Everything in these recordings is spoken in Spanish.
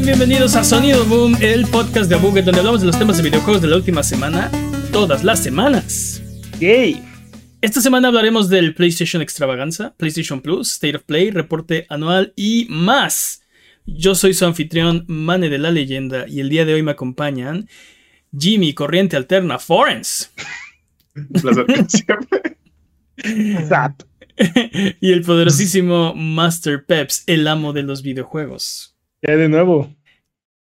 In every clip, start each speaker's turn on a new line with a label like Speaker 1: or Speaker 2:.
Speaker 1: Sean bienvenidos a Sonido Boom, el podcast de Abuget, donde hablamos de los temas de videojuegos de la última semana, todas las semanas.
Speaker 2: Yay.
Speaker 1: Esta semana hablaremos del PlayStation Extravaganza, PlayStation Plus, State of Play, reporte anual y más. Yo soy su anfitrión, Mane de la Leyenda, y el día de hoy me acompañan Jimmy, Corriente Alterna, Forens.
Speaker 3: Un placer, siempre.
Speaker 2: Zap.
Speaker 1: y el poderosísimo Master Peps, el amo de los videojuegos.
Speaker 2: Ya de nuevo.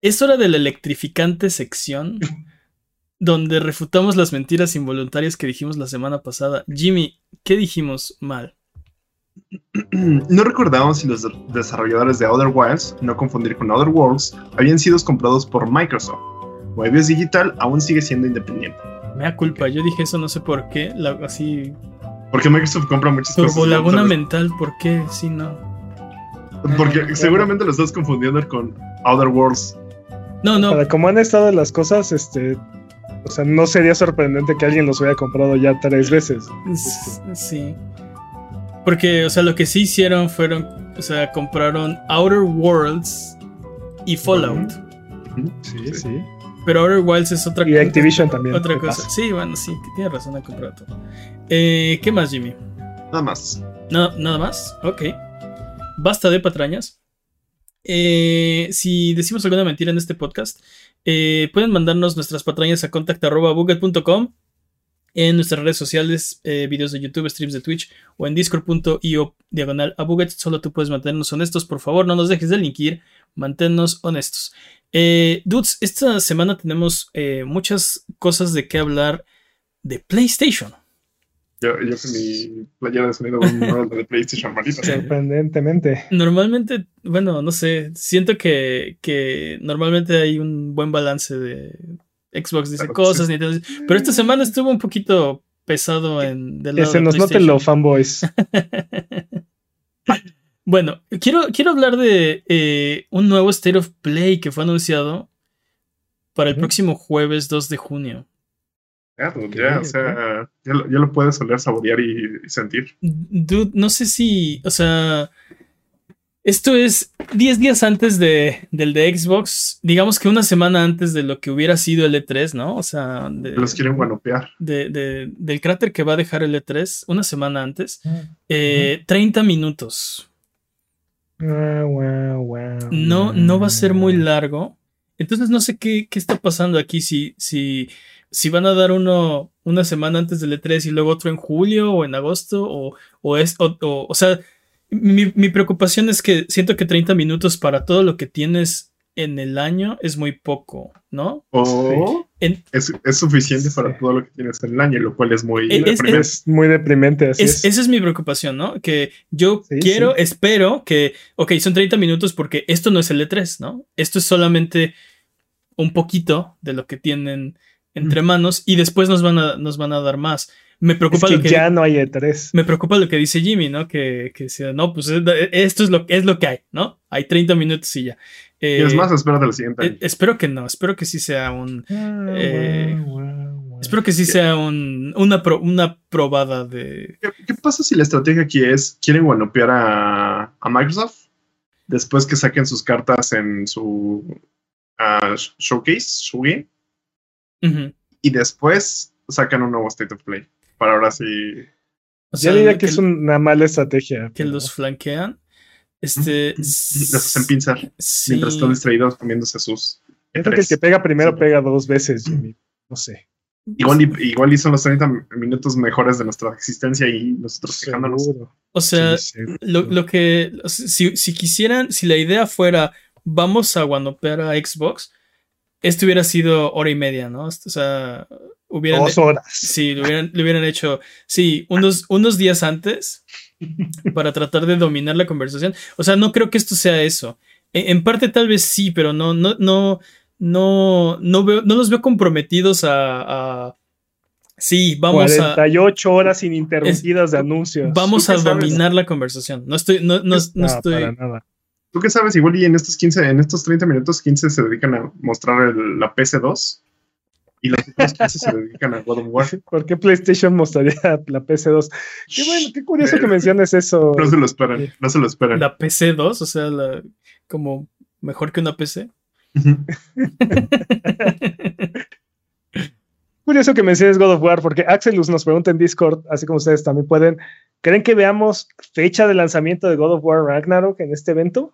Speaker 1: Es hora de la electrificante sección donde refutamos las mentiras involuntarias que dijimos la semana pasada. Jimmy, ¿qué dijimos mal?
Speaker 3: No recordamos si los desarrolladores de Outer Wilds, no confundir con Outer Worlds, habían sido comprados por Microsoft. Moebius Digital aún sigue siendo independiente.
Speaker 1: Me da culpa, yo dije eso, no sé por qué. la- así.
Speaker 3: Porque Microsoft compra muchas
Speaker 1: Turbo
Speaker 3: cosas.
Speaker 1: Laguna mental, ¿por qué? Sí, no.
Speaker 3: Porque seguramente lo estás confundiendo con Outer Worlds.
Speaker 1: No, no.
Speaker 2: Para como han estado las cosas, este. O sea, no sería sorprendente que alguien los hubiera comprado ya tres veces.
Speaker 1: Sí. Porque, o sea, lo que sí hicieron fueron. O sea, compraron Outer Worlds y Fallout.
Speaker 2: Sí, sí.
Speaker 1: Pero Outer Wilds es otra
Speaker 2: Y Activision también.
Speaker 1: Otra
Speaker 2: ¿qué
Speaker 1: cosa.
Speaker 2: pasa?
Speaker 1: Sí, bueno, sí, tienes razón, ha comprado todo. Eh, ¿Qué más, Jimmy?
Speaker 3: Nada más.
Speaker 1: Nada, nada más. Ok. Basta de patrañas. Eh, si decimos alguna mentira en este podcast, eh, pueden mandarnos nuestras patrañas a contact.buget.com en nuestras redes sociales, eh, videos de YouTube, streams de Twitch o en discord.io diagonal a. Solo tú puedes mantenernos honestos, por favor, no nos dejes delinquir, manténnos honestos. Dudes, esta semana tenemos muchas cosas de qué hablar de PlayStation.
Speaker 3: Yo, yo con mi playera de sonido un de PlayStation maldita sea.
Speaker 2: Sorprendentemente.
Speaker 1: Normalmente, bueno, no sé, siento que, que normalmente hay un buen balance de Xbox dice
Speaker 3: Claro que
Speaker 1: cosas,
Speaker 3: sí.
Speaker 1: Nintendo dice- pero esta semana estuvo un poquito pesado en del
Speaker 2: Que
Speaker 1: lado
Speaker 2: se
Speaker 1: de
Speaker 2: nos note
Speaker 1: PlayStation.
Speaker 2: lo fanboys.
Speaker 1: Bueno, quiero, quiero hablar de eh, un nuevo State of Play que fue anunciado para el próximo jueves 2 de junio.
Speaker 3: Ya, pues, ya, o sea, ya lo, ya lo puedes oler, saborear y, y sentir.
Speaker 1: Dude, no sé si, o sea, esto es 10 días antes de, del de Xbox, digamos que una semana antes de lo que hubiera sido el E3, ¿no? O sea, de-
Speaker 3: Los quieren guanopear.
Speaker 1: de- de- del cráter que va a dejar el E3 una semana antes. Eh, 30 minutos.
Speaker 2: Guau, guau, guau,
Speaker 1: No, no va a ser muy largo. Entonces no sé qué, qué está pasando aquí. Si, si, si van a dar uno una semana antes del E3 y luego otro en julio o en agosto. O, o es. O, o- o sea, mi, mi preocupación es que siento que 30 minutos para todo lo que tienes en el año es muy poco, ¿no?
Speaker 3: O
Speaker 1: En-
Speaker 3: es, es suficiente
Speaker 2: Sí.
Speaker 3: para todo lo que tienes en el año, lo cual es muy.
Speaker 1: Es- es-
Speaker 3: deprimente.
Speaker 2: Es muy deprimente, así
Speaker 1: Es-
Speaker 2: es.
Speaker 1: Esa es mi preocupación, ¿no? Que yo
Speaker 2: Sí,
Speaker 1: quiero,
Speaker 2: sí.
Speaker 1: espero que, ok, son 30 minutos porque esto no es el E3, ¿no? Esto es solamente un poquito de lo que tienen entre manos y después nos van a, nos van a dar más. Me
Speaker 2: Es
Speaker 1: preocupa
Speaker 2: que
Speaker 1: lo que...
Speaker 2: ya no hay E3.
Speaker 1: Me preocupa lo que dice Jimmy, ¿no? Que, que sea, no, pues es- esto es lo, es lo que hay, ¿no? Hay 30 minutos y ya. Eh,
Speaker 3: Y es más, espérate al siguiente
Speaker 1: eh, espero que no, espero que sí sea un... eh. Espero que sí sea un, una, pro- una probada de...
Speaker 3: ¿Qué, qué pasa si la estrategia aquí es quieren guanopear a, a Microsoft después que saquen sus cartas en su ah, showcase, showgame, Y después sacan un nuevo State of Play? Para ahora sí.
Speaker 1: O sea,
Speaker 2: Yo diría que es una mala estrategia.
Speaker 1: que
Speaker 2: pero-
Speaker 1: los flanquean. Este.
Speaker 3: Los hacen pinzar
Speaker 1: sí.
Speaker 3: mientras están distraídos comiéndose sus.
Speaker 2: Yo creo que el que pega primero
Speaker 3: Sí.
Speaker 2: pega dos veces, Jimmy. No sé.
Speaker 3: Igual y, igual y son los 30 minutos mejores de nuestra existencia y nosotros quejándonos.
Speaker 1: O sea,
Speaker 2: Sí,
Speaker 1: lo, lo que. Si, si quisieran, si la idea fuera vamos a guanopear a Xbox, esto hubiera sido hora y media, ¿no? O sea, hubieran.
Speaker 2: Dos horas.
Speaker 1: Sí, lo hubieran, lo hubieran hecho, sí, unos, unos días antes para tratar de dominar la conversación. O sea, no creo que esto sea eso. En, en parte tal vez sí, pero no, no, no, no, no veo, no los veo comprometidos a, a- sí, vamos a,
Speaker 2: 48 horas ininterrumpidas de anuncios.
Speaker 1: vamos
Speaker 3: ¿Tú
Speaker 1: a
Speaker 3: sabes?
Speaker 1: dominar la conversación. No estoy, no, no, no
Speaker 2: No,
Speaker 1: estoy.
Speaker 2: para nada.
Speaker 3: ¿Tú qué sabes? Igual y en estos 15, en estos 30 minutos, 15 se dedican a mostrar el- la PC2 y los otros 15 se dedican a God of War.
Speaker 2: ¿Por qué PlayStation mostraría la PC2? Qué bueno, qué curioso que menciones eso.
Speaker 3: No se lo esperan, no se lo esperan.
Speaker 1: La PC2, o sea, la, como mejor que una PC.
Speaker 2: Curioso que menciones God of War, porque Axelus nos pregunta en Discord, así como ustedes también pueden. ¿Creen que veamos fecha de lanzamiento de God of War Ragnarok en este evento?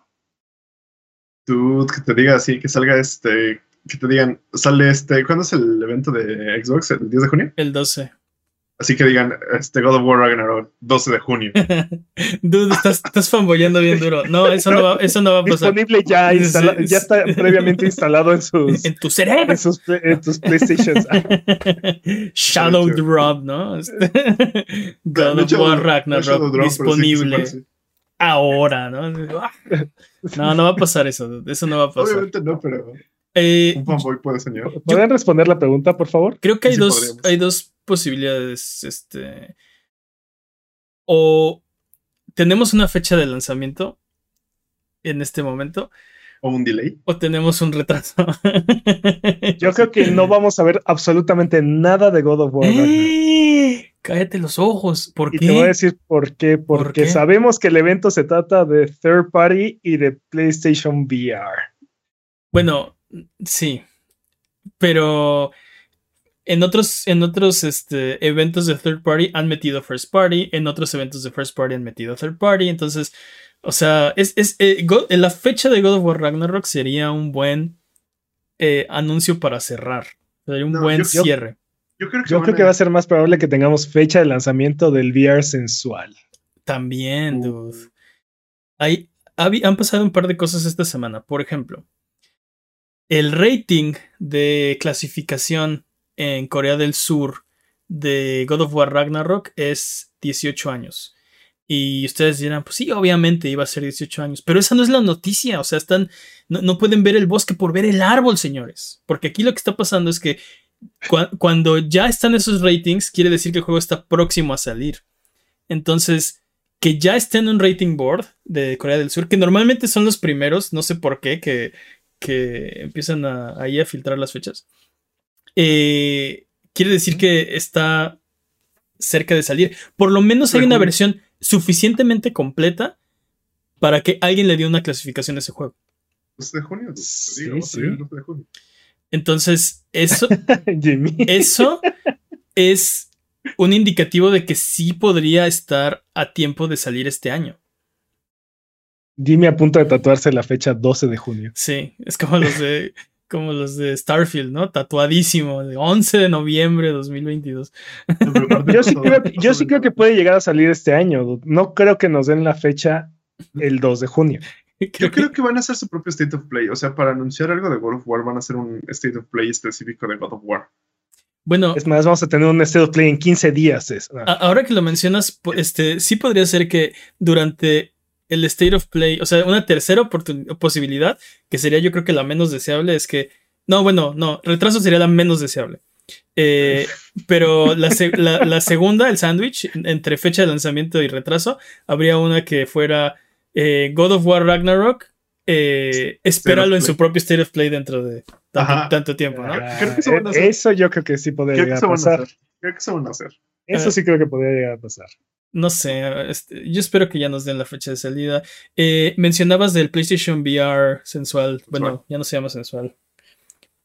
Speaker 3: Tú, que te diga así, que salga este, que te digan, sale este, ¿cuándo es el evento de Xbox? ¿El 10 de junio?
Speaker 1: El 12.
Speaker 3: Así que digan, este God of War Ragnarok, 12 de junio.
Speaker 1: Dude, estás, estás fanboyando bien duro. No, eso no va, eso no va a pasar.
Speaker 2: Disponible ya, instala- ya está previamente instalado en sus,
Speaker 1: En tu cerebro.
Speaker 2: en sus, en tus PlayStations.
Speaker 1: Shadow Drop, ¿no? Este- God of War Ragnarok disponible ahora, ¿no? No, no va a pasar eso, dude, eso no va a pasar.
Speaker 3: Obviamente no, pero
Speaker 1: Eh,
Speaker 3: un fanboy puede soñar.
Speaker 2: ¿Pueden responder la pregunta, por favor?
Speaker 1: Creo que hay
Speaker 3: Sí
Speaker 1: dos,
Speaker 3: podríamos.
Speaker 1: hay dos posibilidades. Este. O tenemos una fecha de lanzamiento en este momento,
Speaker 3: O un delay.
Speaker 1: o tenemos un retraso.
Speaker 2: Yo creo que no vamos a ver absolutamente nada de God of War.
Speaker 1: ¡Eh! Cállate los ojos. ¿Por
Speaker 2: Y te voy a decir por qué. Porque
Speaker 1: qué?
Speaker 2: sabemos que el evento se trata de third party y de PlayStation VR.
Speaker 1: Bueno, sí. Pero en otros, en otros este, eventos de third party han metido first party. En otros eventos de first party han metido third party. Entonces, o sea, es, es, eh, God- la fecha de God of War Ragnarok sería un buen eh, anuncio para cerrar. Sería un
Speaker 3: No,
Speaker 1: buen
Speaker 3: yo-
Speaker 1: cierre.
Speaker 3: Yo creo que,
Speaker 2: Yo creo que va a ser más probable que tengamos fecha de lanzamiento del VR sensual.
Speaker 1: También,
Speaker 3: Uh.
Speaker 1: dude. Hay, han pasado un par de cosas esta semana. Por ejemplo, el rating de clasificación en Corea del Sur de God of War Ragnarok es 18 años. Y ustedes dirán, pues sí, obviamente iba a ser 18 años. Pero esa no es la noticia. O sea, están. No, no pueden ver el bosque por ver el árbol, señores. Porque aquí lo que está pasando es que cua- cuando ya están esos ratings, quiere decir que el juego está próximo a salir. Entonces, que ya esté en un rating board de Corea del Sur, que normalmente son los primeros, no sé por qué, que, que empiezan a, ahí a filtrar las fechas. eh, quiere decir que está cerca de salir. Por lo menos hay una versión suficientemente completa para que alguien le dé una clasificación a ese juego.
Speaker 3: 12 de junio. te
Speaker 2: Sí,
Speaker 3: digo, el
Speaker 2: sí.
Speaker 3: 12 de junio.
Speaker 1: Entonces, eso, eso es un indicativo de que sí podría estar a tiempo de salir este año.
Speaker 2: Jimmy a punto de tatuarse la fecha 12 de junio.
Speaker 1: Sí, es como los de, como los de Starfield, ¿no? Tatuadísimo, de 11 de noviembre de 2022.
Speaker 3: No, pero aparte
Speaker 2: Yo sí,
Speaker 3: pasó-
Speaker 2: creo, que- yo sí creo que puede llegar a salir este año. No creo que nos den la fecha el 2 de junio.
Speaker 3: Yo
Speaker 1: Creo que-
Speaker 3: van a hacer su propio State of Play. O sea, para anunciar algo de God of War van a hacer un State of Play específico de God of War.
Speaker 1: bueno,
Speaker 2: Es más, vamos a tener un State of Play en 15 días. es- ah.
Speaker 1: ahora que lo mencionas, po- este, sí podría ser que durante el State of Play, o sea, una tercera posibilidad, que sería yo creo que la menos deseable, es que, no, bueno, no, retraso sería la menos deseable. Eh, pero la, se- la- la segunda, el sándwich, entre fecha de lanzamiento y retraso, habría una que fuera eh, God of War Ragnarok, eh, espéralo en su propio State of Play dentro de tanto, tiempo, ¿no?
Speaker 3: Creo que eso van a hacer.
Speaker 2: eso yo creo que sí podría
Speaker 3: Creo que
Speaker 2: llegar
Speaker 3: eso
Speaker 2: a
Speaker 3: van a
Speaker 2: pasar.
Speaker 3: hacer. Creo que eso van a hacer.
Speaker 2: Eso sí creo que podría llegar a pasar.
Speaker 1: No sé, este, yo espero que ya nos den la fecha de salida. Eh, mencionabas del PlayStation VR sensual. Bueno, ya no se llama sensual.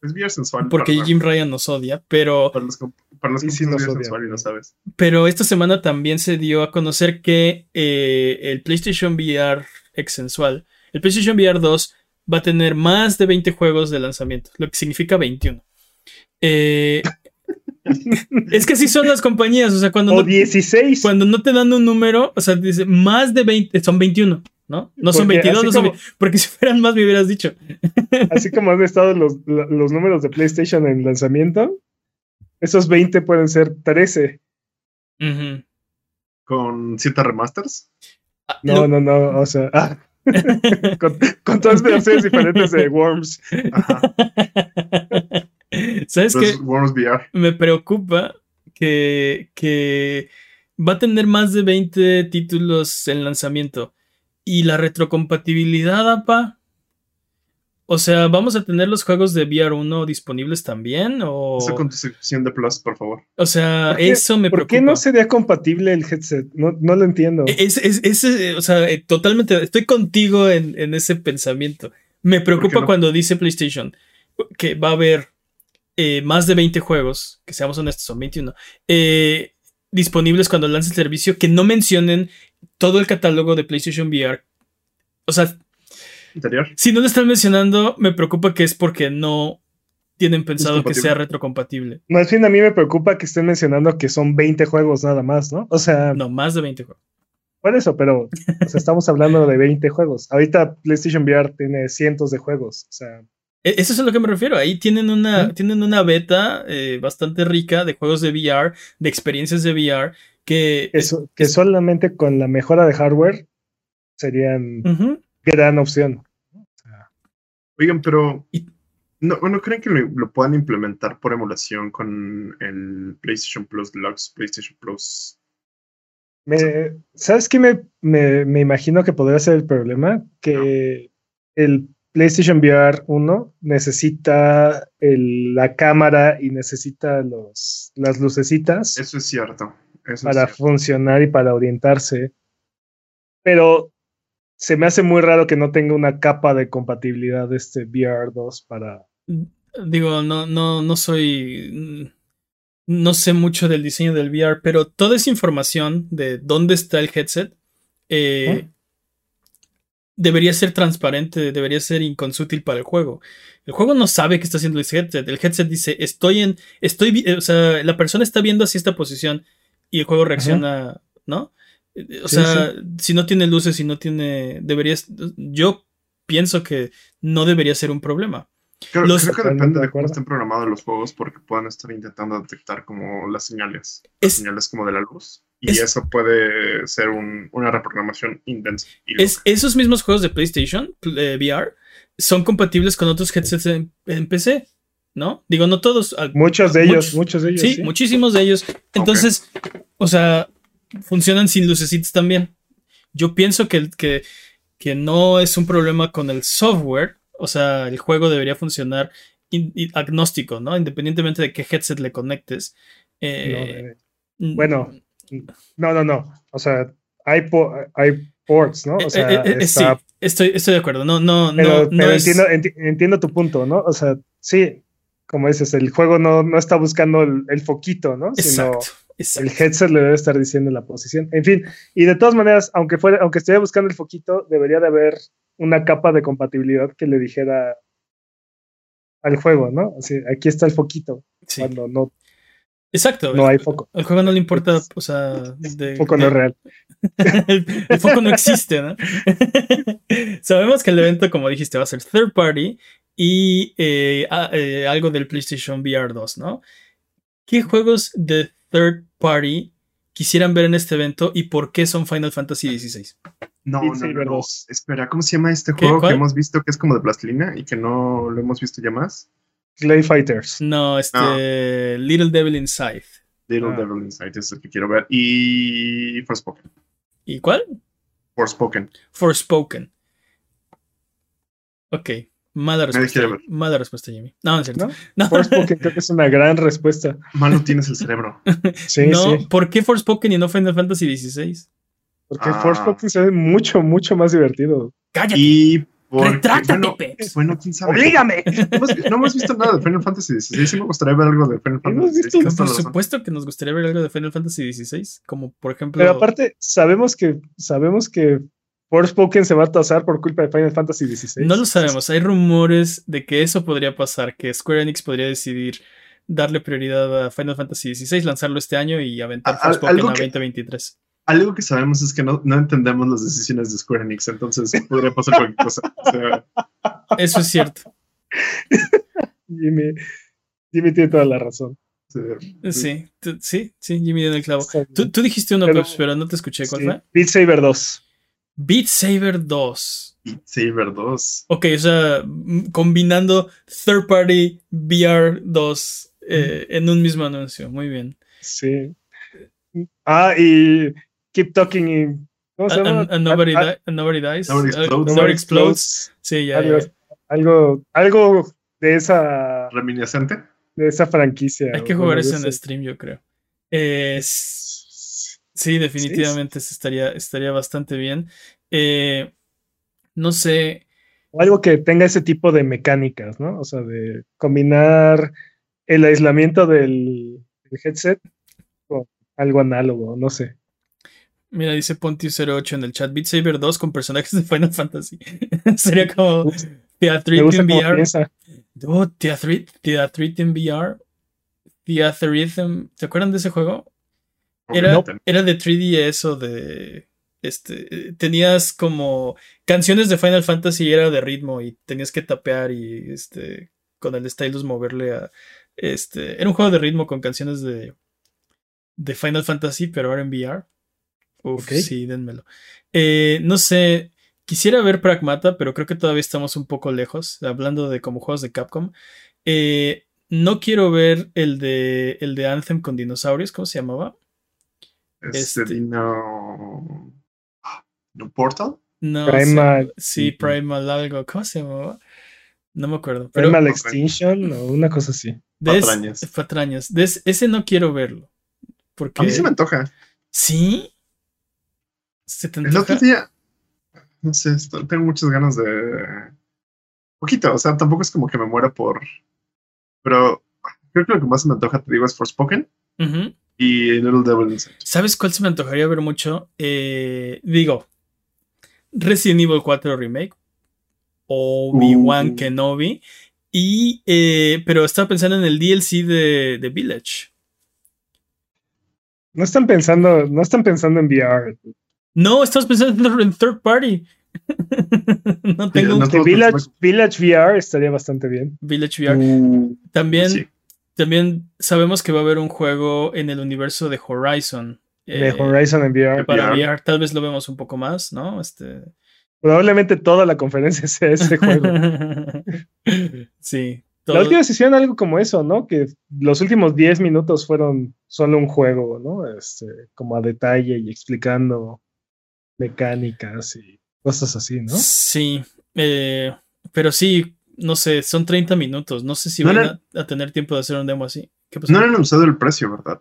Speaker 3: Es VR sensual.
Speaker 1: Porque
Speaker 3: para,
Speaker 1: Jim Ryan nos odia. Pero,
Speaker 3: para los, para que
Speaker 2: sí nos
Speaker 3: VR
Speaker 2: odian.
Speaker 3: sensual y lo sabes.
Speaker 1: pero esta semana también se dio a conocer que eh, el PlayStation VR ex sensual, el PlayStation VR 2, va a tener más de 20 juegos de lanzamiento, lo que significa 21. Eh, es que así son las compañías, o sea, cuando
Speaker 2: O
Speaker 1: no,
Speaker 2: 16.
Speaker 1: cuando no te dan un número, o sea, dice más de 20, son 21, ¿no? No son
Speaker 2: Porque
Speaker 1: 22,
Speaker 2: así
Speaker 1: no son
Speaker 2: como-
Speaker 1: 20, porque si fueran más me hubieras dicho.
Speaker 2: Así como han estado los, los números de PlayStation en lanzamiento, esos 20 pueden ser 13.
Speaker 1: Ujú.
Speaker 3: Con 7 remasters.
Speaker 1: Ah,
Speaker 2: No,
Speaker 1: lo-
Speaker 2: no, no. O sea, ah, con, con todas versiones diferentes de Worms.
Speaker 3: Ajá.
Speaker 1: ¿Sabes qué?
Speaker 3: Los Worms VR.
Speaker 1: Me preocupa que, que va a tener más de 20 títulos en lanzamiento. Y la retrocompatibilidad, apa. O sea, ¿vamos a tener los juegos de VR1 disponibles también? O,
Speaker 3: Eso con tu sección de Plus, por favor.
Speaker 1: o sea,
Speaker 2: ¿Por
Speaker 1: eso me
Speaker 2: ¿Por
Speaker 1: preocupa.
Speaker 2: qué no sería compatible el headset? No, no lo entiendo.
Speaker 1: Es, es- es, eh, o sea, eh, totalmente, estoy contigo en, en ese pensamiento. Me preocupa
Speaker 3: no?
Speaker 1: cuando dice PlayStation que va a haber eh, más de 20 juegos, que seamos honestos, son 21, eh, disponibles cuando lance el servicio, que no mencionen todo el catálogo de PlayStation VR. O sea,
Speaker 3: Interior.
Speaker 1: si no lo están mencionando, me preocupa que es porque no tienen pensado que sea retrocompatible.
Speaker 2: Más bien a mí me preocupa que estén mencionando que son 20 juegos nada más, ¿no? O sea,
Speaker 1: No, más de 20 juegos.
Speaker 2: por eso, pero o sea, estamos hablando de 20 juegos. Ahorita PlayStation VR tiene cientos de juegos. O sea,
Speaker 1: E- Eso es a lo que me refiero. Ahí tienen una, tienen una beta eh, bastante rica de juegos de VR, de experiencias de VR, que...
Speaker 2: eso, que solamente con la mejora de hardware serían
Speaker 1: Ujú.
Speaker 2: gran opción.
Speaker 3: Oigan, pero. ¿No, ¿no creen que lo, lo puedan implementar por emulación con el PlayStation Plus Deluxe, PlayStation Plus?
Speaker 2: Me- ¿Sabes qué me, me- me imagino que podría ser el problema? Que el PlayStation VR 1 necesita el- la cámara y necesita los, las lucecitas
Speaker 3: Eso es cierto. Eso
Speaker 2: para funcionar y para orientarse. Pero se me hace muy raro que no tenga una capa de compatibilidad de este VR 2 para...
Speaker 1: Digo, no, no, no soy. No sé mucho del diseño del VR, pero toda esa información de dónde está el headset eh,
Speaker 2: ¿Eh?
Speaker 1: debería ser transparente, debería ser inconsútil para el juego. El juego no sabe qué está haciendo el headset. El headset dice, estoy en. Estoy. O sea, la persona está viendo hacia esta posición y el juego reacciona, ¿no? Eh, O
Speaker 2: Sí,
Speaker 1: sea, si no tiene luces, si no tiene. Deberías. Yo pienso que no debería ser un problema.
Speaker 3: Creo,
Speaker 1: Los-
Speaker 3: creo que depende
Speaker 2: de
Speaker 3: cómo estén programados los juegos porque puedan estar intentando detectar como las señales. Las
Speaker 1: Es,
Speaker 3: señales como de la luz. Y
Speaker 1: es-
Speaker 3: eso puede ser un- una reprogramación intensa. y
Speaker 1: es- esos mismos juegos de PlayStation eh, VR son compatibles con otros headsets en, en PC, ¿no? Digo, no todos. al-
Speaker 2: Muchos de ellos,
Speaker 1: Muchos.
Speaker 2: de ellos.
Speaker 1: sí,
Speaker 2: sí.
Speaker 1: muchísimos de ellos. Entonces, o sea, funcionan sin lucecitas también. Yo pienso que, que, que no es un problema con el software. O sea, el juego debería funcionar in- in- agnóstico, ¿no? Independientemente de qué headset le conectes.
Speaker 2: No,
Speaker 1: Eh,
Speaker 2: eh, bueno, no, no, no. O sea, hay, po- hay ports, ¿no? O sea,
Speaker 1: eh, eh, eh,
Speaker 2: está-
Speaker 1: sí, estoy, estoy de acuerdo. No, no,
Speaker 2: pero,
Speaker 1: no, no
Speaker 2: pero
Speaker 1: es-
Speaker 2: entiendo, enti- entiendo tu punto, ¿no? O sea, sí, como dices, el juego no, no está buscando el, el foquito, ¿no? Sino
Speaker 1: Exacto, exacto.
Speaker 2: el headset le debe estar diciendo la posición. En fin, y de todas maneras, aunque fuera, aunque estuviera buscando el foquito, debería de haber una capa de compatibilidad que le dijera al juego, ¿no? Así, aquí está el foquito,
Speaker 1: Sí,
Speaker 2: cuando no,
Speaker 1: exacto.
Speaker 2: no hay foco.
Speaker 1: el juego no le importa, o sea, de-
Speaker 2: El foco no es real.
Speaker 1: el, el foco no existe, ¿no? Sabemos que el evento, como dijiste, va a ser third party y eh, a- eh, algo del PlayStation VR 2, ¿no? ¿Qué juegos de third party quisieran ver en este evento y por qué son Final Fantasy XVI?
Speaker 3: No, no, no, no.
Speaker 2: 2.
Speaker 3: Espera, ¿cómo se llama este juego
Speaker 1: ¿Cuál?
Speaker 3: que hemos visto que es como de plastilina y que no lo hemos visto ya más?
Speaker 2: Clay Fighters.
Speaker 1: No, este
Speaker 3: No.
Speaker 1: Little Devil Inside.
Speaker 3: Little
Speaker 2: Ah.
Speaker 3: Devil Inside es el que quiero ver. Y Forspoken.
Speaker 1: ¿Y cuál?
Speaker 3: Forspoken.
Speaker 1: Forspoken. Ok, mala respuesta. Mala respuesta, Jimmy. No, no es cierto.
Speaker 2: ¿No?
Speaker 1: No,
Speaker 2: Forspoken creo que es una gran respuesta.
Speaker 3: Malo tienes el cerebro.
Speaker 2: Sí,
Speaker 1: no,
Speaker 2: sí.
Speaker 1: ¿por qué Forspoken y no Final Fantasy XVI?
Speaker 2: Porque
Speaker 3: Ah.
Speaker 2: Forspoken se ve mucho, mucho más divertido.
Speaker 1: ¡Cállate!
Speaker 3: Y porque,
Speaker 1: ¡Retráctate,
Speaker 3: bueno,
Speaker 1: Peps!
Speaker 3: bueno, quién sabe.
Speaker 2: ¡Oblígame!
Speaker 3: No hemos, no hemos visto nada de Final Fantasy XVI. Sí me gustaría ver algo de Final Fantasy XVI.
Speaker 1: Por
Speaker 3: razón.
Speaker 1: supuesto que nos gustaría ver algo de Final Fantasy XVI, como por ejemplo.
Speaker 2: Pero aparte, sabemos que, sabemos que Forspoken se va a tasar por culpa de Final Fantasy XVI.
Speaker 1: no lo sabemos. Hay rumores de que eso podría pasar, que Square Enix podría decidir darle prioridad a Final Fantasy XVI, lanzarlo este año y aventar
Speaker 3: A-
Speaker 1: Forspoken a
Speaker 3: que-
Speaker 1: 2023.
Speaker 3: Algo que sabemos es que no, no entendemos las decisiones de Square Enix, entonces podría pasar cualquier cosa. O sea,
Speaker 1: Eso es cierto.
Speaker 2: Jimmy, Jimmy tiene toda la razón.
Speaker 3: sí.
Speaker 1: Sí, sí, Jimmy dio en el clavo. Tú, tú dijiste uno,
Speaker 2: Pero-
Speaker 1: Peps, pero no te escuché. ¿Cuál
Speaker 2: Sí.
Speaker 1: fue?
Speaker 2: Beat Saber 2.
Speaker 1: Beat Saber 2.
Speaker 3: Beat Saber 2.
Speaker 1: Ok, o sea, combinando third party VR 2 eh, en un mismo anuncio. Muy bien.
Speaker 2: Sí. Ah, y Keep Talking y. ¿Cómo se llama?
Speaker 1: and- and nobody,
Speaker 2: Ah,
Speaker 1: di- and nobody dies.
Speaker 3: Nobody explodes.
Speaker 1: Nobody explodes. Sí, ya,
Speaker 2: algo,
Speaker 1: ya.
Speaker 2: algo, algo de esa,
Speaker 3: Reminiscente.
Speaker 2: de esa franquicia.
Speaker 1: Hay que jugar eso en stream, yo creo. Eh, sí, definitivamente estaría, estaría bastante bien. Eh, no sé.
Speaker 2: o algo que tenga ese tipo de mecánicas, ¿no? O sea, de combinar el aislamiento del, del headset con algo análogo, no sé.
Speaker 1: Mira, dice Ponti08 en el chat. Beat Saber 2 con personajes de Final Fantasy. Sería como Theatrhythm
Speaker 2: cómo
Speaker 1: VR. Oh, Theatrhythm VR. Theatrhythm. ¿Se acuerdan de ese juego? Era, era de 3DS o de. Este. Tenías como. Canciones de Final Fantasy y era de ritmo y tenías que tapear y este. Con el stylus moverle a. Este. Era un juego de ritmo con canciones de. De Final Fantasy, pero ahora en VR. Uf, sí, denmelo. Eh, no sé. Quisiera ver Pragmata, pero creo que todavía estamos un poco lejos. Hablando de como juegos de Capcom. Eh, no quiero ver el de. El de Anthem con dinosaurios. ¿Cómo se llamaba?
Speaker 3: Este,
Speaker 1: este-
Speaker 3: Dino. ¿No Portal?
Speaker 1: No,
Speaker 2: Primal-
Speaker 1: se- sí, Primal algo. ¿Cómo se llamaba? No me acuerdo. Pero
Speaker 2: Primal. Extinction o una cosa así.
Speaker 1: de es-
Speaker 3: Patrañas.
Speaker 1: patrañas. De es- ese no quiero verlo. Porque.
Speaker 3: A mí se me antoja.
Speaker 1: ¿Sí? ¿Se te
Speaker 3: El otro día. No sé, tengo muchas ganas de. Poquito, o sea, tampoco es como que me muera por. Pero creo que lo que más se me antoja, te digo, es Forspoken
Speaker 1: Ujú.
Speaker 3: y Little Devil Inside.
Speaker 1: ¿Sabes cuál se me antojaría ver mucho? Eh, digo, Resident Evil 4 Remake. Obi-Wan
Speaker 3: Uh.
Speaker 1: Kenobi. Y, eh, pero estaba pensando en el DLC de, de Village.
Speaker 2: No están pensando, no están pensando en VR.
Speaker 1: No, estamos pensando en third party. no tengo un
Speaker 3: no todos
Speaker 2: Village, Village VR estaría bastante bien.
Speaker 1: Village VR.
Speaker 3: Uh,
Speaker 1: También,
Speaker 3: sí.
Speaker 1: también sabemos que va a haber un juego en el universo de Horizon.
Speaker 2: De
Speaker 1: eh,
Speaker 2: Horizon en VR.
Speaker 1: Para
Speaker 3: VR.
Speaker 1: VR. Tal vez lo vemos un poco más, ¿no? Este.
Speaker 2: Probablemente toda la conferencia sea ese juego.
Speaker 1: sí.
Speaker 2: La última hicieron algo como eso, ¿no? Que los últimos 10 minutos fueron solo un juego, ¿no? Este, como a detalle y explicando mecánicas y cosas así, ¿no?
Speaker 1: Sí. eh, pero sí, no sé, son 30 minutos. No sé si
Speaker 3: No
Speaker 1: van
Speaker 3: le-
Speaker 1: a, a tener tiempo de hacer un demo así. ¿Qué pasó?
Speaker 3: No han usado el precio, ¿verdad?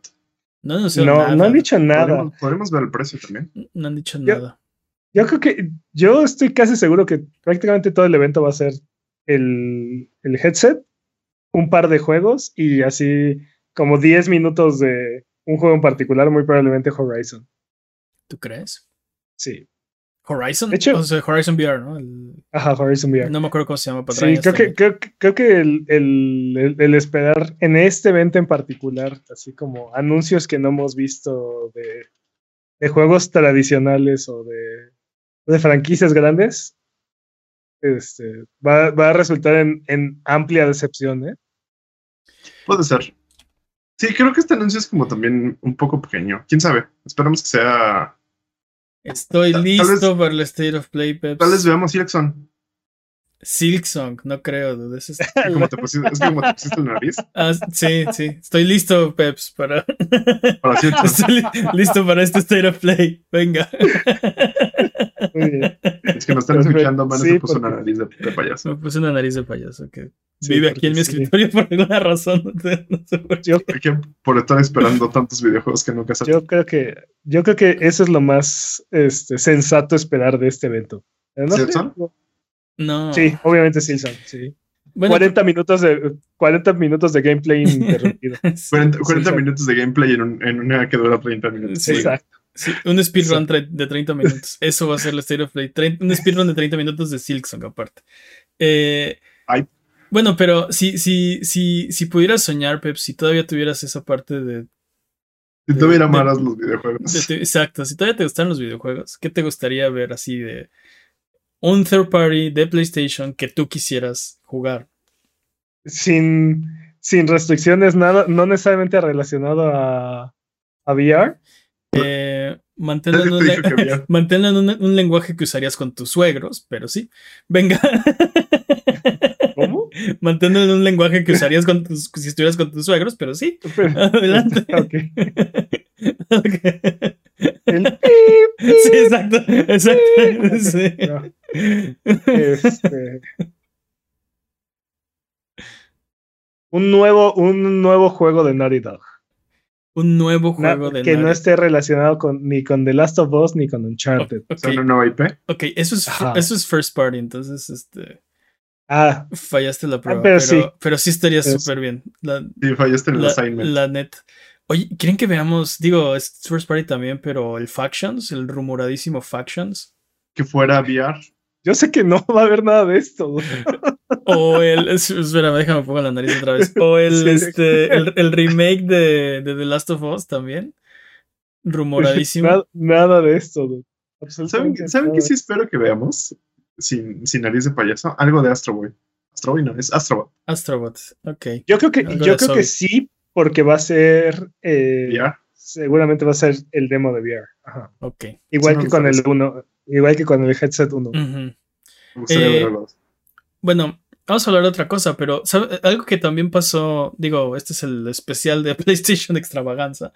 Speaker 1: No han anunciado
Speaker 2: No,
Speaker 1: nada.
Speaker 2: no han dicho nada.
Speaker 3: Podremos, podremos ver el precio también.
Speaker 1: No han dicho
Speaker 2: Yo-
Speaker 1: nada.
Speaker 2: Yo creo que, yo estoy casi seguro que prácticamente todo el evento va a ser el, el headset, un par de juegos y así como 10 minutos de un juego en particular, muy probablemente Horizon.
Speaker 1: ¿Tú crees?
Speaker 2: Sí.
Speaker 1: Horizon.
Speaker 2: De hecho-
Speaker 1: o sea, Horizon VR, ¿no? El-
Speaker 2: Ajá, Horizon VR.
Speaker 1: no me acuerdo cómo se llama.
Speaker 2: Sí,
Speaker 1: patrañas
Speaker 2: creo que, creo, que- creo que el, el- el- el esperar en este evento en particular, así como anuncios que no hemos visto de, de juegos tradicionales o de, de franquicias grandes, este, va, va a resultar en, en amplia decepción, ¿eh?
Speaker 3: Puede ser. Sí, creo que este anuncio es como también un poco pequeño. ¿Quién sabe? Esperamos que sea...
Speaker 1: Estoy listo para el State of Play, Peps.
Speaker 3: Tal vez veamos Silkson.
Speaker 1: Silksong, no creo, dude. Es-
Speaker 3: como te pusiste, es como te pusiste la nariz.
Speaker 1: Ah, sí, sí. Estoy listo, Peps, para.
Speaker 3: Para.
Speaker 1: Estoy li- listo para este State of Play. Venga.
Speaker 2: Muy bien.
Speaker 3: Es que nos están escuchando, man,
Speaker 2: Sí,
Speaker 3: se puso una
Speaker 2: porque-
Speaker 3: nariz de, de payaso.
Speaker 1: Me puse una nariz de payaso que
Speaker 2: Sí,
Speaker 1: vive aquí en mi
Speaker 2: sí.
Speaker 1: escritorio por alguna razón. No sé- por qué.
Speaker 2: Yo,
Speaker 3: por estar esperando tantos videojuegos que nunca salen.
Speaker 2: yo creo que yo creo que eso es lo más este, sensato esperar de este evento. Eh, no.
Speaker 1: No.
Speaker 2: Sí, obviamente Silson, sí.
Speaker 1: Bueno,
Speaker 2: 40 minutos de 40 minutos de gameplay ininterrumpido.
Speaker 1: sí,
Speaker 3: 40, 40
Speaker 2: Silson.
Speaker 3: minutos de gameplay en, un- en una que dura 30 minutos.
Speaker 1: Sí.
Speaker 2: Exacto.
Speaker 1: sí, un speedrun de 30 minutos. Eso va a ser el State of Play. Un speedrun de 30 minutos de Silksong, aparte. Eh,
Speaker 3: Ay.
Speaker 1: Bueno, pero si, si, si, si pudieras soñar, Pep, si todavía tuvieras esa parte de,
Speaker 3: Si
Speaker 1: de-
Speaker 3: malas los videojuegos.
Speaker 1: de exacto, si todavía te gustan los videojuegos, ¿qué te gustaría ver así de un third party de PlayStation que tú quisieras jugar?
Speaker 2: Sin, sin restricciones, nada, no necesariamente relacionado a, a VR.
Speaker 1: Eh, manténlo en, un, manténlo en un- un lenguaje que usarías con tus suegros, pero sí. Venga.
Speaker 2: ¿Cómo?
Speaker 1: Manténlo en un lenguaje que usarías con tus, si estuvieras con tus suegros, pero sí. Adelante.
Speaker 2: Ok.
Speaker 1: Ok.
Speaker 2: El-
Speaker 1: Sí, exacto. Exacto. Sí.
Speaker 2: No, este, un nuevo, un nuevo juego de Naughty Dog.
Speaker 1: Un nuevo
Speaker 2: Na-
Speaker 1: juego de
Speaker 2: que no esté relacionado con, ni con The Last of Us ni con Uncharted.
Speaker 1: Ok,
Speaker 3: Son una nueva IP.
Speaker 1: ok, eso es,
Speaker 2: Ajá.
Speaker 1: eso es first party, entonces este.
Speaker 2: Ah,
Speaker 1: Fallaste la prueba.
Speaker 2: pero
Speaker 1: pero,
Speaker 2: sí.
Speaker 1: pero sí estaría súper bien. La,
Speaker 3: Sí, fallaste en el
Speaker 1: la,
Speaker 3: assignment.
Speaker 1: la net. Oye, ¿quieren que veamos? Digo, es First Party también, pero el Factions, el rumoradísimo Factions.
Speaker 3: Que fuera VR.
Speaker 2: yo sé que no va a haber nada de esto.
Speaker 1: O el. es- Espera, déjame pongo la nariz otra vez. O el,
Speaker 2: Sí.
Speaker 1: este, el, el remake de, de The Last of Us también. Rumoradísimo.
Speaker 2: Nada, nada de esto. dude.
Speaker 3: ¿Saben,
Speaker 2: Absolutamente
Speaker 3: ¿saben qué sí espero que veamos? Sin, sin nariz de payaso. Algo de Astro Boy. Astro Boy no, es Astrobot.
Speaker 1: Astrobot. Ok.
Speaker 2: Yo creo que, yo creo que sí, porque va a ser. eh, seguramente va a ser el demo de VR. Ajá.
Speaker 1: Ok.
Speaker 2: Igual
Speaker 3: Sí,
Speaker 2: que con el 1. Igual que con el headset 1.
Speaker 1: Ujú.
Speaker 3: Me gustaría
Speaker 1: Eh. Bueno, vamos a hablar de otra cosa, pero ¿sabe? algo que también pasó, digo, este es el especial de PlayStation Extravaganza,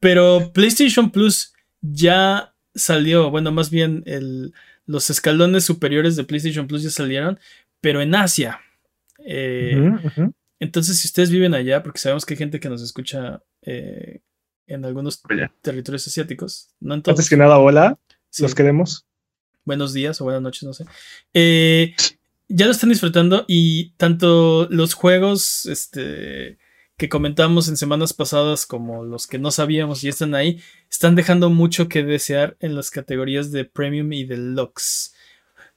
Speaker 1: pero PlayStation Plus ya salió, bueno, más bien el, los escalones superiores de PlayStation Plus ya salieron, pero en Asia. Eh,
Speaker 2: ujú.
Speaker 1: Entonces, si ustedes viven allá, porque sabemos que hay gente que nos escucha eh, en algunos territorios asiáticos, no en todos.
Speaker 2: Antes que nada, hola.
Speaker 1: Sí
Speaker 2: Los queremos.
Speaker 1: buenos días o buenas noches, no sé. Eh, ya lo están disfrutando y tanto los juegos este, que comentamos en semanas pasadas como los que no sabíamos y están ahí, están dejando mucho que desear en las categorías de Premium y Deluxe.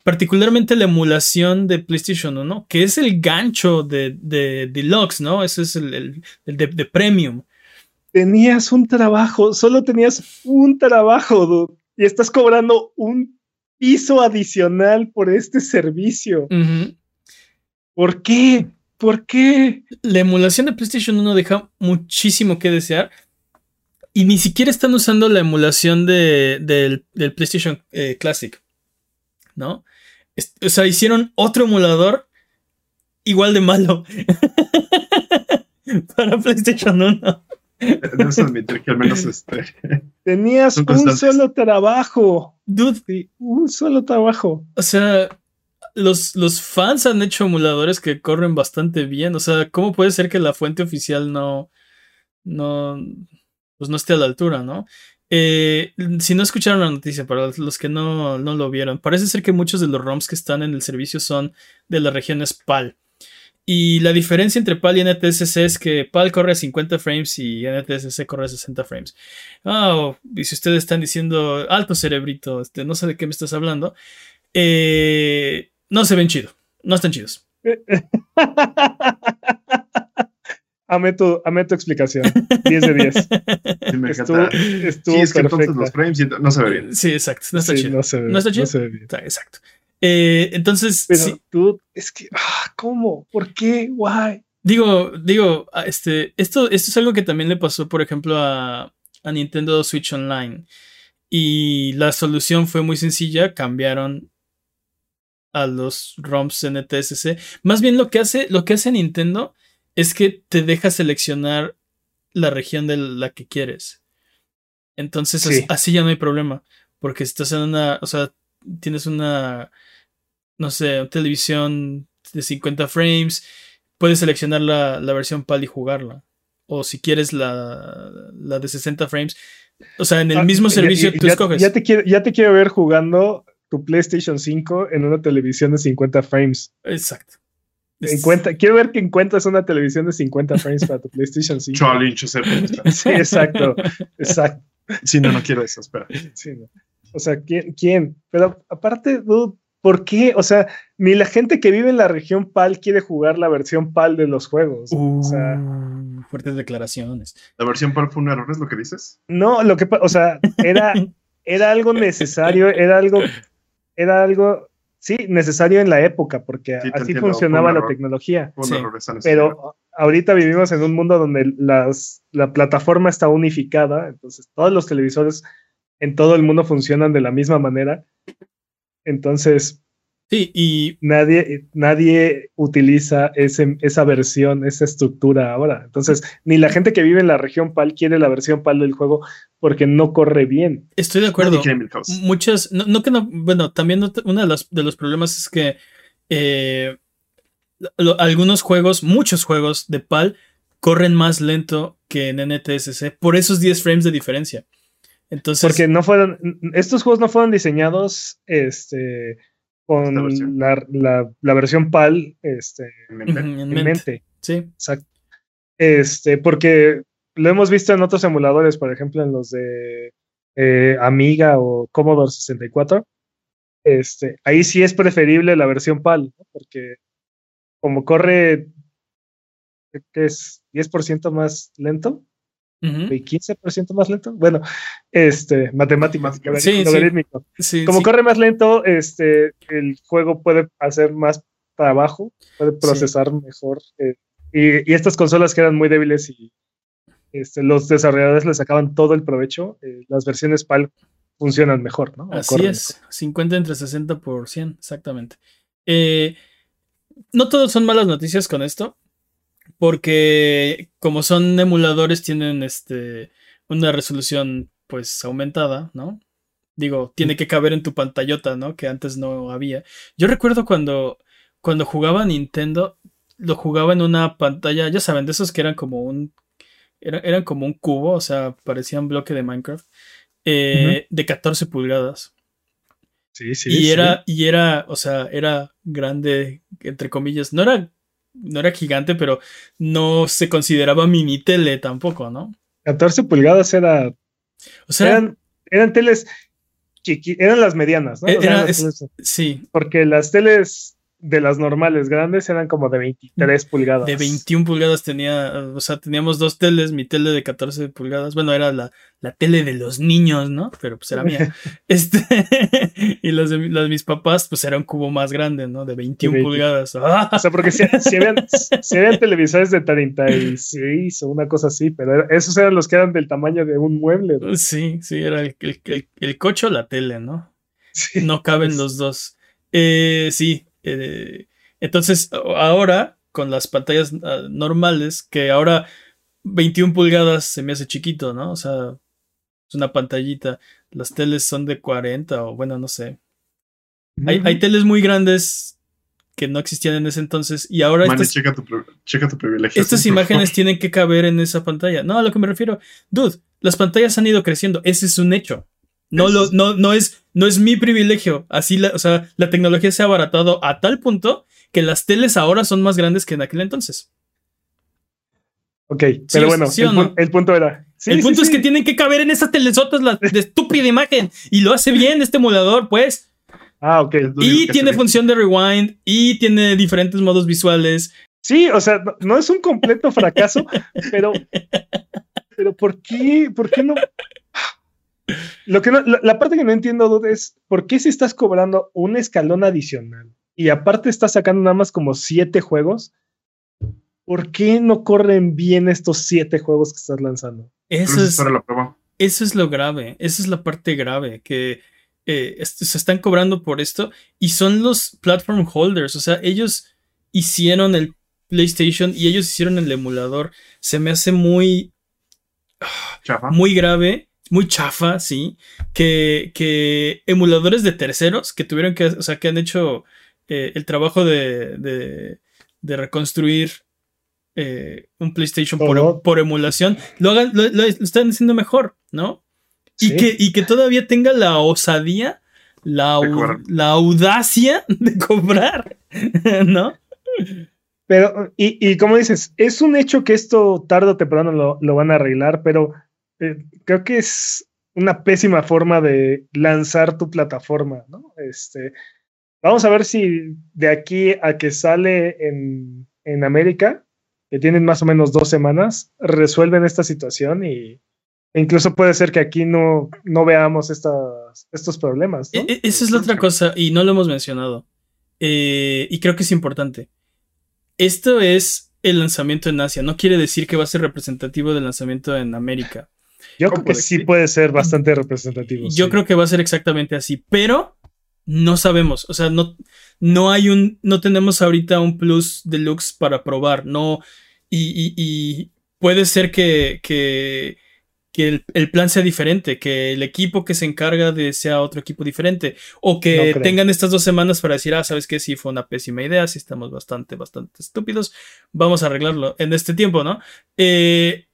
Speaker 1: Particularmente la emulación de PlayStation 1, que es el gancho de, de Deluxe, ¿no? Ese es el, el- el de, de Premium.
Speaker 2: Tenías un trabajo, solo tenías un trabajo, dude, y estás cobrando un piso adicional por este servicio. ¿Por qué? ¿Por qué?
Speaker 1: la emulación de PlayStation 1 deja muchísimo que desear. Y ni siquiera están usando la emulación de- del, del PlayStation eh, Classic. ¿No? O sea, hicieron otro emulador igual de malo. Para PlayStation 1.
Speaker 3: Debes admitir que al menos este.
Speaker 2: Tenías un
Speaker 3: constantes.
Speaker 2: solo trabajo.
Speaker 1: Dude,
Speaker 2: un solo trabajo.
Speaker 1: o sea, los, los fans han hecho emuladores que corren bastante bien. O sea, ¿cómo puede ser que la fuente oficial no, no, pues no esté a la altura, ¿no? Eh, si no escucharon la noticia, para los que no, no lo vieron, parece ser que muchos de los ROMs que están en el servicio son de las regiones PAL. Y la diferencia entre PAL y NTSC es que PAL corre a 50 frames y NTSC corre a 60 frames. Ah, y si ustedes están diciendo, alto cerebrito, este, no sé de qué me estás hablando, eh, no se ven chido, no están chidos.
Speaker 2: amé, tu, amé tu explicación. 10 de 10.
Speaker 3: Sí, me
Speaker 2: Estuvo,
Speaker 3: Sí, es que entonces los frames y- no se ve bien.
Speaker 1: Sí, exacto, no está
Speaker 2: Sí,
Speaker 1: chido.
Speaker 2: no se ve,
Speaker 1: ¿No está chido?
Speaker 2: se ve bien.
Speaker 1: Está- Exacto. Eh, entonces,
Speaker 2: Pero
Speaker 1: sí,
Speaker 2: tú, es que, ah, ¿cómo? ¿Por qué? Why?
Speaker 1: Digo, digo, a- este, esto, esto es algo que también le pasó, por ejemplo, a, a Nintendo Switch Online. Y la solución fue muy sencilla, cambiaron a los ROMs NTSC. Más bien lo que hace, lo que hace Nintendo es que te deja seleccionar la región de la que quieres. Entonces
Speaker 2: Sí.
Speaker 1: as- así ya no hay problema. Porque estás en una, o sea, tienes una, no sé, televisión de 50 frames, puedes seleccionar la, la versión PAL y jugarla. O si quieres la, la de 60 frames. O sea, en el
Speaker 2: Ah,
Speaker 1: mismo
Speaker 2: ya-
Speaker 1: servicio
Speaker 2: ya-
Speaker 1: tú
Speaker 2: ya,
Speaker 1: escoges.
Speaker 2: Ya te, quiero, ya te quiero ver jugando tu PlayStation 5 en una televisión de 50 frames.
Speaker 1: Exacto.
Speaker 2: Encuentra- quiero ver que encuentras una televisión de 50 frames para tu PlayStation 5.
Speaker 3: Challenge, ese, espera.
Speaker 2: Sí, exacto. Exacto.
Speaker 3: Sí, no, no quiero eso, espera.
Speaker 2: Sí, no. O sea, ¿quién, ¿quién? Pero aparte, dude, ¿por qué? O sea, ni la gente que vive en la región PAL quiere jugar la versión PAL de los juegos. o sea,
Speaker 1: Uh, fuertes declaraciones.
Speaker 3: ¿La versión PAL fue un error, es lo que dices?
Speaker 2: no, lo que, o sea, era, era algo necesario, era algo, era algo, sí, necesario en la época, porque
Speaker 3: Sí,
Speaker 2: así
Speaker 3: entiendo,
Speaker 2: funcionaba
Speaker 3: un
Speaker 2: la
Speaker 3: error.
Speaker 2: tecnología.
Speaker 1: Sí.
Speaker 2: Pero ahorita vivimos en un mundo donde las, la plataforma está unificada, entonces todos los televisores en todo el mundo funcionan de la misma manera. Entonces,
Speaker 1: Sí, y
Speaker 2: nadie, nadie utiliza ese, esa versión, esa estructura ahora. Entonces, ni la gente que vive en la región PAL quiere la versión PAL del juego porque no corre bien.
Speaker 1: estoy de acuerdo. Muchas, no, no que no, bueno, también uno de los, de los problemas es que eh, lo- algunos juegos, muchos juegos de PAL corren más lento que en NTSC por esos 10 frames de diferencia. Entonces,
Speaker 2: Porque no fueron, estos juegos no fueron diseñados este, con
Speaker 3: versión.
Speaker 2: la, la- la versión PAL este,
Speaker 3: en mente.
Speaker 1: Ujú, en
Speaker 2: en
Speaker 1: mente. Sí.
Speaker 2: Exacto. Este, porque lo hemos visto en otros emuladores, por ejemplo, en los de eh, Amiga o Commodore 64. Este, ahí sí es preferible la versión PAL, ¿no? porque como corre, que es 10% más lento
Speaker 1: Ujú.
Speaker 2: y 15% más lento. Bueno, este, matemáticas.
Speaker 1: Sí, sí.
Speaker 2: logarítmico.
Speaker 1: Sí,
Speaker 2: Como corre más lento, este, el juego puede hacer más trabajo, puede procesar mejor. eh, y, y estas consolas que eran muy débiles y este, los desarrolladores les sacaban todo el provecho, eh, las versiones PAL funcionan mejor, ¿no? O
Speaker 1: Así es, 50 entre 60 por 100, exactamente. Eh, no todos son malas noticias con esto, porque como son emuladores tienen este una resolución pues aumentada, ¿no? Digo, tiene que caber en tu pantallota, ¿no? Que antes no había. Yo recuerdo cuando cuando jugaba Nintendo, lo jugaba en una pantalla, ya saben, de esos que eran como un era- eran como un cubo, o sea, parecían bloque de Minecraft, eh, de 14 pulgadas.
Speaker 2: Sí, sí.
Speaker 1: y
Speaker 2: sí.
Speaker 1: era, y era, o sea, era grande, entre comillas. No era, no era gigante, pero no se consideraba mini tele tampoco, ¿no?
Speaker 2: 14 pulgadas era,
Speaker 1: O sea,
Speaker 2: eran, eran teles chiqui, eran las medianas, ¿no? O sea,
Speaker 1: Era-
Speaker 2: las
Speaker 1: es-
Speaker 2: teles-
Speaker 1: sí,
Speaker 2: porque las teles de las normales grandes eran como de 23 pulgadas.
Speaker 1: de 21 pulgadas tenía, o sea, teníamos dos teles, mi tele de 14 pulgadas, bueno, era la, la tele de los niños, ¿no? Pero pues era mía. Este, y las de las de mis papás, pues era un cubo más grande, ¿no? De 21
Speaker 2: De 20.
Speaker 1: pulgadas. ¡Ah!
Speaker 2: O sea, porque si, si habían, si habían televisores de 36 o una cosa así, pero era- esos eran los que eran del tamaño de un mueble. ¿no?
Speaker 1: Sí, sí, era el, el, el, el coche o la tele, ¿no?
Speaker 2: Sí.
Speaker 1: No caben los dos. Eh, sí. Eh, entonces, ahora, con las pantallas ah, normales, que ahora 21 pulgadas se me hace chiquito, ¿no? O sea, es una pantallita. Las teles son de 40 o bueno, no sé. Hay, hay teles muy grandes que no existían en ese entonces y ahora estas,
Speaker 3: checa tu, pri- checa tu privilegio.
Speaker 1: estas imágenes tienen que caber en esa pantalla. No, a lo que me refiero, dude, las pantallas han ido creciendo, ese es un hecho. No, lo, no, no, es, no es mi privilegio. Así, la, o sea, la tecnología se ha abaratado a tal punto que las teles ahora son más grandes que en aquel entonces.
Speaker 2: Ok, pero bueno,
Speaker 1: sí
Speaker 2: el,
Speaker 1: no?
Speaker 2: punto era. sí,
Speaker 1: el punto es que tienen que caber en esas telesotas la, de estúpida imagen. Y lo hace bien este emulador, pues.
Speaker 2: Ah, ok.
Speaker 1: Y tiene función de rewind. Y tiene diferentes modos visuales.
Speaker 2: Sí, o sea, no, no es un completo fracaso, pero, pero ¿por qué, por qué no? Lo que no- la, la parte que no entiendo Dude, es por qué si estás cobrando un escalón adicional y aparte estás sacando nada más como siete juegos, ¿por qué no corren bien estos siete juegos que estás lanzando?
Speaker 1: Eso es,
Speaker 3: es para la prueba.
Speaker 1: Eso es lo grave, esa es la parte grave, que eh, est- se están cobrando por esto y son los platform holders, o sea, ellos hicieron el PlayStation y ellos hicieron el emulador. Se me hace muy,
Speaker 3: Chafa.
Speaker 1: muy grave, muy chafa, sí, que, que emuladores de terceros que tuvieron que, o sea, que han hecho eh, el trabajo de, de, de reconstruir eh, un PlayStation por, por emulación, lo, hagan, lo, lo- lo están haciendo mejor, ¿no? Y,
Speaker 2: Sí.
Speaker 1: que, y que todavía tenga la osadía, la, la audacia de cobrar, ¿no?
Speaker 2: Pero, y, y como dices, es un hecho que esto tarde o temprano lo, lo van a arreglar, pero eh, creo que es una pésima forma de lanzar tu plataforma, ¿no? Este, vamos a ver si de aquí a que sale en, en América, que tienen más o menos dos semanas, resuelven esta situación y e incluso puede ser que aquí no, no veamos estas, estos problemas.
Speaker 1: E- e- esa es la otra cosa, y no lo hemos mencionado. Eh, y creo que es importante. Esto es el lanzamiento en Asia. No quiere decir que va a ser representativo del lanzamiento en América.
Speaker 2: Yo
Speaker 3: ¿Cómo
Speaker 2: creo que sí puede ser bastante representativo.
Speaker 1: Yo
Speaker 2: sí.
Speaker 1: creo que va a ser exactamente así, pero no sabemos. O sea, no, no hay un, no tenemos ahorita un plus deluxe para probar. No, y, y- y puede ser que, que, que el, el plan sea diferente, que el equipo que se encarga de sea otro equipo diferente, o que
Speaker 2: No
Speaker 1: tengan estas dos semanas para decir, ah, sabes que sí fue una pésima idea, sí estamos bastante, bastante estúpidos, vamos a arreglarlo en este tiempo, ¿no? Eh,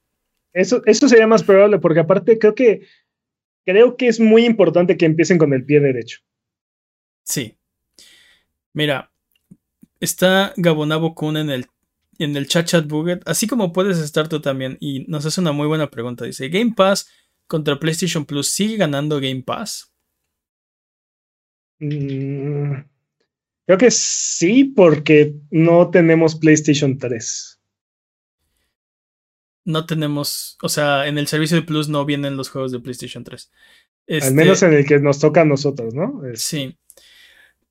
Speaker 2: Eso, eso sería más probable, porque aparte creo que creo que es muy importante que empiecen con el pie derecho.
Speaker 1: Sí. Mira, está Gabonabo Kun en el, en el chat chat buget, así como puedes estar tú también, y nos hace una muy buena pregunta. Dice, ¿Game Pass contra PlayStation Plus sigue ganando Game Pass?
Speaker 2: Mm, creo que sí, porque no tenemos PlayStation 3.
Speaker 1: No tenemos, o sea, en el servicio de Plus no vienen los juegos de PlayStation 3.
Speaker 2: Al menos este en el que nos toca a nosotros, ¿no?
Speaker 1: Sí.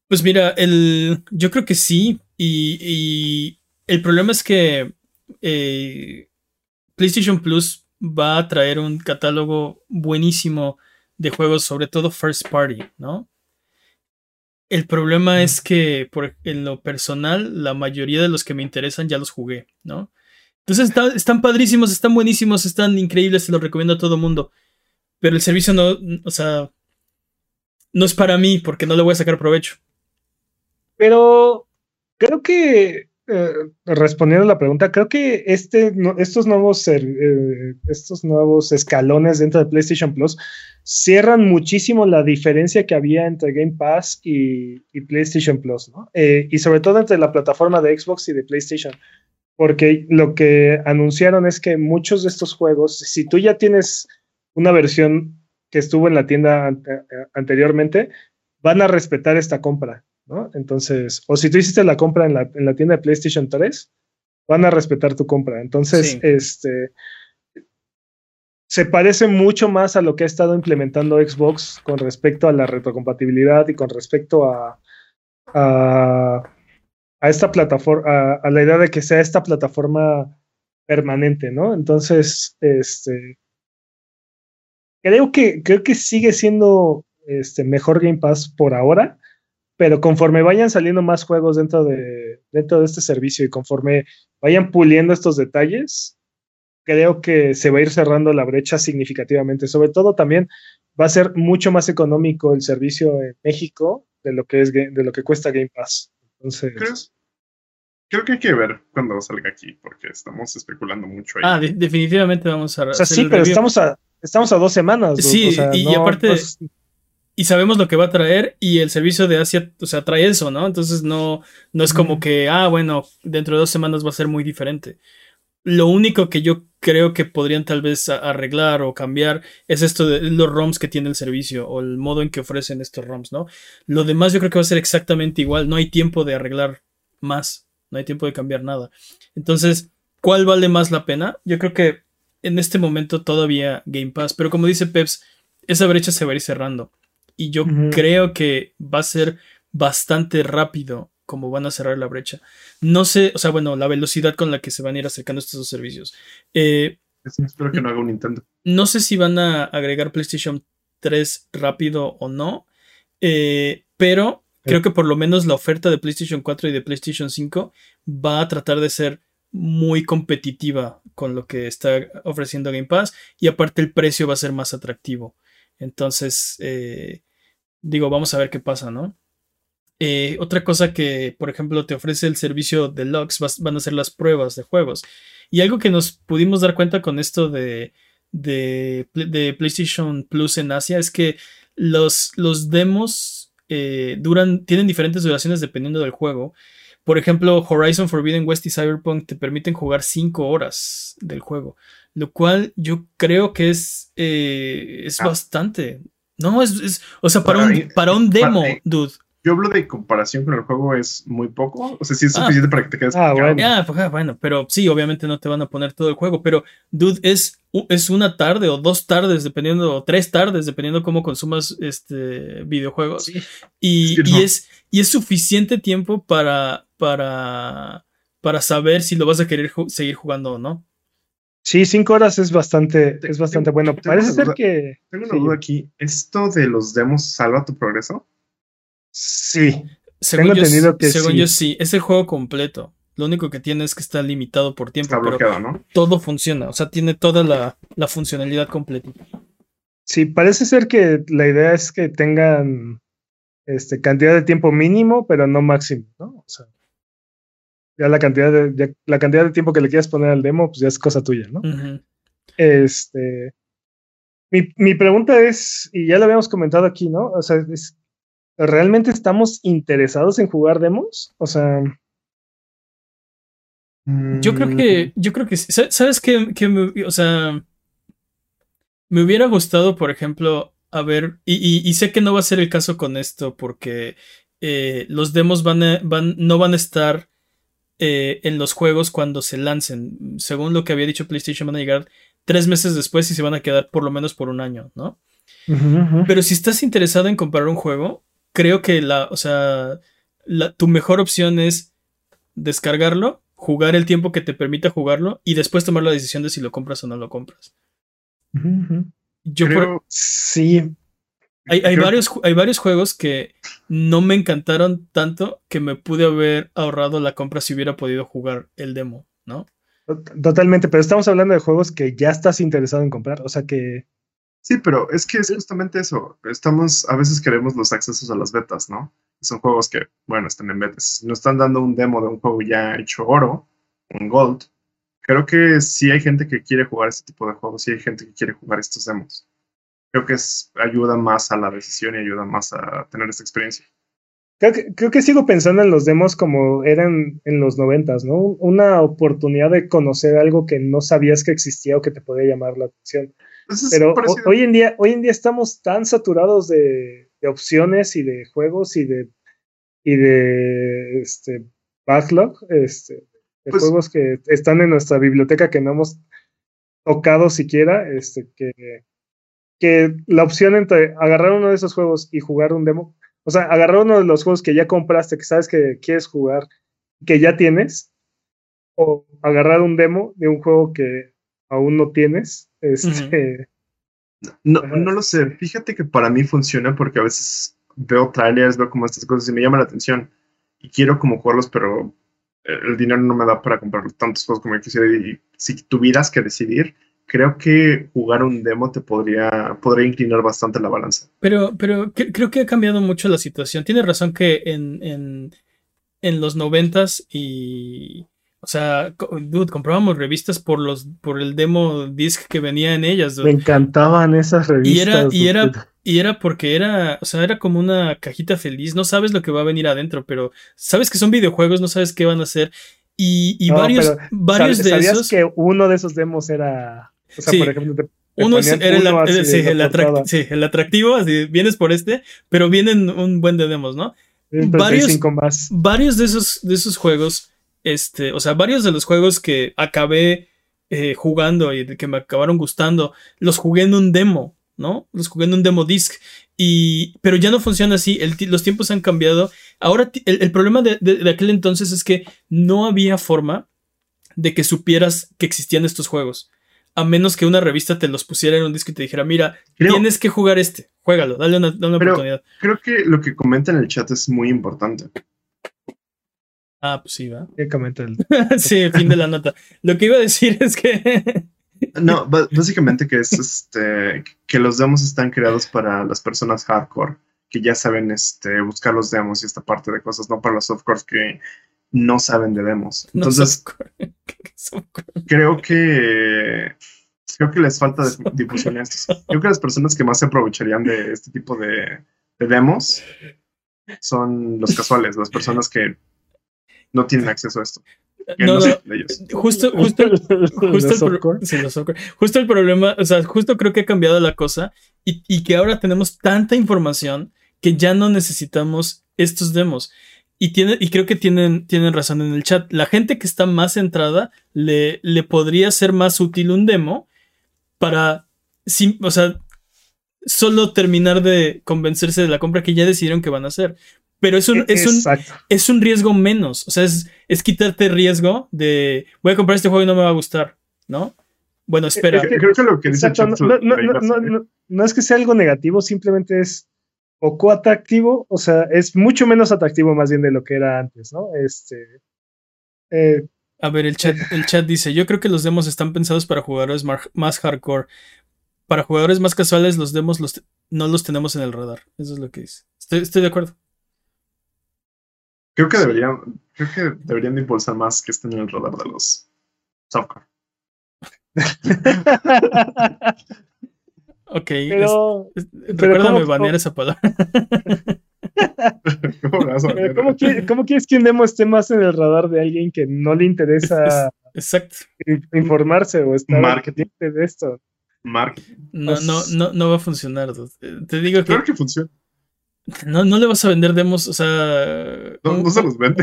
Speaker 1: Pues mira, el, yo creo que sí. Y, el problema es que eh, PlayStation Plus va a traer un catálogo buenísimo de juegos, sobre todo first party, ¿no? El problema es que por, en lo personal, la mayoría de los que me interesan ya los jugué, ¿no? Entonces están padrísimos, están buenísimos, están increíbles, se los recomiendo a todo mundo. Pero el servicio no, o sea, no es para mí porque no le voy a sacar provecho.
Speaker 2: Pero creo que, eh, respondiendo a la pregunta, creo que este, estos, nuevos, eh, estos nuevos escalones dentro de PlayStation Plus cierran muchísimo la diferencia que había entre Game Pass y, PlayStation Plus, ¿no? Eh, y sobre todo entre la plataforma de Xbox y de PlayStation. Porque lo que anunciaron es que muchos de estos juegos, si tú ya tienes una versión que estuvo en la tienda anteriormente, van a respetar esta compra. Entonces, o si tú hiciste la compra en la, tienda de PlayStation 3, van a respetar tu compra. Entonces, este se parece mucho más a lo que ha estado implementando Xbox con respecto a la retrocompatibilidad y con respecto a, a, esta plataforma, a, la idea de que sea esta plataforma permanente, ¿no? Entonces, este creo que, creo que sigue siendo este, mejor Game Pass por ahora pero conforme vayan saliendo más juegos dentro de, dentro de este servicio y conforme vayan puliendo estos detalles, creo que se va a ir cerrando la brecha significativamente. Sobre todo también va a ser mucho más económico el servicio en México de lo que es de lo que cuesta Game Pass. Entonces,
Speaker 3: creo que hay que ver cuando salga aquí, porque estamos especulando mucho ahí.
Speaker 1: Ah, definitivamente vamos a.
Speaker 2: O sea, sí, pero estamos a, estamos a dos semanas.
Speaker 1: Sí, y, aparte, pues, y sabemos lo que va a traer y el servicio de Asia, o sea, trae eso, ¿no? Entonces no, no es como que, ah, bueno, dentro de dos semanas va a ser muy diferente. Lo único que yo creo que podrían tal vez arreglar o cambiar es esto de los ROMs que tiene el servicio o el modo en que ofrecen estos ROMs, ¿no? Lo demás yo creo que va a ser exactamente igual, no hay tiempo de arreglar más, no hay tiempo de cambiar nada. Entonces, ¿cuál vale más la pena? Yo creo que en este momento todavía Game Pass, pero como dice Peps, esa brecha se va a ir cerrando y yo creo que va a ser bastante rápido como van a cerrar la brecha. No sé, o sea, bueno, la velocidad con la que se van a ir acercando estos dos servicios. Eh,
Speaker 3: espero que no haga un Nintendo.
Speaker 1: No sé si van a agregar PlayStation 3 rápido o no, eh, pero creo que por lo menos la oferta de PlayStation 4 y de PlayStation 5 va a tratar de ser muy competitiva con lo que está ofreciendo Game Pass y aparte el precio va a ser más atractivo. Entonces, eh, digo, vamos a ver qué pasa, ¿no? Eh, otra cosa que, por ejemplo, te ofrece el servicio Deluxe van a ser las pruebas de juegos. Y algo que nos pudimos dar cuenta con esto de, de, PlayStation Plus en Asia es que los, los demos eh, duran, tienen diferentes duraciones dependiendo del juego. Por ejemplo, Horizon Forbidden West y Cyberpunk te permiten jugar 5 horas del juego, lo cual yo creo que es, eh, es ah. bastante. No, es, o sea, para, un, para un demo, dude.
Speaker 3: Yo hablo de comparación con el juego, es muy poco. O sea, sí es ah. suficiente para que te quedes.
Speaker 1: Ah, bueno. Ah, pues, ah, bueno, pero sí, obviamente no te van a poner todo el juego. Pero, dude, es, es una tarde o dos tardes, dependiendo, o tres tardes, dependiendo cómo consumas este videojuegos. Y, y, es, y es suficiente tiempo para, para, para saber si lo vas a querer seguir jugando o no.
Speaker 2: Sí, cinco horas es bastante, es bastante bueno. Parece ser que.
Speaker 3: Tengo una duda aquí. ¿Esto de los demos salva tu progreso?
Speaker 2: Sí.
Speaker 1: Según tengo yo, entendido que según yo sí. Es el juego completo. Lo único que tiene es que está limitado por tiempo.
Speaker 3: Está bloqueado, ¿no?
Speaker 1: Todo funciona. O sea, tiene toda la, la funcionalidad completa.
Speaker 2: Sí, parece ser que la idea es que tengan este, cantidad de tiempo mínimo, pero no máximo, ¿no? O sea ya la cantidad de, la cantidad de tiempo que le quieras poner al demo, pues ya es cosa tuya, ¿no? Este. Mi, mi, pregunta es, y ya lo habíamos comentado aquí, ¿no? O sea, ¿realmente estamos interesados en jugar demos? O sea.
Speaker 1: Yo creo que,
Speaker 3: Mm,
Speaker 1: yo creo que ¿Sabes qué? Que me- o sea, me hubiera gustado, por ejemplo, a ver, y, y- y sé que no va a ser el caso con esto, porque eh, los demos van a- van, no van a estar eh, en los juegos cuando se lancen. Según lo que había dicho PlayStation, van a llegar tres meses después y se van a quedar por lo menos por un año, ¿no? Pero si estás interesado en comprar un juego, creo que la, o sea, la- tu mejor opción es descargarlo, jugar el tiempo que te permita jugarlo y después tomar la decisión de si lo compras o no lo compras. Yo por-
Speaker 3: creo,
Speaker 2: Sí,
Speaker 1: hay, hay
Speaker 3: creo-
Speaker 1: varios, hay varios juegos que no me encantaron tanto que me pude haber ahorrado la compra si hubiera podido jugar el demo, ¿no?
Speaker 2: Tot- Totalmente, pero estamos hablando de juegos que ya estás interesado en comprar, o sea que
Speaker 3: Sí, pero es que es justamente eso. Estamos, a veces queremos los accesos a las betas, ¿no? Son juegos que, bueno, están en betas. Nos están dando un demo de un juego ya hecho oro, un gold, creo que sí hay gente que quiere jugar este tipo de juegos, sí hay gente que quiere jugar estos demos. Creo que es, ayuda más a la decisión y ayuda más a tener esta experiencia.
Speaker 2: creo, que creo que sigo pensando en los demos como eran en los noventas, ¿no? Una oportunidad de conocer algo que no sabías que existía o que te podía llamar la atención. Pero
Speaker 3: parecido.
Speaker 2: hoy en día, hoy en día estamos tan saturados de, de opciones y de juegos y de y de este backlog, este, de
Speaker 3: Pues-
Speaker 2: juegos que están en nuestra biblioteca que no hemos tocado siquiera, este, que, que la opción entre agarrar uno de esos juegos y jugar un demo, o sea, agarrar uno de los juegos que ya compraste, que sabes que quieres jugar, que ya tienes, o agarrar un demo de un juego que aún no tienes, este,
Speaker 3: No, no lo sé. Fíjate que para mí funciona porque a veces veo trailers, veo como estas cosas y me llama la atención. Y quiero como jugarlos, pero eh, el dinero no me da para comprar tantos juegos como yo quisiera. Y si tuvieras que decidir, creo que jugar un demo te podría, podría inclinar bastante la balanza.
Speaker 1: Pero, pero cre- creo que ha cambiado mucho la situación. Tienes razón que en, en, en los noventas y... O sea, dude, comprábamos revistas por los por el demo disc que venía en ellas. dude.
Speaker 2: me encantaban esas revistas.
Speaker 1: Y era, y era, y era porque era, o sea, era como una cajita feliz. No sabes lo que va a venir adentro, pero sabes que son videojuegos, no sabes qué van a hacer. Y, y
Speaker 2: No,
Speaker 1: varios, varios de
Speaker 2: ¿Sabías
Speaker 1: esos.
Speaker 2: que uno de esos demos era, o sea,
Speaker 1: Sí.
Speaker 2: por ejemplo, te-
Speaker 1: Uno es- el,
Speaker 2: uno
Speaker 1: sí, el sí, el atractivo, así, vienes por este, pero vienen un buen de demos, ¿no? varios-
Speaker 2: 35 más.
Speaker 1: varios de esos, de esos juegos, este, o sea, varios de los juegos que acabé eh, jugando y que me acabaron gustando, los jugué en un demo, ¿no? Los jugué en un demo disc. Y, pero ya no funciona así, el los tiempos han cambiado. Ahora, el, el problema de, de- de aquel entonces es que no había forma de que supieras que existían estos juegos. A menos que una revista te los pusiera en un disco y te dijera, mira,
Speaker 3: Creo,
Speaker 1: tienes que jugar este, juégalo, dale una, dale una
Speaker 3: Pero-
Speaker 1: oportunidad.
Speaker 3: creo que lo que comenta en el chat es muy importante.
Speaker 1: Ah, pues sí, va.
Speaker 2: ¿Qué comenta el-
Speaker 1: sí, fin de la nota. Lo que iba a decir es que.
Speaker 3: No, básicamente que es este que los demos están creados para las personas hardcore que ya saben este buscar los demos y esta parte de cosas, no para los softcores que no saben de demos. Entonces,
Speaker 1: softcore. ¿Qué softcore?
Speaker 3: creo que creo que les falta de- difusión a estos. Creo que las personas que más se aprovecharían de este tipo de, de demos son los casuales, las personas que no tienen acceso a esto.
Speaker 1: No,
Speaker 3: no,
Speaker 1: no,
Speaker 3: ellos.
Speaker 1: justo, justo. Justo el problema, o sea, justo creo que ha cambiado la cosa y, y que ahora tenemos tanta información que ya no necesitamos estos demos. Y, tiene, y creo que tienen, tienen razón en el chat. La gente que está más centrada le, le podría ser más útil un demo para, sim- o sea, solo terminar de convencerse de la compra que ya decidieron que van a hacer. Pero es un, es un, es un riesgo menos. O sea, es, es quitarte riesgo de voy a comprar este juego y no me va a gustar, ¿no? Bueno, espera.
Speaker 2: Es que-
Speaker 3: Creo que lo que dice
Speaker 2: Exacto,
Speaker 3: chat
Speaker 2: no,
Speaker 3: es
Speaker 2: no, no, no, no- no es que sea algo negativo, simplemente es poco atractivo, o sea, es mucho menos atractivo más bien de lo que era antes, ¿no? Este, eh,
Speaker 1: A ver, el chat, el chat dice: Yo creo que los demos están pensados para jugadores mar- más hardcore. Para jugadores más casuales, los demos los no los tenemos en el radar. Eso es lo que dice. Estoy, estoy de acuerdo.
Speaker 3: Creo que deberían, creo que deberían de impulsar más que estén en el radar de los softcore.
Speaker 1: Ok.
Speaker 2: pero,
Speaker 1: es- es-
Speaker 2: pero
Speaker 1: recuérdame
Speaker 2: ¿cómo-
Speaker 1: banear esa palabra.
Speaker 3: ¿Cómo me vas a
Speaker 2: Pero
Speaker 3: vender?
Speaker 2: ¿Cómo, qui- cómo quieres que un demo esté más en el radar de alguien que no le interesa
Speaker 1: Exacto.
Speaker 2: in- informarse o estar
Speaker 3: Marketing.
Speaker 2: de esto?
Speaker 3: Marketing.
Speaker 1: No,
Speaker 2: Pues-
Speaker 1: no, no, no va a funcionar. Eh, Te digo que
Speaker 3: Claro que funciona.
Speaker 1: No, no le vas a vender demos, o sea.
Speaker 3: No,
Speaker 1: un-
Speaker 3: no se los vende.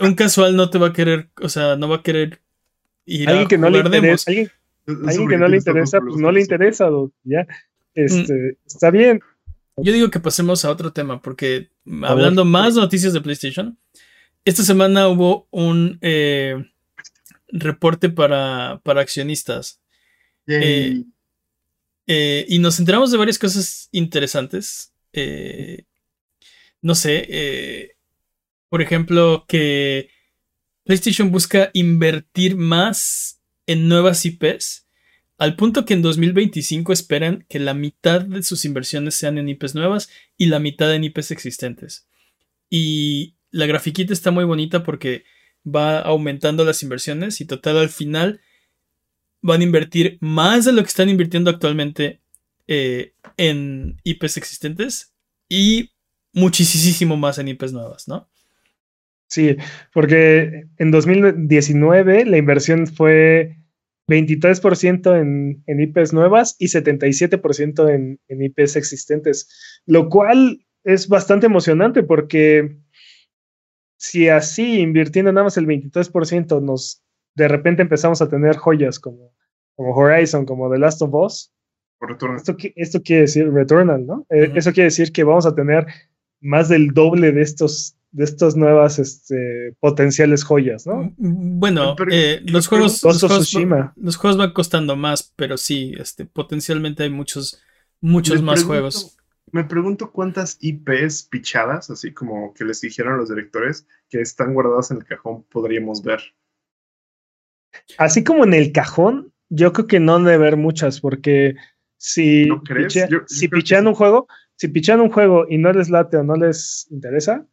Speaker 1: un, casual no te va a querer, o sea, no va a querer ir
Speaker 2: Alguien
Speaker 1: a
Speaker 2: que no le
Speaker 1: jugar demos.
Speaker 2: interesa, alguien, que no le interesa, pues no le interesa, dude, ya.
Speaker 1: Mm.
Speaker 2: Este, está bien.
Speaker 1: Yo digo que pasemos a otro tema, porque hablando más de noticias de PlayStation, esta semana hubo un eh, reporte para, para accionistas eh, eh, y nos enteramos de varias cosas interesantes. Eh, no sé, eh, por ejemplo, que PlayStation busca invertir más en nuevas IPs, al punto que en 2025 esperan que la mitad de sus inversiones sean en IPs nuevas y la mitad en IPs existentes. Y la grafiquita está muy bonita porque va aumentando las inversiones y total al final van a invertir más de lo que están invirtiendo actualmente eh, en IPs existentes y muchísimo más en IPs nuevas, ¿no?
Speaker 2: Sí, porque en 2019 la inversión fue 23% en, en IPs nuevas y 77% en, en IPs existentes, lo cual es bastante emocionante porque si así invirtiendo nada más el 23% nos de repente empezamos a tener joyas como, como Horizon, como The Last of Us, Esto, esto quiere decir Returnal, ¿no? Eh. Eso quiere decir que vamos a tener más del doble de estos de estas nuevas este, potenciales joyas, ¿no?
Speaker 1: Bueno,
Speaker 3: Pero-
Speaker 1: eh,
Speaker 3: pero-
Speaker 1: los juegos, los juegos, los juegos van costando más, pero sí, este, potencialmente hay muchos, muchos
Speaker 3: Me
Speaker 1: más
Speaker 3: pregunto-
Speaker 1: juegos.
Speaker 3: Me pregunto cuántas IPs pichadas, así como que les dijeron los directores, que están guardadas en el cajón, podríamos ver.
Speaker 2: Así como en el cajón, yo creo que no debe haber muchas, porque si,
Speaker 3: ¿No crees?
Speaker 2: pichea-
Speaker 3: Yo- yo
Speaker 2: si
Speaker 3: creo que
Speaker 2: pichean un juego, si pichean un juego y no les late o no les interesa,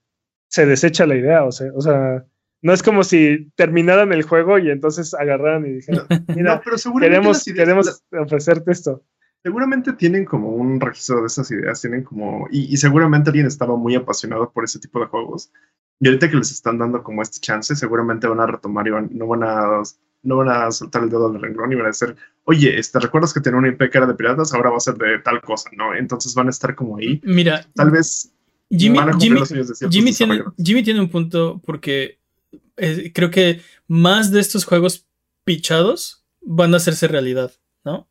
Speaker 2: se desecha la idea. O sea, o sea, no es como si terminaran el juego y entonces agarraran y dijeran, mira,
Speaker 3: no, pero seguramente
Speaker 2: queremos,
Speaker 3: ideas-
Speaker 2: queremos ofrecerte esto.
Speaker 3: seguramente tienen como un registro de esas ideas, tienen como, y, y seguramente alguien estaba muy apasionado por ese tipo de juegos. Y ahorita que les están dando como este chance, seguramente van a retomar y van- no van a no van a soltar el dedo del renglón y van a decir, oye, este, ¿recuerdas que tenía una IP que era de piratas? Ahora va a ser de tal cosa, ¿no? Entonces van a estar como ahí.
Speaker 1: Mira,
Speaker 3: Tal vez
Speaker 1: Jimmy,
Speaker 3: van a cumplir
Speaker 1: Jimmy,
Speaker 3: los sueños de ciertos
Speaker 1: Jimmy tiene,
Speaker 3: desarrolladores.
Speaker 1: Jimmy tiene un punto porque eh, creo que más de estos juegos pichados van a hacerse realidad, ¿no?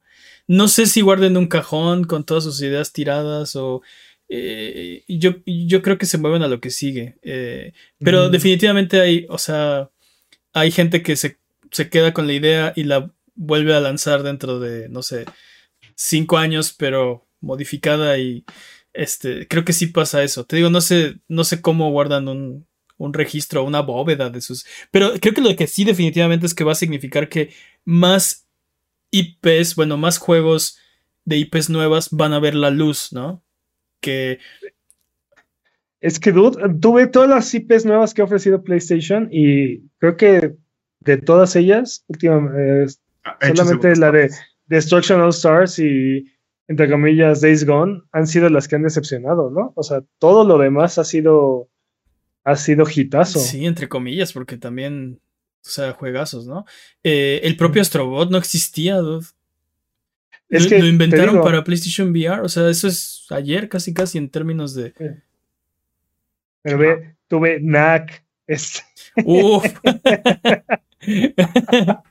Speaker 1: No sé si guarden un cajón con todas sus ideas tiradas o... eh, yo, yo creo que se mueven a lo que sigue. eh, pero
Speaker 2: Mm.
Speaker 1: definitivamente hay, o sea, hay gente que se, se queda con la idea y la vuelve a lanzar dentro de, no sé, cinco años, pero modificada y este, creo que sí pasa eso. Te digo, no sé, no sé cómo guardan un, un registro, una bóveda de sus. Pero creo que lo que sí definitivamente es que va a significar que más IPs, bueno, más juegos de IPs nuevas van a ver la luz, ¿no? Que
Speaker 2: Es que, dude, tuve todas las IPs nuevas que ha ofrecido PlayStation y creo que de todas ellas, últimamente,
Speaker 3: hecho
Speaker 2: solamente
Speaker 3: segundas
Speaker 2: la de. Destruction All Stars y, entre comillas, Days Gone han sido las que han decepcionado, ¿no? O sea, todo lo demás ha sido, ha sido hitazo.
Speaker 1: sí, entre comillas, porque también, o sea, juegazos, ¿no? Eh, el propio Astrobot no existía, dude.
Speaker 2: Es
Speaker 1: lo,
Speaker 2: que,
Speaker 1: lo
Speaker 2: te
Speaker 1: inventaron
Speaker 2: digo-
Speaker 1: para PlayStation VR, o sea, eso es ayer casi casi en términos de...
Speaker 2: Pero ve, tuve Knack, este,
Speaker 1: Uf.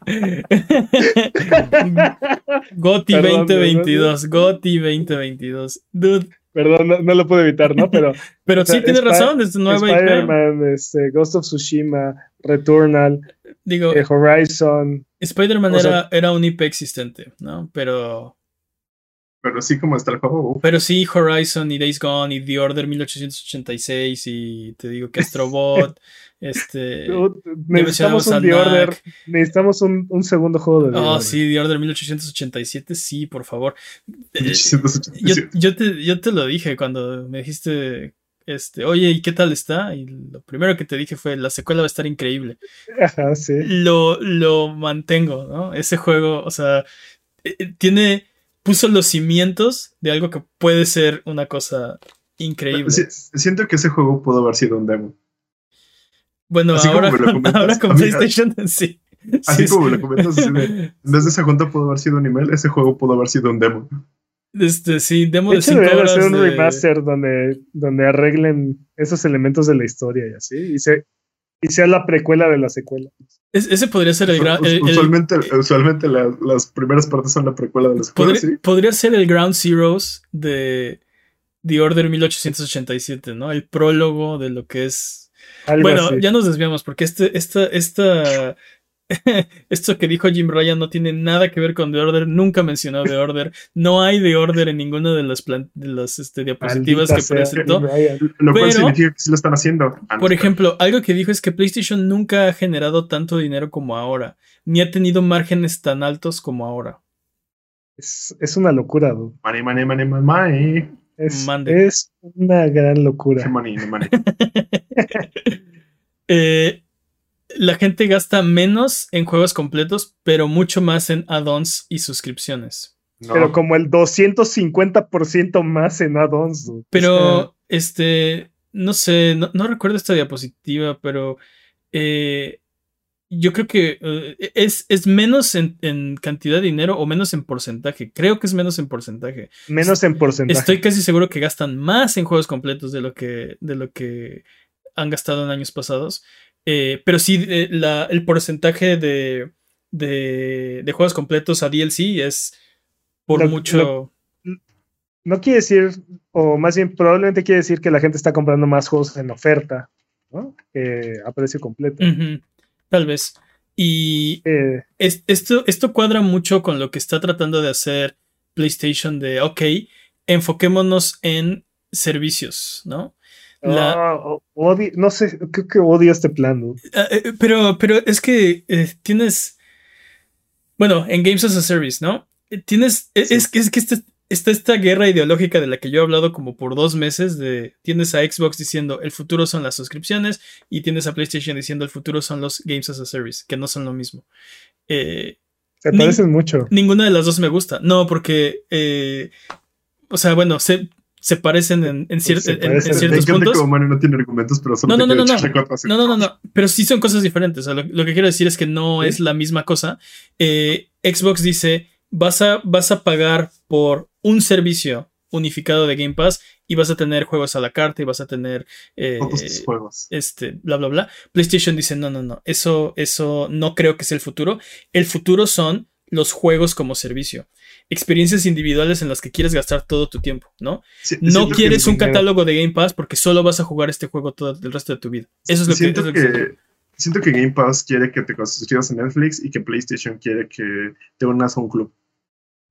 Speaker 1: Goti
Speaker 2: Perdón,
Speaker 1: 2022, Goti 2022. Dude,
Speaker 2: perdón, no, no lo pude evitar, ¿no? Pero
Speaker 1: pero
Speaker 2: O sea,
Speaker 1: sí tienes
Speaker 2: Spi-
Speaker 1: razón, es nueva IP.
Speaker 2: Spider-Man, este, Ghost of Tsushima, Returnal,
Speaker 1: Digo,
Speaker 2: eh, Horizon,
Speaker 1: Spider-Man
Speaker 2: sea-
Speaker 1: era, un IP existente, ¿no? Pero,
Speaker 3: Pero así como está el juego, uf,
Speaker 1: pero sí, Horizon y Days Gone y The Order 1886 y te digo que Astrobot, este...
Speaker 2: Necesitamos un The Order, necesitamos un, un segundo juego de The
Speaker 1: Oh,
Speaker 2: Order.
Speaker 1: sí, The Order 1887, sí, por favor. Eh,
Speaker 3: 1887.
Speaker 1: yo, yo te, yo te lo dije cuando me dijiste, este, oye, ¿y qué tal está? Y lo primero que te dije fue, la secuela va a estar increíble.
Speaker 2: Ajá, sí.
Speaker 1: Lo, lo mantengo, ¿no? Ese juego, o sea, eh, eh, tiene, puso los cimientos de algo que puede ser una cosa increíble.
Speaker 3: Sí, siento que ese juego pudo haber sido un demo.
Speaker 1: Bueno,
Speaker 3: Así como
Speaker 1: ahora, con,
Speaker 3: comentas,
Speaker 1: ahora con
Speaker 3: a mí-
Speaker 1: PlayStation, sí.
Speaker 3: Así
Speaker 1: Sí,
Speaker 3: como
Speaker 1: sí.
Speaker 3: lo comentas, de, en vez de esa junta pudo haber sido un email, ese juego pudo haber sido un demo.
Speaker 1: Este, sí, demo
Speaker 2: De
Speaker 1: de
Speaker 2: hecho,
Speaker 1: 5
Speaker 2: deberían
Speaker 1: horas.
Speaker 2: hacer un
Speaker 1: de-
Speaker 2: remaster donde, donde arreglen esos elementos de la historia y así. Y, se, y sea la precuela de la secuela.
Speaker 1: Es- ese podría ser el gran.
Speaker 3: Us-
Speaker 1: el- el-
Speaker 3: usualmente usualmente la- las primeras partes son la precuela de la escuela,
Speaker 1: podría,
Speaker 3: ¿sí?
Speaker 1: podría ser el Ground Zeroes de The Order 1887, ¿no? El prólogo de lo que es.
Speaker 2: Algo
Speaker 1: Bueno,
Speaker 2: así.
Speaker 1: ya nos desviamos porque este, esta, esta, esto que dijo Jim Ryan no tiene nada que ver con The Order. Nunca mencionó The Order. No hay The Order en ninguna de las, plan- de las este, diapositivas
Speaker 2: Maldita
Speaker 1: que
Speaker 2: sea,
Speaker 1: presentó.
Speaker 2: Ryan.
Speaker 3: Lo cual significa que sí lo están haciendo. Ah,
Speaker 1: Por ejemplo, algo que dijo es que PlayStation nunca ha generado tanto dinero como ahora, ni ha tenido márgenes tan altos como ahora.
Speaker 2: Es, es una locura, dude.
Speaker 3: Money, money, money, money.
Speaker 2: Es,
Speaker 1: Mande.
Speaker 2: es una gran locura.
Speaker 3: money, money.
Speaker 1: Eh, la gente gasta menos en juegos completos, pero mucho más en add-ons y suscripciones.
Speaker 3: No.
Speaker 2: Pero como el 250% más en add-ons. O
Speaker 1: Pero, este, no sé, no, no recuerdo esta diapositiva, pero eh, yo creo que eh, es, es menos en, en cantidad de dinero o menos en porcentaje. Creo que es menos en porcentaje.
Speaker 2: menos en porcentaje.
Speaker 1: Estoy casi seguro que gastan más en juegos completos de lo que, de lo que han gastado en años pasados. Eh, pero sí, eh, la- el porcentaje de, de, de juegos completos a DLC es por
Speaker 2: Lo-
Speaker 1: mucho.
Speaker 2: No quiere decir, o más bien probablemente quiere decir que la gente está comprando más juegos en oferta, ¿no? Que a precio completo.
Speaker 1: Ujú, tal vez. Y
Speaker 2: Eh,
Speaker 1: es- esto, esto cuadra mucho con lo que está tratando de hacer PlayStation de, ok, enfoquémonos en servicios, ¿no? La-
Speaker 2: ah, no sé, creo que odio este plan. ¿no?
Speaker 1: Ah, eh, pero, pero es que eh, tienes. Bueno, en Games as a Service, ¿no? Eh, Tienes. eh,
Speaker 3: Sí.
Speaker 1: Es, es que este- está esta guerra ideológica de la que yo he hablado como por dos meses. De tienes a Xbox diciendo el futuro son las suscripciones. Y tienes a PlayStation diciendo el futuro son los Games as a Service, que no son lo mismo. Eh,
Speaker 2: Se
Speaker 1: Ni-
Speaker 2: parecen mucho.
Speaker 1: ninguna de las dos me gusta. No, porque. eh, o sea, bueno, se, se parecen en, en cier-
Speaker 2: Se
Speaker 1: en- en
Speaker 2: parecen.
Speaker 3: Me
Speaker 1: ciertos puntos.
Speaker 3: como Mario no tiene argumentos, pero solo
Speaker 1: No, no, no, no. No, no, no, no. Pero sí son cosas diferentes. O sea, lo, lo que quiero decir es que no
Speaker 2: Sí.
Speaker 1: es la misma cosa. Eh, Xbox dice: vas a, vas a pagar por un servicio unificado de Game Pass y vas a tener juegos a la carta y vas a tener. eh,
Speaker 3: Todos tus juegos.
Speaker 1: este, bla, bla, bla. PlayStation dice: no, no, no. Eso, eso no creo que sea el futuro. El futuro son los juegos como servicio. Experiencias individuales en las que quieres gastar todo tu tiempo, ¿no?
Speaker 3: Sí,
Speaker 1: No quieres un
Speaker 2: dinero-
Speaker 1: catálogo de Game Pass porque solo vas a jugar este juego todo el resto de tu vida. Eso es lo que, es lo que, siento
Speaker 3: que Game Pass quiere que te suscribas a Netflix y que PlayStation quiere que te unas a un club.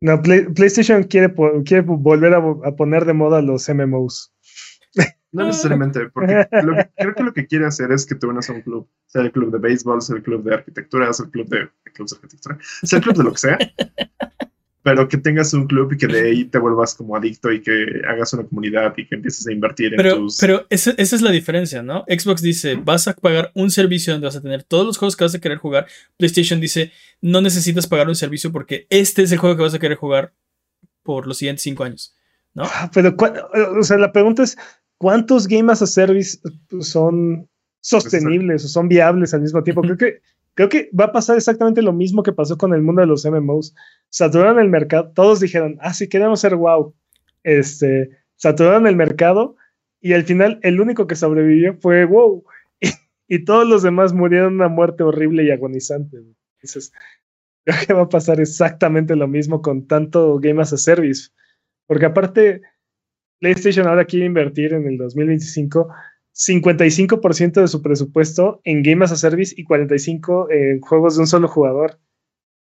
Speaker 2: No, Play- PlayStation quiere, quiere volver a, a poner de moda los MMOs.
Speaker 3: No necesariamente, porque lo que- creo que lo que quiere hacer es que te unas a un club. Sea el club de béisbol, sea el club de arquitectura, sea el club de, de clubs de arquitectura, sea el club de lo que sea. Pero que tengas un club y que de ahí te vuelvas como adicto y que hagas una comunidad y que empieces a invertir en tus.
Speaker 1: pero esa, esa es la diferencia, ¿no? Xbox dice, vas a pagar un servicio donde vas a tener todos los juegos que vas a querer jugar. PlayStation dice, no necesitas pagar un servicio porque este es el juego que vas a querer jugar por los siguientes cinco años, ¿no?
Speaker 2: Ah, Pero, ¿cuál- o sea, la pregunta es: ¿cuántos Game as a Service son sostenibles o son viables al mismo tiempo? Creo que, creo que va a pasar exactamente lo mismo que pasó con el mundo de los MMOs. Saturaron el mercado, todos dijeron, ah, sí, queremos ser wow. Este, saturaron el mercado y al final el único que sobrevivió fue wow. Y, todos los demás murieron una muerte horrible y agonizante. Entonces, creo que va a pasar exactamente lo mismo con tanto Game as a Service. Porque aparte, PlayStation ahora quiere invertir en el 2025 55% de su presupuesto en Game as a Service y 45% en juegos de un solo jugador.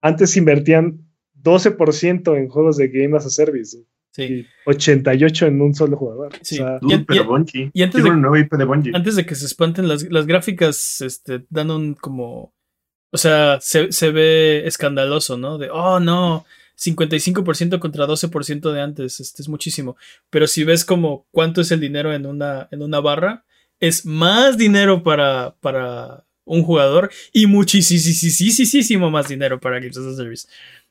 Speaker 2: Antes invertían 12% en juegos de Game as a Service
Speaker 1: Sí.
Speaker 2: y 88% en un solo jugador.
Speaker 1: Sí.
Speaker 2: O sea,
Speaker 3: Dude,
Speaker 1: Y-
Speaker 3: pero Bungie.
Speaker 1: y antes de-
Speaker 3: una nueva IP de Bungie.
Speaker 1: Antes de que se espanten las, las gráficas, este, dan un como... O sea, se, se ve escandaloso, ¿no? De, oh, no, 55% contra 12% de antes, este es muchísimo. Pero si ves como cuánto es el dinero en una, en una barra, es más dinero para, para un jugador y muchísimo más dinero para Games as a Service.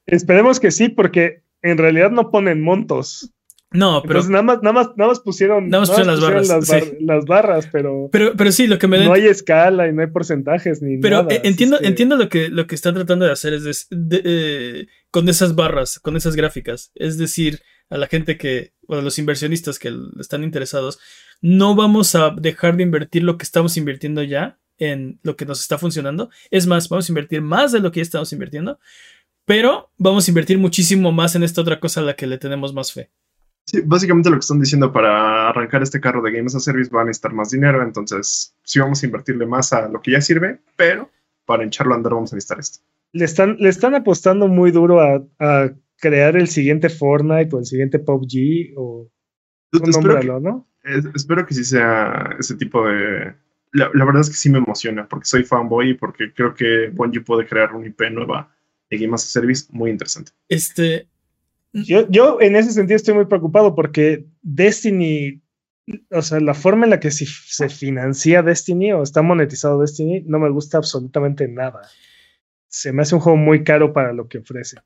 Speaker 2: Esperemos que sí, porque en realidad no ponen montos.
Speaker 1: No, pero.
Speaker 2: Entonces nada más, nada más, nada más pusieron,
Speaker 1: Nada más pusieron las barras,
Speaker 2: las, bar-
Speaker 1: sí.
Speaker 2: las barras, pero,
Speaker 1: Pero, pero sí, lo que me
Speaker 2: no hay escala y no hay porcentajes ni
Speaker 1: Pero
Speaker 2: nada.
Speaker 1: eh,
Speaker 2: así
Speaker 1: entiendo,
Speaker 2: que-
Speaker 1: entiendo lo que, lo que están tratando de hacer es de- eh, con esas barras, con esas gráficas. Es decir, a la gente que, o a los inversionistas que están interesados, no vamos a dejar de invertir lo que estamos invirtiendo ya en lo que nos está funcionando. Es más, vamos a invertir más de lo que ya estamos invirtiendo, pero vamos a invertir muchísimo más en esta otra cosa a la que le tenemos más fe.
Speaker 3: Sí, básicamente lo que están diciendo para arrancar este carro de Games as a Service van a necesitar más dinero, entonces sí vamos a invertirle más a lo que ya sirve, pero para hincharlo a andar vamos a necesitar esto.
Speaker 2: le están, le están apostando muy duro a, a crear el siguiente Fortnite o el siguiente PUBG o tú
Speaker 3: espero, que,
Speaker 2: nómbralo, ¿no?
Speaker 3: es- espero que sí sea ese tipo de... La, la verdad es que sí me emociona porque soy fanboy y porque creo que Bungie puede crear un IP nueva de Games as a Service muy interesante.
Speaker 1: Este,
Speaker 2: Yo, yo en ese sentido estoy muy preocupado porque Destiny, o sea, la forma en la que se, se financia Destiny o está monetizado Destiny no me gusta absolutamente nada. Se me hace un juego muy caro para lo que ofrece.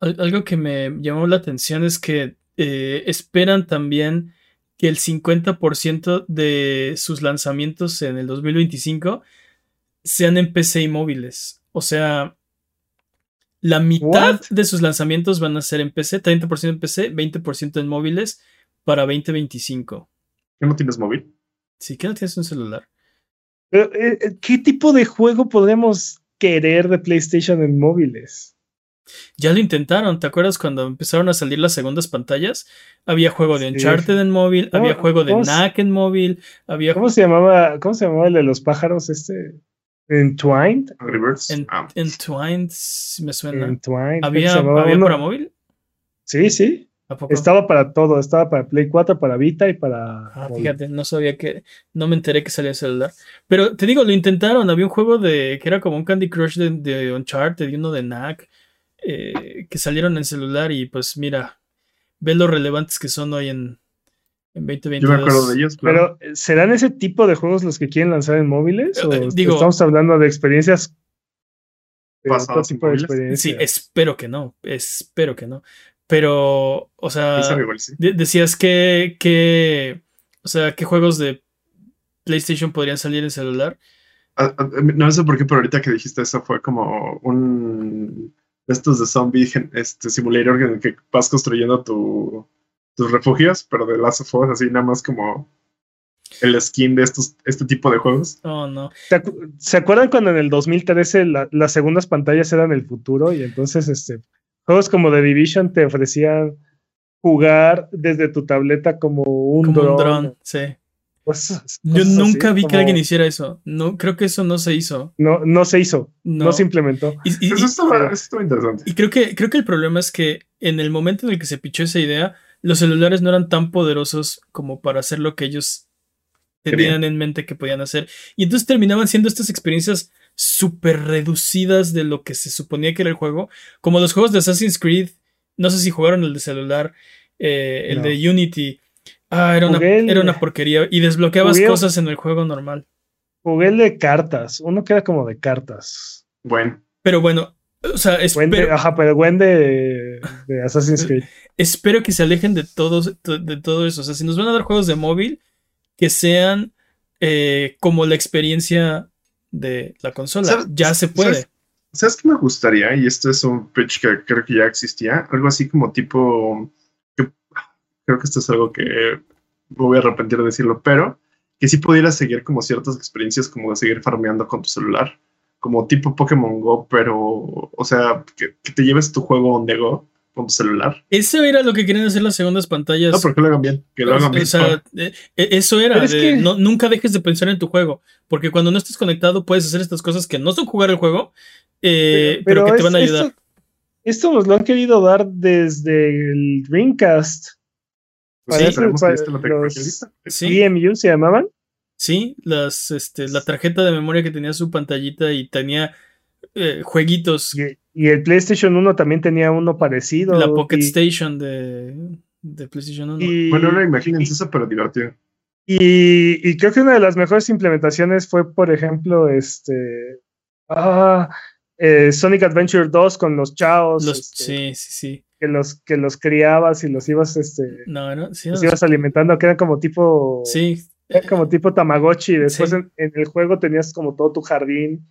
Speaker 1: Al- Algo que me llamó la atención es que eh, esperan también que el 50% de sus lanzamientos en el 2025 sean en PC y móviles. O sea, la mitad de sus lanzamientos van a ser en PC, 30% en PC, 20% en móviles para 2025.
Speaker 3: ¿Qué no tienes móvil?
Speaker 1: Si que no tienes un celular.
Speaker 2: Eh, eh, ¿Qué tipo de juego podemos querer de PlayStation en móviles?
Speaker 1: Ya lo intentaron, ¿te acuerdas cuando empezaron a salir las segundas pantallas? Había juego de
Speaker 2: Sí.
Speaker 1: Uncharted en móvil,
Speaker 2: ¿Cómo-
Speaker 1: había juego de NAC en móvil, había
Speaker 2: ¿Cómo se llamaba? ¿Cómo se llamaba el de los pájaros este? Entwined.
Speaker 3: Angry Birds.
Speaker 1: En-
Speaker 3: Ah,
Speaker 1: Entwined, me suena.
Speaker 2: Entwined.
Speaker 1: ¿Había, había
Speaker 2: uno.
Speaker 1: para móvil?
Speaker 2: Sí, sí.
Speaker 1: ¿A poco?
Speaker 2: Estaba para todo. Estaba para Play 4, para Vita y para.
Speaker 1: Ah,
Speaker 2: móvil.
Speaker 1: fíjate, no sabía que. No me enteré que salía en celular. Pero te digo, lo intentaron. Había un juego de. que era como un Candy Crush de, de Uncharted y uno de NAC. eh, que salieron en celular y pues mira. Ve lo relevantes que son hoy en, en 2022.
Speaker 3: yo me acuerdo de ellos, claro.
Speaker 2: Pero, ¿serán ese tipo de juegos los que quieren lanzar en móviles?
Speaker 1: Eh,
Speaker 2: ¿O
Speaker 1: eh, digo-
Speaker 2: estamos hablando de experiencias?
Speaker 3: En
Speaker 2: tipo de.
Speaker 1: Sí, espero que no. Espero que no. Pero, o sea.
Speaker 3: Quién sabe, igual sí.
Speaker 1: de- decías que, que. O sea, ¿qué juegos de PlayStation podrían salir en celular?
Speaker 3: Ah, ah, No sé por qué, pero ahorita que dijiste eso fue como un de estos de zombie este simulator en el que vas construyendo tu, tus refugios, pero de Last of Us, así nada más como el skin de estos, este tipo de juegos.
Speaker 1: Oh, no.
Speaker 2: ¿Se, acu- se acuerdan cuando en el 2013 la- las segundas pantallas eran el futuro? Y entonces, este, juegos como The Division te ofrecían jugar desde tu tableta como un
Speaker 1: Como
Speaker 2: dron.
Speaker 1: un dron, sí.
Speaker 2: cosas-
Speaker 1: Yo
Speaker 2: cosas
Speaker 1: nunca
Speaker 2: así,
Speaker 1: vi que alguien hiciera eso. No, creo que eso no se hizo.
Speaker 2: No, no se hizo, no,
Speaker 1: No.
Speaker 2: se implementó.
Speaker 1: Y, y-
Speaker 3: Eso estaba,
Speaker 2: pero-
Speaker 3: eso estaba interesante.
Speaker 1: y creo que creo que el problema es que en el momento en el que se pichó esa idea, los celulares no eran tan poderosos como para hacer lo que ellos tenían en mente que podían hacer. Y entonces terminaban siendo estas experiencias súper reducidas de lo que se suponía que era el juego. Como los juegos de Assassin's Creed. No sé si jugaron el de celular. eh, el
Speaker 2: No.
Speaker 1: de Unity. Ah, era una,
Speaker 2: el-
Speaker 1: era una porquería. Y desbloqueabas
Speaker 2: Jugué-
Speaker 1: cosas en el juego normal.
Speaker 2: Jugué el de cartas, uno que era como de cartas.
Speaker 3: Bueno,
Speaker 1: Pero bueno, o sea,
Speaker 2: Gwen de-
Speaker 1: espero,
Speaker 2: ajá, pero Gwen de, de Assassin's Creed.
Speaker 1: espero que se alejen de todos, to- de todo eso. O sea, si nos van a dar juegos de móvil, que sean eh, como la experiencia de la consola.
Speaker 3: ¿Sabes-
Speaker 1: ya se puede.
Speaker 3: sabes- ¿sabes qué me gustaría? Y esto es un pitch que creo que ya existía. Algo así como tipo. que- creo que esto es algo que me voy a arrepentir de decirlo, pero que sí pudieras seguir como ciertas experiencias como de seguir farmeando con tu celular. Como tipo Pokémon Go, pero. O sea, que, que te lleves tu juego on the go con tu celular.
Speaker 1: Eso era lo que querían hacer las segundas pantallas.
Speaker 3: No, pero que lo hagan bien. Que lo hagan
Speaker 1: O
Speaker 3: bien.
Speaker 1: sea, eh, eh, eso era.
Speaker 2: Pero es
Speaker 1: de
Speaker 2: que-
Speaker 1: no- nunca dejes de pensar en tu juego. Porque cuando no estés conectado, puedes hacer estas cosas que no son jugar el juego, eh, pero, que te van a ayudar.
Speaker 2: Esto, esto nos lo han querido dar desde el Dreamcast.
Speaker 3: Pues
Speaker 1: sí,
Speaker 3: sí, esperemos que
Speaker 2: para
Speaker 3: tecnología
Speaker 2: los-
Speaker 3: lista.
Speaker 1: Sí,
Speaker 2: EMU se llamaban.
Speaker 1: Sí, las, este, la tarjeta de memoria que tenía su pantallita y tenía eh, jueguitos.
Speaker 2: Y, y el PlayStation 1 también tenía uno parecido.
Speaker 1: La Pocket
Speaker 2: y,
Speaker 1: Station de, de PlayStation 1.
Speaker 2: y-
Speaker 3: Bueno, ahora imagínense eso, pero divertido.
Speaker 2: y- y creo que una de las mejores implementaciones fue, por ejemplo, este. Ah, eh, Sonic Adventure 2 con los chaos.
Speaker 1: Los-
Speaker 2: este,
Speaker 1: sí, sí, sí.
Speaker 2: que los que los criabas y los ibas este
Speaker 1: No, no, sí,
Speaker 2: los
Speaker 1: no,
Speaker 2: ibas alimentando que eran como tipo
Speaker 1: sí.
Speaker 2: Era como tipo Tamagotchi y después
Speaker 1: Sí.
Speaker 2: en, en el juego tenías como todo tu jardín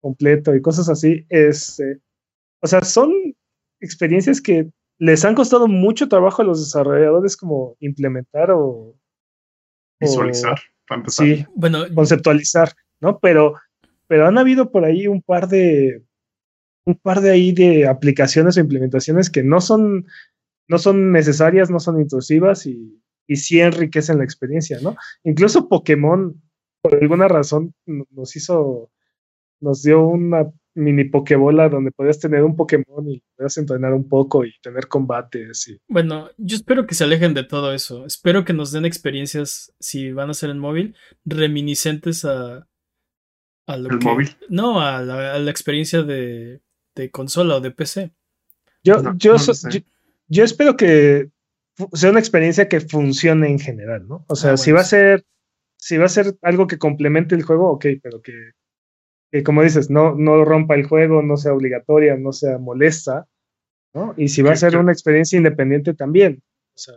Speaker 2: completo y cosas así este o sea son experiencias que les han costado mucho trabajo a los desarrolladores como implementar o
Speaker 3: Visualizar, para empezar.
Speaker 2: sí
Speaker 1: Bueno,
Speaker 2: conceptualizar, ¿no? Pero, pero han habido por ahí un par de un par de ahí de aplicaciones o implementaciones que no son no son necesarias, no son intrusivas y, y sí enriquecen la experiencia, ¿no? Incluso Pokémon, por alguna razón, no- nos hizo, nos dio una mini Pokébola donde podías tener un Pokémon y podías entrenar un poco y tener combates y
Speaker 1: Bueno, yo espero que se alejen de todo eso. Espero que nos den experiencias, si van a ser en móvil, reminiscentes a, a lo
Speaker 3: El
Speaker 1: que.
Speaker 3: móvil.
Speaker 1: No, a la, a la experiencia de, de consola o de PC.
Speaker 2: Yo,
Speaker 3: No,
Speaker 2: yo,
Speaker 3: no
Speaker 2: so- yo, yo espero que sea una experiencia que funcione en general, ¿no? O sea,
Speaker 1: Ah,
Speaker 2: si va a ser, si va a ser algo que complemente el juego, ok, pero que, que como dices, no, no rompa el juego, no sea obligatoria, no sea molesta, ¿no? Y si va a ser una experiencia independiente también. O sea,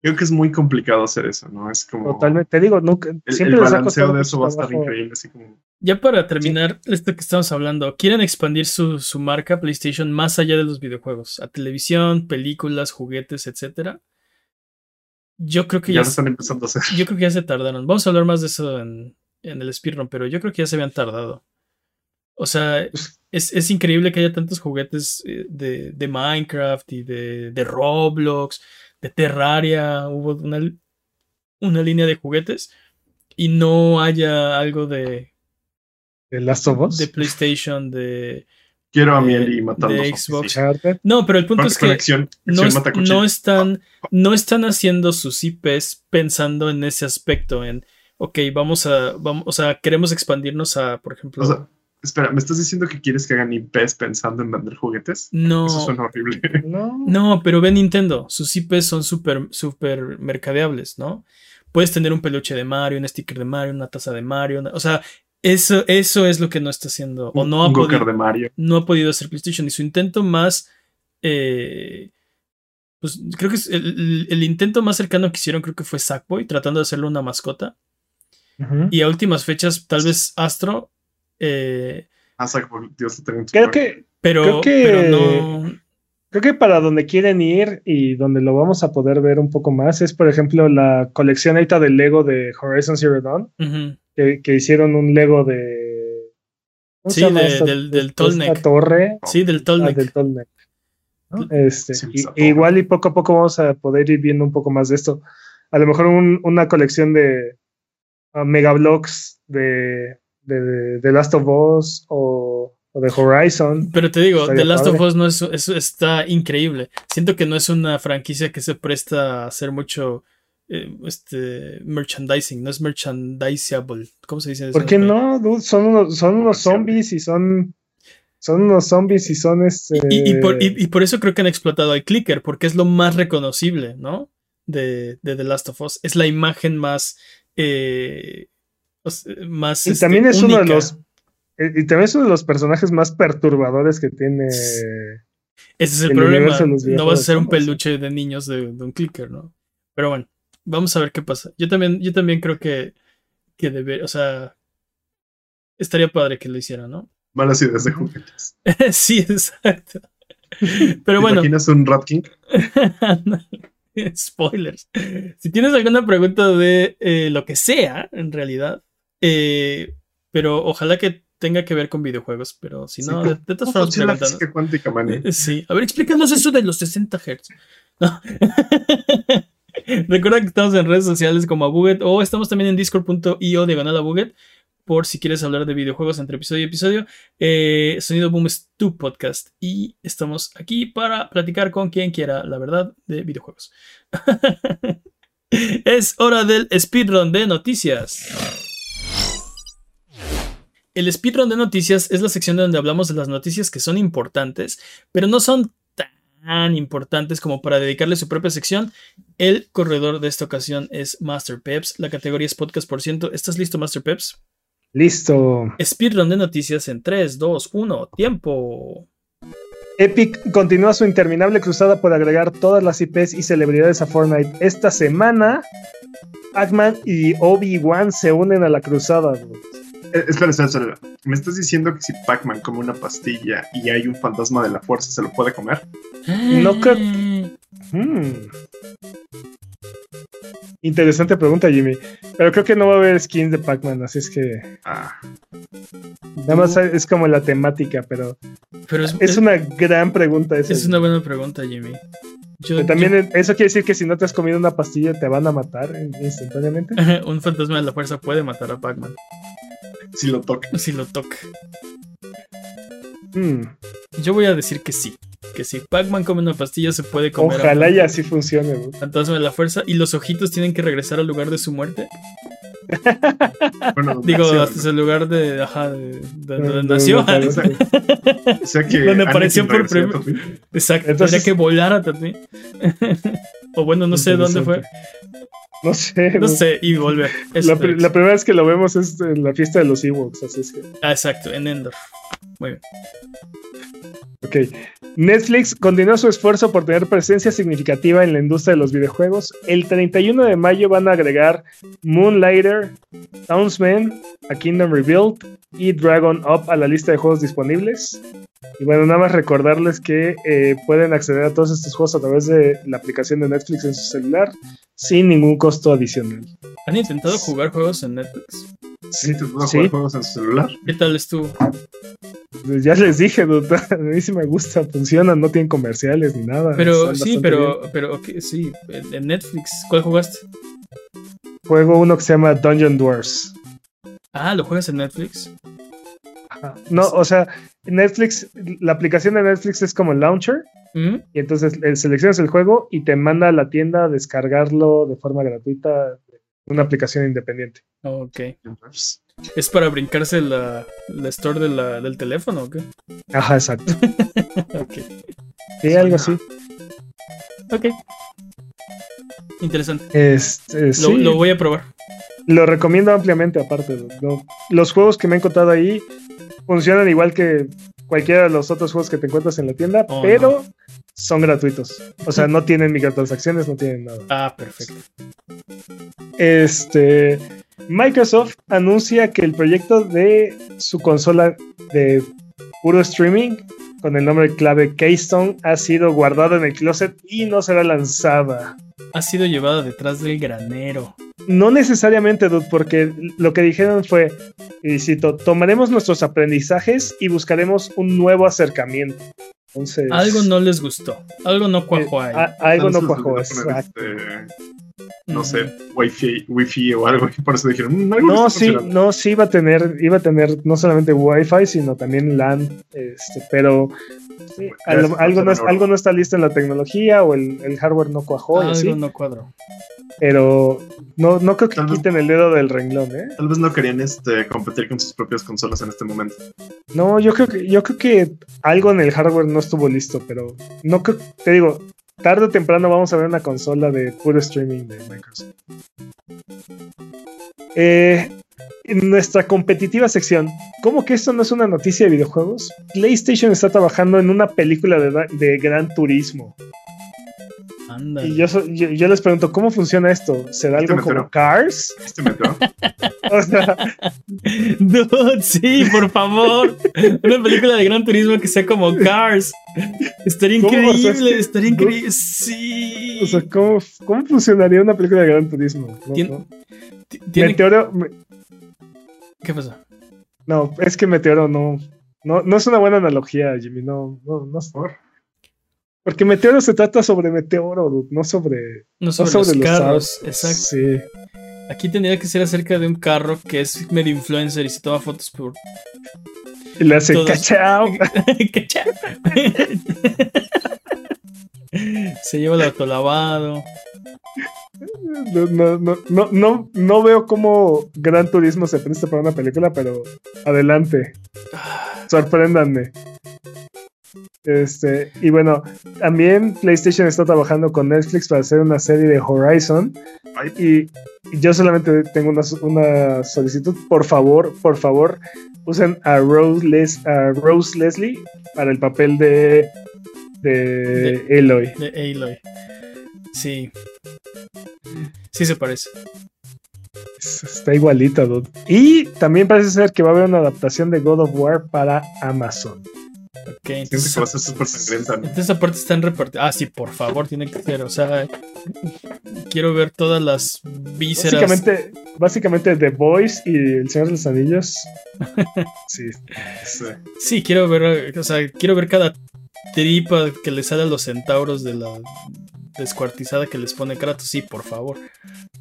Speaker 3: Creo que es muy complicado hacer eso, ¿no? Es como.
Speaker 2: totalmente, te digo, nunca,
Speaker 3: El,
Speaker 2: siempre
Speaker 3: el
Speaker 2: les ha
Speaker 3: balanceo de eso va a estar increíble, así como.
Speaker 1: Ya para terminar esto que estamos hablando, ¿quieren expandir su, su marca PlayStation más allá de los videojuegos? A televisión, películas, juguetes, etcétera. Yo creo que
Speaker 3: Ya
Speaker 1: ya,
Speaker 3: lo están empezando a hacer.
Speaker 1: yo creo que ya se tardaron. Vamos a hablar más de eso en, en el speedrun, pero yo creo que ya se habían tardado. O sea, es, es increíble que haya tantos juguetes eh, de, de Minecraft y de, de Roblox, de Terraria. Hubo una, una línea de juguetes y no haya algo de,
Speaker 2: ¿De Last of Us?
Speaker 1: de PlayStation, de,
Speaker 3: Quiero a
Speaker 1: de-
Speaker 3: Mieli matando
Speaker 1: de Xbox. No, pero el punto es que
Speaker 3: Conexión,
Speaker 1: no,
Speaker 3: acción
Speaker 1: es-
Speaker 3: mata cuchillo.
Speaker 1: no están, no están haciendo sus IPs pensando en ese aspecto, en, ok, vamos a, vamos, o sea, queremos expandirnos a, por ejemplo,
Speaker 3: O sea, espera, ¿me estás diciendo que quieres que hagan IPs pensando en vender juguetes?
Speaker 1: no,
Speaker 3: Eso suena horrible.
Speaker 2: No.
Speaker 1: no, pero ve Nintendo, sus IPs son súper, súper mercadeables, ¿no? Puedes tener un peluche de Mario, un sticker de Mario, una taza de Mario, una- o sea, eso, eso es lo que no está haciendo, o
Speaker 3: Un-
Speaker 1: no ha
Speaker 3: un
Speaker 1: podido.
Speaker 3: De Mario.
Speaker 1: no ha podido hacer PlayStation. Y su intento más. eh, pues creo que es el, intento más cercano que hicieron, creo que fue Sackboy, tratando de hacerle una mascota. Y a últimas fechas, tal vez Astro. eh,
Speaker 3: Ah, saca por Dios,
Speaker 2: Creo que,
Speaker 1: pero,
Speaker 2: Creo que-
Speaker 1: pero no.
Speaker 2: Creo que para donde quieren ir y donde lo vamos a poder ver un poco más es, por ejemplo, la colección ahorita del Lego de Horizon Zero Dawn. Que, que hicieron un Lego de... ¿cómo se
Speaker 1: Sí,
Speaker 2: llama
Speaker 1: de-
Speaker 2: esta-
Speaker 1: del- del
Speaker 2: esta
Speaker 1: Tolnek.
Speaker 2: torre.
Speaker 1: Sí, del
Speaker 2: Ah, del. ¿no? Este,
Speaker 3: Sí,
Speaker 2: y-
Speaker 3: esa
Speaker 2: e igual y poco a poco vamos a poder ir viendo un poco más de esto. A lo mejor un- una colección de ah, megablocks de, de, de, de Last of Us o, o de Horizon.
Speaker 1: Pero te digo, The Last of. Us no es, eso está increíble. Siento que no es una franquicia que se presta a hacer mucho eh, este merchandising, no es merchandisable. ¿Cómo se dice eso?
Speaker 2: ¿Por qué no? dude? Son unos, son unos zombies y son. Son unos zombies y son este.
Speaker 1: Y, y por, y- por eso creo que han explotado al clicker, porque es lo más reconocible, ¿no? De, de The Last of Us. Es la imagen más. eh, más
Speaker 2: y
Speaker 1: este,
Speaker 2: también es uno de los. eh, Y también es uno de los personajes más perturbadores que tiene.
Speaker 1: Ese es el,
Speaker 2: el
Speaker 1: problema. No vas a ser un peluche de niños de, de un clicker, ¿no? Pero bueno, vamos a ver qué pasa. Yo también, yo también creo que, que debe, o sea, estaría padre que lo hiciera, ¿no?
Speaker 3: Malas ideas de juguetes.
Speaker 1: sí, exacto. Pero
Speaker 3: ¿Te
Speaker 1: bueno,
Speaker 3: imaginas un Rat King?
Speaker 1: Spoilers. Si tienes alguna pregunta de eh, lo que sea, en realidad, eh, pero ojalá que tenga que ver con videojuegos, pero si
Speaker 3: Sí,
Speaker 1: no,
Speaker 3: ¿cómo-
Speaker 1: de, de todas
Speaker 3: ¿Cómo
Speaker 1: formas,
Speaker 3: funciona la física cuántica, man?
Speaker 1: Sí, a ver, explícanos eso de los 60 Hz. No. Recuerda que estamos en redes sociales como Abuget o estamos también en discord.io diagonal Abuget por si quieres hablar de videojuegos entre episodio y episodio. Eh, Sonido Boom es tu podcast y estamos aquí para platicar con quien quiera la verdad de videojuegos. es hora del speedrun de noticias. El speedrun de noticias es la sección donde hablamos de las noticias que son importantes, pero no son tan importantes como para dedicarle su propia sección. El corredor de esta ocasión es Master Peps. La categoría es podcast por ciento. ¿Estás listo, Master Peps?
Speaker 2: Listo.
Speaker 1: Speedrun de noticias en 3, 2, 1, tiempo.
Speaker 2: Epic continúa su interminable cruzada por agregar todas las IPs y celebridades a Fortnite. Esta semana, Pac-Man y Obi-Wan se unen a la cruzada.
Speaker 3: Eh, espera, espera, espera. ¿Me estás diciendo que si Pac-Man come una pastilla y hay un fantasma de la fuerza, se lo puede comer?
Speaker 2: No creo- Hmm. Interesante pregunta, Jimmy. Pero creo que no va a haber skins de Pac-Man, así es que
Speaker 3: Ah,
Speaker 2: nada más es como la temática, pero
Speaker 1: Pero es,
Speaker 2: es una gran pregunta esa.
Speaker 1: es una buena pregunta, Jimmy. Yo,
Speaker 2: también eso quiere decir que si no te has comido una pastilla te van a matar instantáneamente.
Speaker 1: un fantasma de la fuerza puede matar a Pac-Man
Speaker 3: si lo toca.
Speaker 1: si lo toca.
Speaker 2: Hmm.
Speaker 1: Yo voy a decir que sí. Que si Pac-Man come una pastilla, se puede comer
Speaker 2: Ojalá y así funcione. bro.
Speaker 1: fantasma de la fuerza y los ojitos tienen que regresar al lugar de su muerte.
Speaker 3: Bueno,
Speaker 1: Digo,
Speaker 3: nació,
Speaker 1: hasta
Speaker 3: ¿no?
Speaker 1: el lugar de, ajá, de, de- nació.
Speaker 2: nació.
Speaker 3: O sea que
Speaker 1: donde apareció por
Speaker 3: regresó a
Speaker 1: prim-
Speaker 3: Tatooine.
Speaker 1: Exacto,
Speaker 2: Entonces-
Speaker 1: tenía que volar a Tatooine. o bueno, no sé dónde fue.
Speaker 2: No sé.
Speaker 1: No sé, y volver.
Speaker 2: La, la primera vez que lo vemos es en la fiesta de los Ewoks, así es que.
Speaker 1: Ah, exacto, en Endor. Muy bien.
Speaker 2: Ok. Netflix continúa su esfuerzo por tener presencia significativa en la industria de los videojuegos. El 31 de mayo van a agregar Moonlighter, Townsman, A Kingdom Rebuild y Dragon Up a la lista de juegos disponibles. Y bueno, nada más recordarles que eh, pueden acceder a todos estos juegos a través de la aplicación de Netflix en su celular sin ningún costo adicional.
Speaker 1: ¿Han intentado jugar juegos en Netflix?
Speaker 3: Sí, te puedo
Speaker 2: Sí.
Speaker 3: jugar juegos en su celular.
Speaker 1: ¿Qué tal estuvo?
Speaker 2: Pues ya les dije, dude, a mí sí me gusta, funcionan, no tienen comerciales ni nada.
Speaker 1: Pero sí,
Speaker 2: bien.
Speaker 1: pero, pero sí, en en Netflix. ¿Cuál jugaste?
Speaker 2: Juego uno que se llama Dungeon Dwarfs.
Speaker 1: Ah, ¿lo juegas en Netflix?
Speaker 2: Ajá. No, o sea, Netflix, la aplicación de Netflix es como el launcher,
Speaker 1: ¿Mm?
Speaker 2: y entonces eh, seleccionas el juego y te manda a la tienda a descargarlo de forma gratuita una aplicación independiente.
Speaker 1: Ok. ¿Es para brincarse la, la store de la- del teléfono o qué?
Speaker 2: Ajá, exacto.
Speaker 1: Ok.
Speaker 2: Sí, algo así.
Speaker 1: Ok. Interesante.
Speaker 2: Este,
Speaker 1: Lo,
Speaker 2: sí,
Speaker 1: lo voy a probar.
Speaker 2: Lo recomiendo ampliamente aparte. lo- los juegos que me he encontrado ahí funcionan igual que cualquiera de los otros juegos que te encuentras en la tienda,
Speaker 1: Oh,
Speaker 2: pero son gratuitos. O sea, no tienen microtransacciones, no tienen nada.
Speaker 1: Ah, perfecto.
Speaker 2: Este, Microsoft anuncia que el proyecto de su consola de puro streaming con el nombre clave Keystone ha sido guardado en el closet y no será lanzada.
Speaker 1: Ha sido llevada detrás del granero.
Speaker 2: No necesariamente, dude, porque lo que dijeron fue, y cito, tomaremos nuestros aprendizajes y buscaremos un nuevo acercamiento. Entonces,
Speaker 1: Algo no les gustó. Algo no cuajó
Speaker 2: eh,
Speaker 1: ahí.
Speaker 2: a- algo no cuajó, exacto.
Speaker 3: este, no sé, wifi, wifi o algo. Y por eso dijeron, "Mm, algo
Speaker 2: No, sí,
Speaker 3: funcionando".
Speaker 2: no, sí iba a tener, iba a tener no solamente Wi-Fi, sino también LAN, este, pero sí, algo, no, algo no está listo en la tecnología o el, el hardware no cuajó y
Speaker 1: Algo
Speaker 2: así,
Speaker 1: no cuadró.
Speaker 2: pero no, no creo que
Speaker 3: Tal vez-
Speaker 2: quiten el dedo del renglón, ¿eh?
Speaker 3: Tal vez no querían este, competir con sus propias consolas en este momento.
Speaker 2: No, yo creo que, yo creo que algo en el hardware no estuvo listo, pero no creo, te digo, tarde o temprano vamos a ver una consola de puro streaming de Microsoft. Eh, en nuestra competitiva sección, ¿cómo que esto no es una noticia de videojuegos? PlayStation está trabajando en una película de, de Gran Turismo.
Speaker 1: Anda.
Speaker 2: Y yo, so- yo, yo les pregunto, ¿cómo funciona esto? ¿Será
Speaker 3: Este
Speaker 2: algo como. Cars?
Speaker 3: Este metro.
Speaker 2: O sea,
Speaker 1: Dude, sí, por favor. Una película de Gran Turismo que sea como Cars. Estaría
Speaker 2: ¿Cómo? O sea,
Speaker 1: increíble,
Speaker 2: es que-
Speaker 1: estaría increíble. Sí.
Speaker 2: o sea, ¿cómo, cómo funcionaría una película de Gran Turismo? No,
Speaker 1: Tien-
Speaker 2: no.
Speaker 1: Ti- tiene-
Speaker 2: Meteoro, me-
Speaker 1: ¿Qué pasó?
Speaker 2: No, es que Meteoro no, no, no es una buena analogía, Jimmy. No, no, no.
Speaker 3: Por.
Speaker 2: Porque Meteoro se trata sobre Meteoro, dude, no sobre,
Speaker 1: No
Speaker 2: no
Speaker 1: sobre,
Speaker 2: sobre
Speaker 1: los
Speaker 2: los
Speaker 1: carros. Exacto.
Speaker 2: Sí.
Speaker 1: Aquí tendría que ser acerca de un carro que es medio influencer y se toma fotos por.
Speaker 2: Y le hace
Speaker 1: Todos.
Speaker 2: cachao.
Speaker 1: Cacha. se lleva el autolavado.
Speaker 2: No, no, no, no, no, no veo cómo Gran Turismo se presta para una película, pero adelante. Sorpréndanme. Este, y bueno, también PlayStation está trabajando con Netflix para hacer una serie de Horizon. Y, y yo solamente tengo una, una solicitud. Por favor, por favor, usen a Rose, Les- a Rose Leslie para el papel de, de Eloy.
Speaker 1: De Aloy. Sí. Sí se parece.
Speaker 2: Es- Está igualita, dude. Y también parece ser que va a haber una adaptación de God of War para Amazon.
Speaker 1: Ok,
Speaker 3: siento
Speaker 1: entonces,
Speaker 3: que va a ser súper sangrienta. ¿no?
Speaker 1: entonces esa parte está en repartido. Ah, sí, por favor, tiene que ser. O sea, quiero ver todas las vísceras.
Speaker 2: Básicamente, básicamente The Voice y El Señor de los Anillos. Sí,
Speaker 3: Sí.
Speaker 1: Sí, quiero ver, o sea, quiero ver cada tripa que le sale a los centauros de la descuartizada que les pone Kratos. Sí, por favor.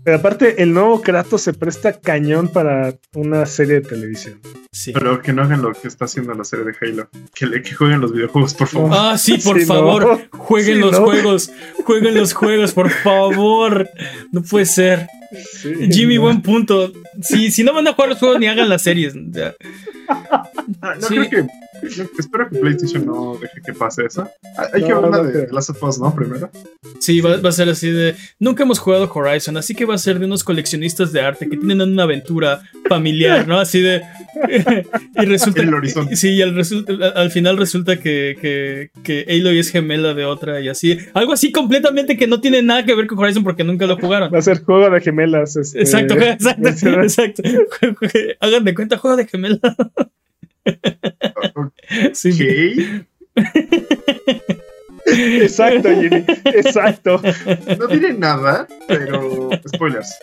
Speaker 2: Pero aparte, el nuevo Kratos se presta cañón para una serie de televisión.
Speaker 1: Sí.
Speaker 3: Pero que no hagan lo que está haciendo la serie de Halo. Que, le, que jueguen los videojuegos, por favor.
Speaker 1: Ah, sí, por
Speaker 2: Sí, no.
Speaker 1: favor. Jueguen
Speaker 2: Sí,
Speaker 1: los
Speaker 2: no.
Speaker 1: juegos. Jueguen los juegos, por favor. No puede ser.
Speaker 2: Sí,
Speaker 1: Jimmy,
Speaker 2: no.
Speaker 1: buen punto. Sí, si no van a jugar los juegos, ni hagan las series. O sea,
Speaker 3: Ah, no
Speaker 1: sí.
Speaker 3: creo que. Espero que PlayStation no deje que pase eso. Ah, Hay que
Speaker 2: No, no
Speaker 3: de
Speaker 2: creo.
Speaker 3: Last of Us, ¿no? Primero.
Speaker 1: Sí, va, va a ser así de. Nunca hemos jugado Horizon, así que va a ser de unos coleccionistas de arte que tienen una aventura familiar, ¿no? Así de. y resulta.
Speaker 3: En el horizonte.
Speaker 1: Sí, y al, final resulta que, que, que Aloy es gemela de otra y así. Algo así completamente que no tiene nada que ver con Horizon porque nunca lo jugaron.
Speaker 2: Va a ser juego de gemelas. este,
Speaker 1: Exacto, exacto, exacto. Hagan de cuenta, juego de gemela. Sí.
Speaker 3: Ok.
Speaker 2: Exacto, Jimmy. Exacto.
Speaker 3: No diré nada, pero. Spoilers.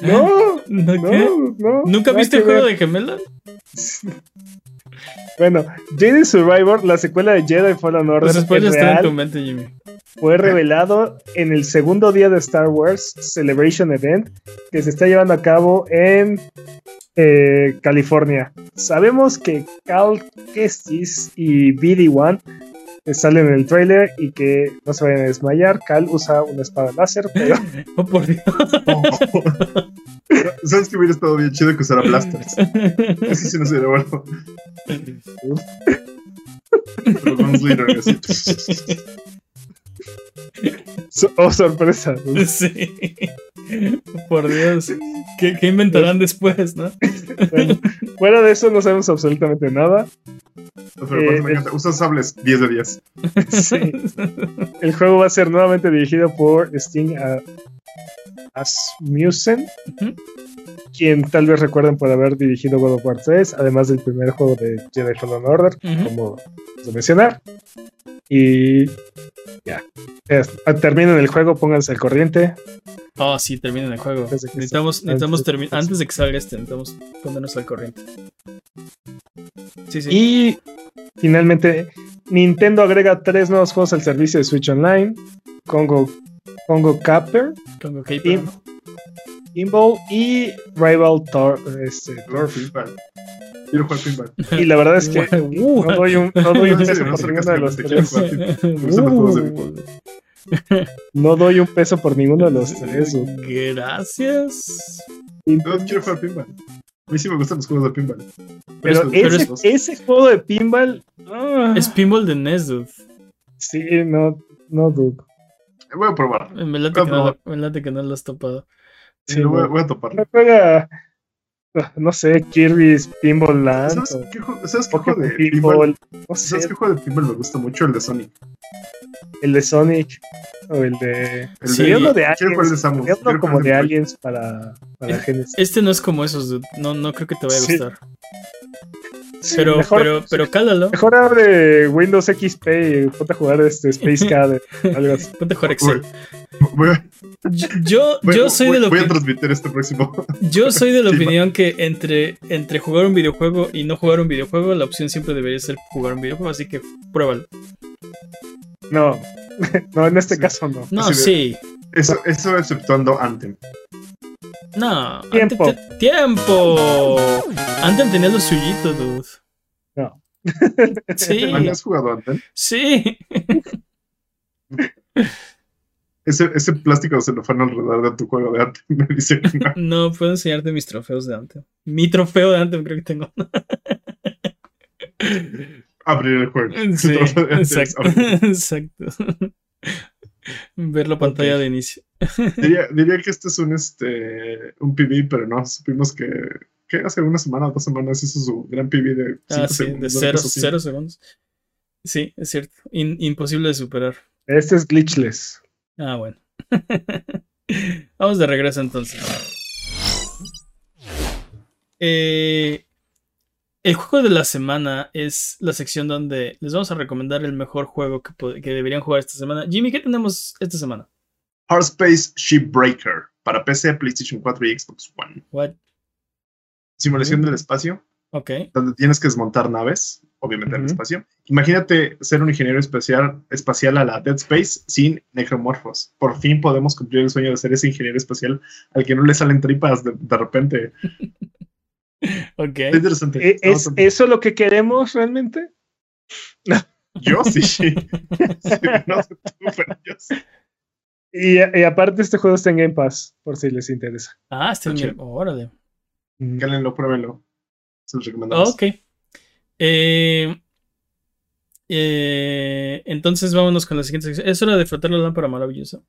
Speaker 2: No,
Speaker 1: ¿No, qué?
Speaker 2: no, no.
Speaker 1: ¿Nunca viste el juego
Speaker 2: ver.
Speaker 1: de gemela?
Speaker 2: Bueno, Jedi Survivor, la secuela de Jedi Fallen Order,
Speaker 1: Los
Speaker 2: es
Speaker 1: spoilers están en tu
Speaker 2: real,
Speaker 1: mente, Jimmy.
Speaker 2: fue revelado en el segundo día de Star Wars Celebration Event que se está llevando a cabo en eh, California. Sabemos que Cal Kestis y BD-1 salen en el trailer y que no se vayan a desmayar. Cal usa una espada láser, pero
Speaker 1: Oh, por Dios.
Speaker 3: ¿Sabes que hubiera estado bien chido que usara blasters? Eso sí no sería bueno. Pero Gunslinger, así.
Speaker 2: So- oh sorpresa.
Speaker 1: Sí. Por Dios. ¿Qué, qué inventarán después, no?
Speaker 2: Bueno, fuera de eso no sabemos absolutamente nada.
Speaker 3: Pero
Speaker 2: Eh,
Speaker 3: aparte me encanta. Usa sables 10 de 10.
Speaker 2: Sí. El juego va a ser nuevamente dirigido por Sting a- Asmussen, quien tal vez recuerden por haber dirigido God of War 3, además del primer juego de Jedi Fallen Order,
Speaker 1: Ujú.
Speaker 2: como de mencionar. Y ya. Es- terminen el juego, pónganse al corriente.
Speaker 1: Oh, sí, terminen el juego.
Speaker 2: Antes de que
Speaker 1: Necesitamos,
Speaker 2: salga-
Speaker 1: necesitamos
Speaker 2: antes-
Speaker 1: antes de que salga este, necesitamos ponernos al corriente. Sí, sí.
Speaker 2: Y finalmente, Nintendo agrega tres nuevos juegos al servicio de Switch Online: Congo, Congo Capper,
Speaker 1: Congo Caper.
Speaker 2: Pinball y Rival Tor este,
Speaker 3: pinball. Quiero jugar pinball.
Speaker 2: Y la verdad es que
Speaker 1: Uh.
Speaker 2: no doy un, no doy un peso por ninguno de los tres.
Speaker 1: Uh,
Speaker 2: No doy un peso por ninguno de los tres.
Speaker 1: Gracias.
Speaker 3: No, quiero jugar pinball. A mí sí me gustan los juegos de pinball.
Speaker 2: Pero,
Speaker 3: Pero
Speaker 1: pero
Speaker 2: ese, ese juego de pinball. ah,
Speaker 1: Es pinball de NES, dude.
Speaker 2: Sí, no, no dude.
Speaker 3: Voy a probar.
Speaker 1: Me late, que no, lo- me late que no lo has topado.
Speaker 2: Sí,
Speaker 3: Sí, lo voy, voy a topar.
Speaker 2: No juega. No sé, Kirby's Pinball Land.
Speaker 3: ¿Sabes
Speaker 2: o
Speaker 3: qué, juego- ¿sabes qué juego
Speaker 2: Pokémon
Speaker 3: de pinball?
Speaker 2: Pinball. No sé,
Speaker 3: ¿Sabes qué juego de pinball me gusta mucho? El de Sonic.
Speaker 2: el de Sonic. O el de.
Speaker 3: El
Speaker 1: Sí,
Speaker 3: de,
Speaker 2: uno de Aliens. Uno como de. Aliens para, para Genesis.
Speaker 1: Este no es como esos, dude. No, no creo que te vaya a
Speaker 2: Sí.
Speaker 1: gustar.
Speaker 2: Sí,
Speaker 1: Pero,
Speaker 2: mejor,
Speaker 1: pero, pero cálalo.
Speaker 2: mejor abre Windows XP y ponte a jugar este Space Cad. algo así.
Speaker 1: Ponte a jugar Excel.
Speaker 3: Voy, a-
Speaker 1: Yo, yo,
Speaker 3: voy-
Speaker 1: yo soy de la
Speaker 3: voy a
Speaker 1: opi-
Speaker 3: transmitir este próximo.
Speaker 1: yo soy de la
Speaker 3: Sí,
Speaker 1: opinión que entre, entre jugar un videojuego y no jugar un videojuego, la opción siempre debería ser jugar un videojuego, así que pruébalo.
Speaker 2: No, no, en este
Speaker 3: Sí.
Speaker 2: caso no.
Speaker 1: No,
Speaker 3: Así de-
Speaker 1: sí.
Speaker 3: Eso, eso exceptuando Anthem.
Speaker 1: No.
Speaker 2: Tiempo.
Speaker 1: Anthem te- tiempo. Anthem tenía lo suyito, dude.
Speaker 2: No.
Speaker 1: Sí.
Speaker 3: ¿No has jugado Anthem?
Speaker 1: Sí.
Speaker 3: Ese, ese plástico celofán alrededor de tu juego de Anthem me dice que no.
Speaker 1: No puedo enseñarte mis trofeos de Anthem. Mi trofeo de Anthem creo que tengo.
Speaker 3: abrir el juego.
Speaker 1: Sí, exacto. exacto. Ver la pantalla de inicio.
Speaker 3: Diría, diría que este es un, este, un PB, pero no, supimos que, que hace una semana o dos semanas hizo su gran PB de
Speaker 1: Ah, de cero, cero segundos. Sí, es cierto. In- imposible de superar.
Speaker 2: Este es glitchless.
Speaker 1: Ah, bueno. Vamos de regreso entonces. Eh, el juego de la semana es la sección donde les vamos a recomendar el mejor juego que, deberían jugar esta semana. Jimmy, ¿qué tenemos esta semana?
Speaker 3: Space Shipbreaker para PC, PlayStation 4 y Xbox One.
Speaker 1: What?
Speaker 3: Simulación
Speaker 2: Mm.
Speaker 3: del espacio,
Speaker 1: Ok.
Speaker 3: donde tienes que desmontar naves, obviamente en el espacio. Imagínate ser un ingeniero espacial, espacial a la Dead Space sin necromorfos. Por fin podemos cumplir el sueño de ser ese ingeniero espacial al que no le salen tripas de, de repente.
Speaker 1: Ok.
Speaker 3: Interesante.
Speaker 2: ¿E- ¿Es eso lo que queremos realmente?
Speaker 3: Yo sí. Sí, no sé tú, pero yo sí.
Speaker 2: Y, y aparte este juego está en Game Pass, por si les interesa.
Speaker 1: Ah, está
Speaker 3: Está
Speaker 1: bien. Órale.
Speaker 2: Mm.
Speaker 3: Cálenlo, pruébenlo. Se los recomendamos.
Speaker 1: Ok. Eh, eh, entonces vámonos con la siguiente sección. Es hora de frotar la lámpara maravillosa.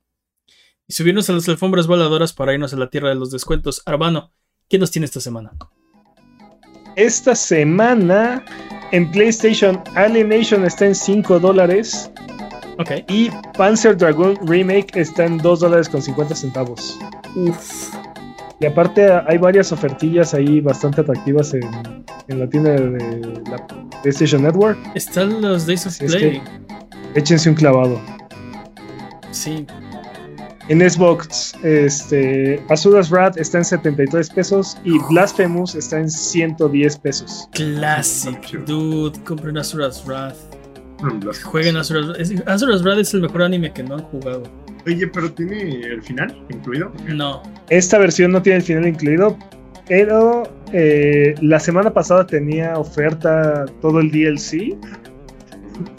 Speaker 1: Y subirnos a las alfombras voladoras para irnos a la tierra de los descuentos. Arbano, ¿qué nos tiene esta semana?
Speaker 2: Esta semana en PlayStation Alienation está en 5 dólares
Speaker 1: Ok.
Speaker 2: y Panzer Dragoon Remake está en 2 dólares con 50 centavos.
Speaker 1: Uf.
Speaker 2: Y aparte hay varias ofertillas ahí bastante atractivas en, en la tienda de la PlayStation Network.
Speaker 1: Están los Days of
Speaker 2: Así es
Speaker 1: Play.
Speaker 2: Échense un clavado.
Speaker 1: Sí.
Speaker 2: En Xbox, este, Azuras Wrath está en 73 pesos y Blasphemous está en 110 pesos.
Speaker 1: Classic. Dude, compren Azura's Wrath. Jueguen Azura's Wrath. Azura's Wrath es el mejor anime que no han jugado.
Speaker 3: Oye, pero tiene el final incluido.
Speaker 1: No.
Speaker 2: Esta versión no tiene el final incluido, pero eh, la semana pasada tenía oferta todo el DLC.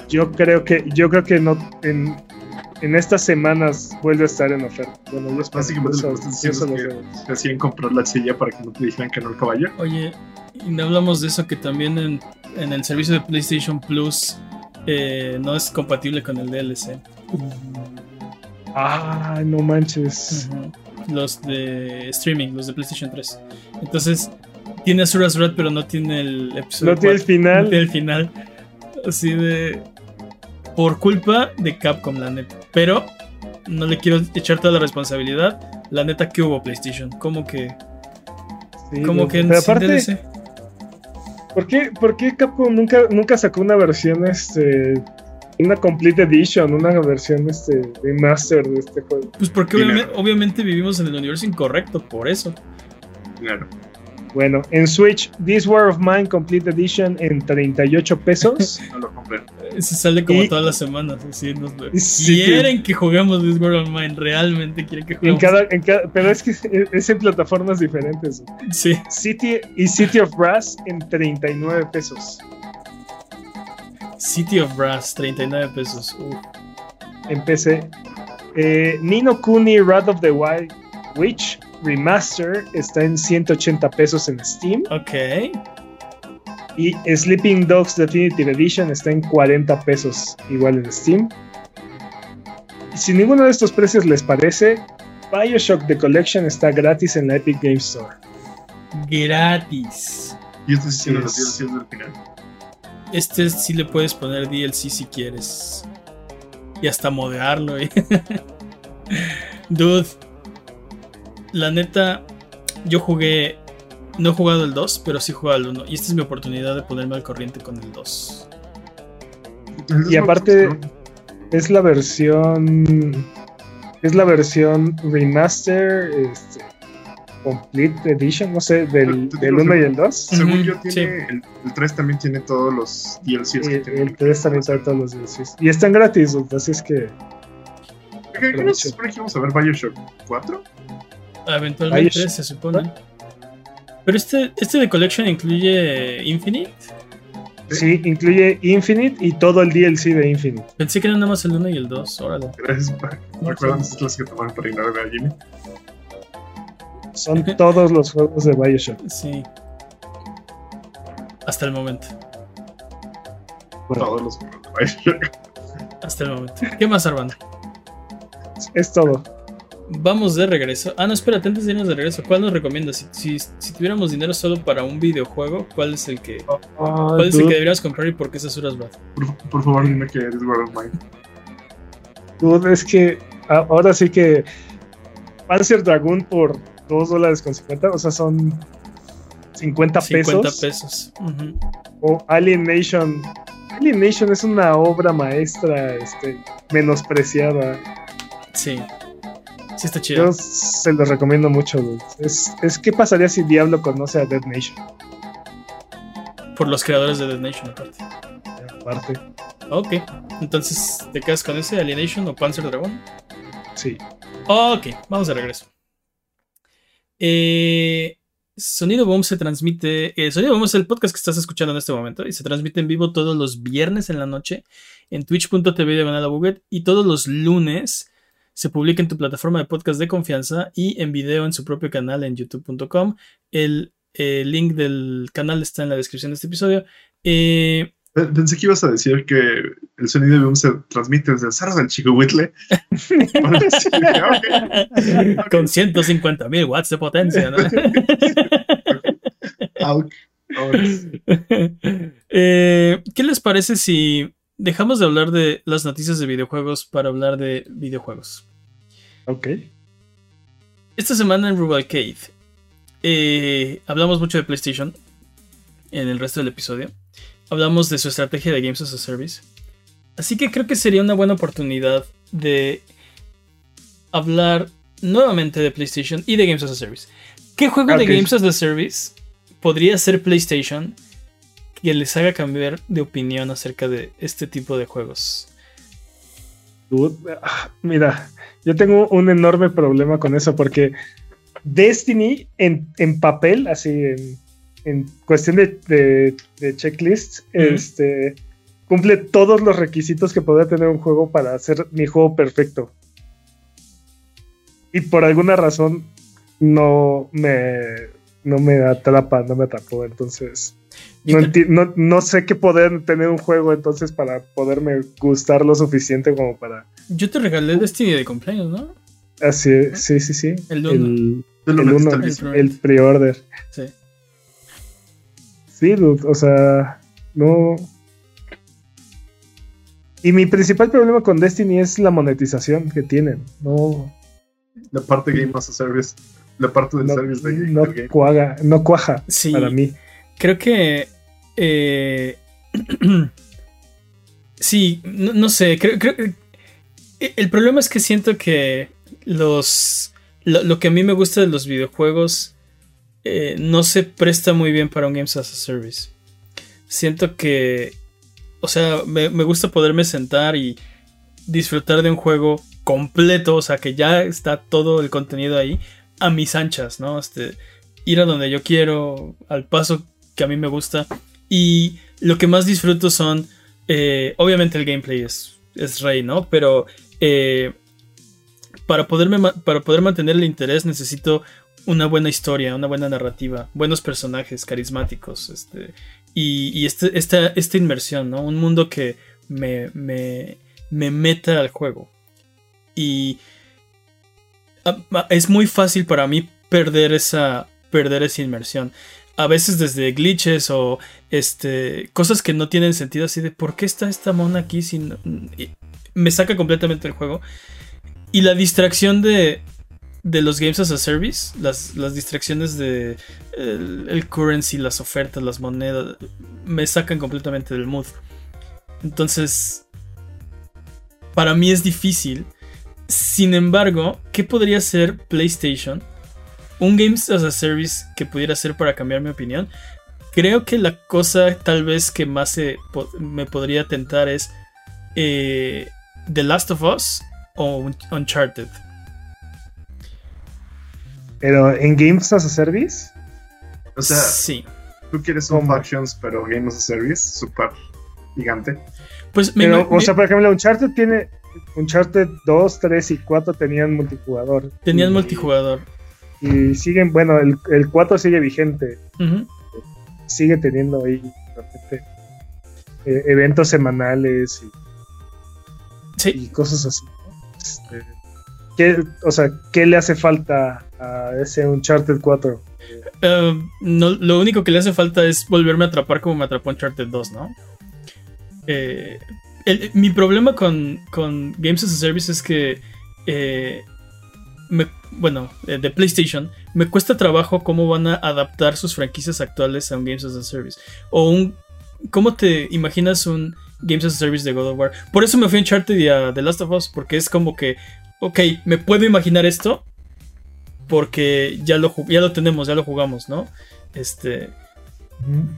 Speaker 2: Yo creo que, yo creo que no en, en estas semanas vuelve a estar en oferta. Bueno, yo espero-
Speaker 3: Básicamente
Speaker 2: yo
Speaker 3: lo que estás diciendo es. Te hacían comprar la silla para que no te dijeran que no el caballo.
Speaker 1: Oye, y no hablamos de eso que también en, en el servicio de PlayStation Plus eh, no es compatible con el DLC.
Speaker 2: Ah, no manches.
Speaker 1: Los de streaming, los de PlayStation 3. Entonces, tiene Azura's Wrath, pero no tiene el episodio.
Speaker 2: No tiene el
Speaker 1: 4, no
Speaker 2: final.
Speaker 1: tiene el final. Así de. Por culpa de Capcom, la neta. Pero no le quiero echar toda la responsabilidad. La neta que hubo PlayStation. Como que.
Speaker 2: Sí,
Speaker 1: Como
Speaker 2: no,
Speaker 1: que sin
Speaker 2: aparte,
Speaker 1: DLC.
Speaker 2: ¿por qué, por qué Capcom nunca, nunca sacó una versión, este, una complete edition, una versión, este, remaster de este juego?
Speaker 1: Pues porque obviamente vivimos en el universo incorrecto, por eso.
Speaker 3: Claro.
Speaker 2: Bueno, en Switch, This War of Mine Complete Edition en 38 pesos.
Speaker 3: No lo compré.
Speaker 1: Se sale como
Speaker 2: Y-
Speaker 1: todas las semanas. Así nos
Speaker 2: Sí,
Speaker 1: quieren que juguemos This World of Mine. Realmente quieren que
Speaker 2: en
Speaker 1: juguemos.
Speaker 2: cada, en cada- pero es que es- en plataformas diferentes.
Speaker 1: Sí.
Speaker 2: City y City of Brass en 39 pesos.
Speaker 1: City of Brass, 39 pesos.
Speaker 2: En PC. Eh, Nino Kuni Wrath of the Wild Witch Remaster está en 180 pesos en Steam.
Speaker 1: Ok.
Speaker 2: Y Sleeping Dogs Definitive Edition está en 40 pesos igual en Steam. Y si ninguno de estos precios les parece, Bioshock The Collection está gratis en la Epic Game Store.
Speaker 1: Gratis.
Speaker 3: Y esto sí tiene
Speaker 2: Así
Speaker 3: los
Speaker 2: es.
Speaker 3: DLCs del final.
Speaker 1: Este sí le puedes poner DLC si quieres. Y hasta modearlo. ¿eh? Dude. La neta, yo jugué. No he jugado el 2, pero sí he jugado el 1. Y esta es mi oportunidad de ponerme al corriente con el 2.
Speaker 2: Y aparte, es la versión. Es la versión remaster, este, Complete Edition, no sé, del,
Speaker 3: Te
Speaker 2: del
Speaker 3: digo,
Speaker 2: 1 y el 2.
Speaker 3: Según yo, tiene,
Speaker 1: sí.
Speaker 3: el, el 3 también tiene todos los DLCs
Speaker 2: Y
Speaker 3: que tiene.
Speaker 2: el 3 también trae todos los DLCs. Y están gratis, así es que.
Speaker 3: ¿Qué, qué nos supone que vamos a ver Bioshock 4?
Speaker 1: Eventualmente
Speaker 2: Bioshock.
Speaker 1: se supone. Pero este, este de Collection incluye Infinite.
Speaker 2: Sí, incluye Infinite y todo el DLC de Infinite.
Speaker 1: Pensé que era nada más el 1 y el 2. Órale.
Speaker 3: Gracias. Recuerdan clases que tomaron para ignorar a Jimmy.
Speaker 2: Son todos los juegos de Bioshock.
Speaker 1: Sí. Hasta el momento.
Speaker 3: todos los juegos de Bioshock.
Speaker 1: Hasta el momento. ¿Qué más, Armando?
Speaker 2: Es todo.
Speaker 1: Vamos de regreso. Ah, no, espérate, antes de irnos de regreso, ¿cuál nos recomiendas? Si, si, si tuviéramos dinero solo para un videojuego, ¿cuál es el que,
Speaker 2: Ah,
Speaker 1: cuál es el que deberíamos comprar y por qué censuras Brad?
Speaker 3: Por, por favor, dime que eres World of Mine.
Speaker 2: dude, es que ahora sí que Panzer Dragoon por 2 dólares con 50, o sea, son 50 pesos.
Speaker 1: 50 pesos.
Speaker 2: O Alien Nation. Alien Nation es una obra maestra este, menospreciada.
Speaker 1: Sí. Sí está chido.
Speaker 2: Yo se los recomiendo mucho. dude. Es, es qué pasaría si Diablo conoce a Dead Nation.
Speaker 1: Por los creadores de Dead Nation, aparte.
Speaker 2: Aparte,
Speaker 1: Ok. Entonces, ¿te quedas con ese Alienation o Panzer Dragon?
Speaker 2: sí.
Speaker 1: Ok, vamos de regreso. Eh, Sonido Boom se transmite. eh, Sonido Boom es el podcast que estás escuchando en este momento y se transmite en vivo todos los viernes en la noche en twitch.tv a Buget, y todos los lunes se publica en tu plataforma de podcast de confianza y en video en su propio canal en youtube.com. El eh, link del canal está en la descripción de este episodio. Eh,
Speaker 3: Pe- Pensé que ibas a decir que el sonido de boom se transmite desde el Cerro del Chicohuitle. Bueno, sí, dije, ok.
Speaker 1: con 150 mil watts de potencia. ¿no? Eh, ¿Qué les parece si dejamos de hablar de las noticias de videojuegos para hablar de videojuegos?
Speaker 2: Ok.
Speaker 1: Esta semana en Rubalcade eh, hablamos mucho de PlayStation en el resto del episodio. Hablamos de su estrategia de Games as a Service. Así que creo que sería una buena oportunidad de hablar nuevamente de PlayStation y de Games as a Service. ¿Qué juego
Speaker 2: Ok.
Speaker 1: de Games as a Service podría ser PlayStation que les haga cambiar de opinión acerca de este tipo de juegos?
Speaker 2: Dude, Mira, yo tengo un enorme problema con eso porque Destiny en, en papel, así en, en cuestión de, de, de checklist, este, cumple todos los requisitos que podría tener un juego para hacer mi juego perfecto. Y por alguna razón no me, no me atrapa, no me atrapó. Entonces, no, no- no sé qué poder tener un juego entonces para poderme gustar lo suficiente como para...
Speaker 1: Yo te regalé Destiny de cumpleaños, ¿no?
Speaker 2: Así, sí, sí, sí.
Speaker 1: El uno.
Speaker 2: el, el uno,
Speaker 1: el
Speaker 2: pre-order.
Speaker 1: Sí.
Speaker 2: Sí, dude, o sea, no... Y mi principal problema con Destiny es la monetización que tienen. No,
Speaker 3: La parte Game as a Service. La parte del
Speaker 2: no,
Speaker 3: service de,
Speaker 2: no
Speaker 3: del game.
Speaker 2: cuaga, no cuaja
Speaker 1: Sí.
Speaker 2: para mí.
Speaker 1: Creo que. Eh, sí, no, no sé. Creo, creo- eh, el problema es que siento que los. Lo, lo que a mí me gusta de los videojuegos eh, no se presta muy bien para un Games as a Service. Siento que. O sea, me, me gusta poderme sentar y disfrutar de un juego completo. O sea, que ya está todo el contenido ahí a mis anchas, ¿no? Este, ir a donde yo quiero, al paso que a mí me gusta. Y lo que más disfruto son, eh, obviamente el gameplay es, es rey, ¿no? Pero eh, para, poderme, para poder mantener el interés necesito una buena historia, una buena narrativa, buenos personajes carismáticos, este, y, y este, esta, esta inmersión, ¿no? Un mundo que me, me, me meta al juego. Y ah, es muy fácil para mí perder esa, perder esa inmersión. A veces desde glitches o este, cosas que no tienen sentido, así de ¿por qué está esta mona aquí? Si no-?" Y me saca completamente el juego. Y la distracción de, de los games as a service, las, las distracciones de el currency, las ofertas, las monedas, me sacan completamente del mood. Entonces, para mí es difícil. Sin embargo, ¿qué podría ser PlayStation? Un Games as a Service que pudiera ser para cambiar mi opinión. Creo que la cosa tal vez que más se po- me podría tentar es eh, The Last of Us o Un- Uncharted.
Speaker 2: Pero en Games as a Service,
Speaker 3: O sea,
Speaker 1: sí.
Speaker 3: tú quieres un. Factions, pero Game as a Service, súper gigante.
Speaker 1: Pues me,
Speaker 2: pero,
Speaker 1: me-
Speaker 2: o sea, por ejemplo, Uncharted tiene. Uncharted 2, 3 y 4 tenían multijugador.
Speaker 1: tenían
Speaker 2: Y-
Speaker 1: multijugador.
Speaker 2: Y siguen, bueno, el, el 4 sigue vigente. Sigue teniendo ahí. de repente. eh, eventos semanales y,
Speaker 1: Sí.
Speaker 2: y cosas así. ¿no? Este, ¿qué, o sea, ¿qué le hace falta a ese Uncharted 4?
Speaker 1: Eh, no, lo único que le hace falta es volverme a atrapar como me atrapó Uncharted 2, ¿no? Eh, el- mi problema con, con Games as a Service es que, eh, me- bueno, eh, de PlayStation, me cuesta trabajo cómo van a adaptar sus franquicias actuales a un Games as a Service. O un... ¿Cómo te imaginas un Games as a Service de God of War? Por eso me fui a Uncharted y a The Last of Us, porque es como que, ok, me puedo imaginar esto, porque ya lo, ya lo tenemos, ya lo jugamos, ¿no? Este,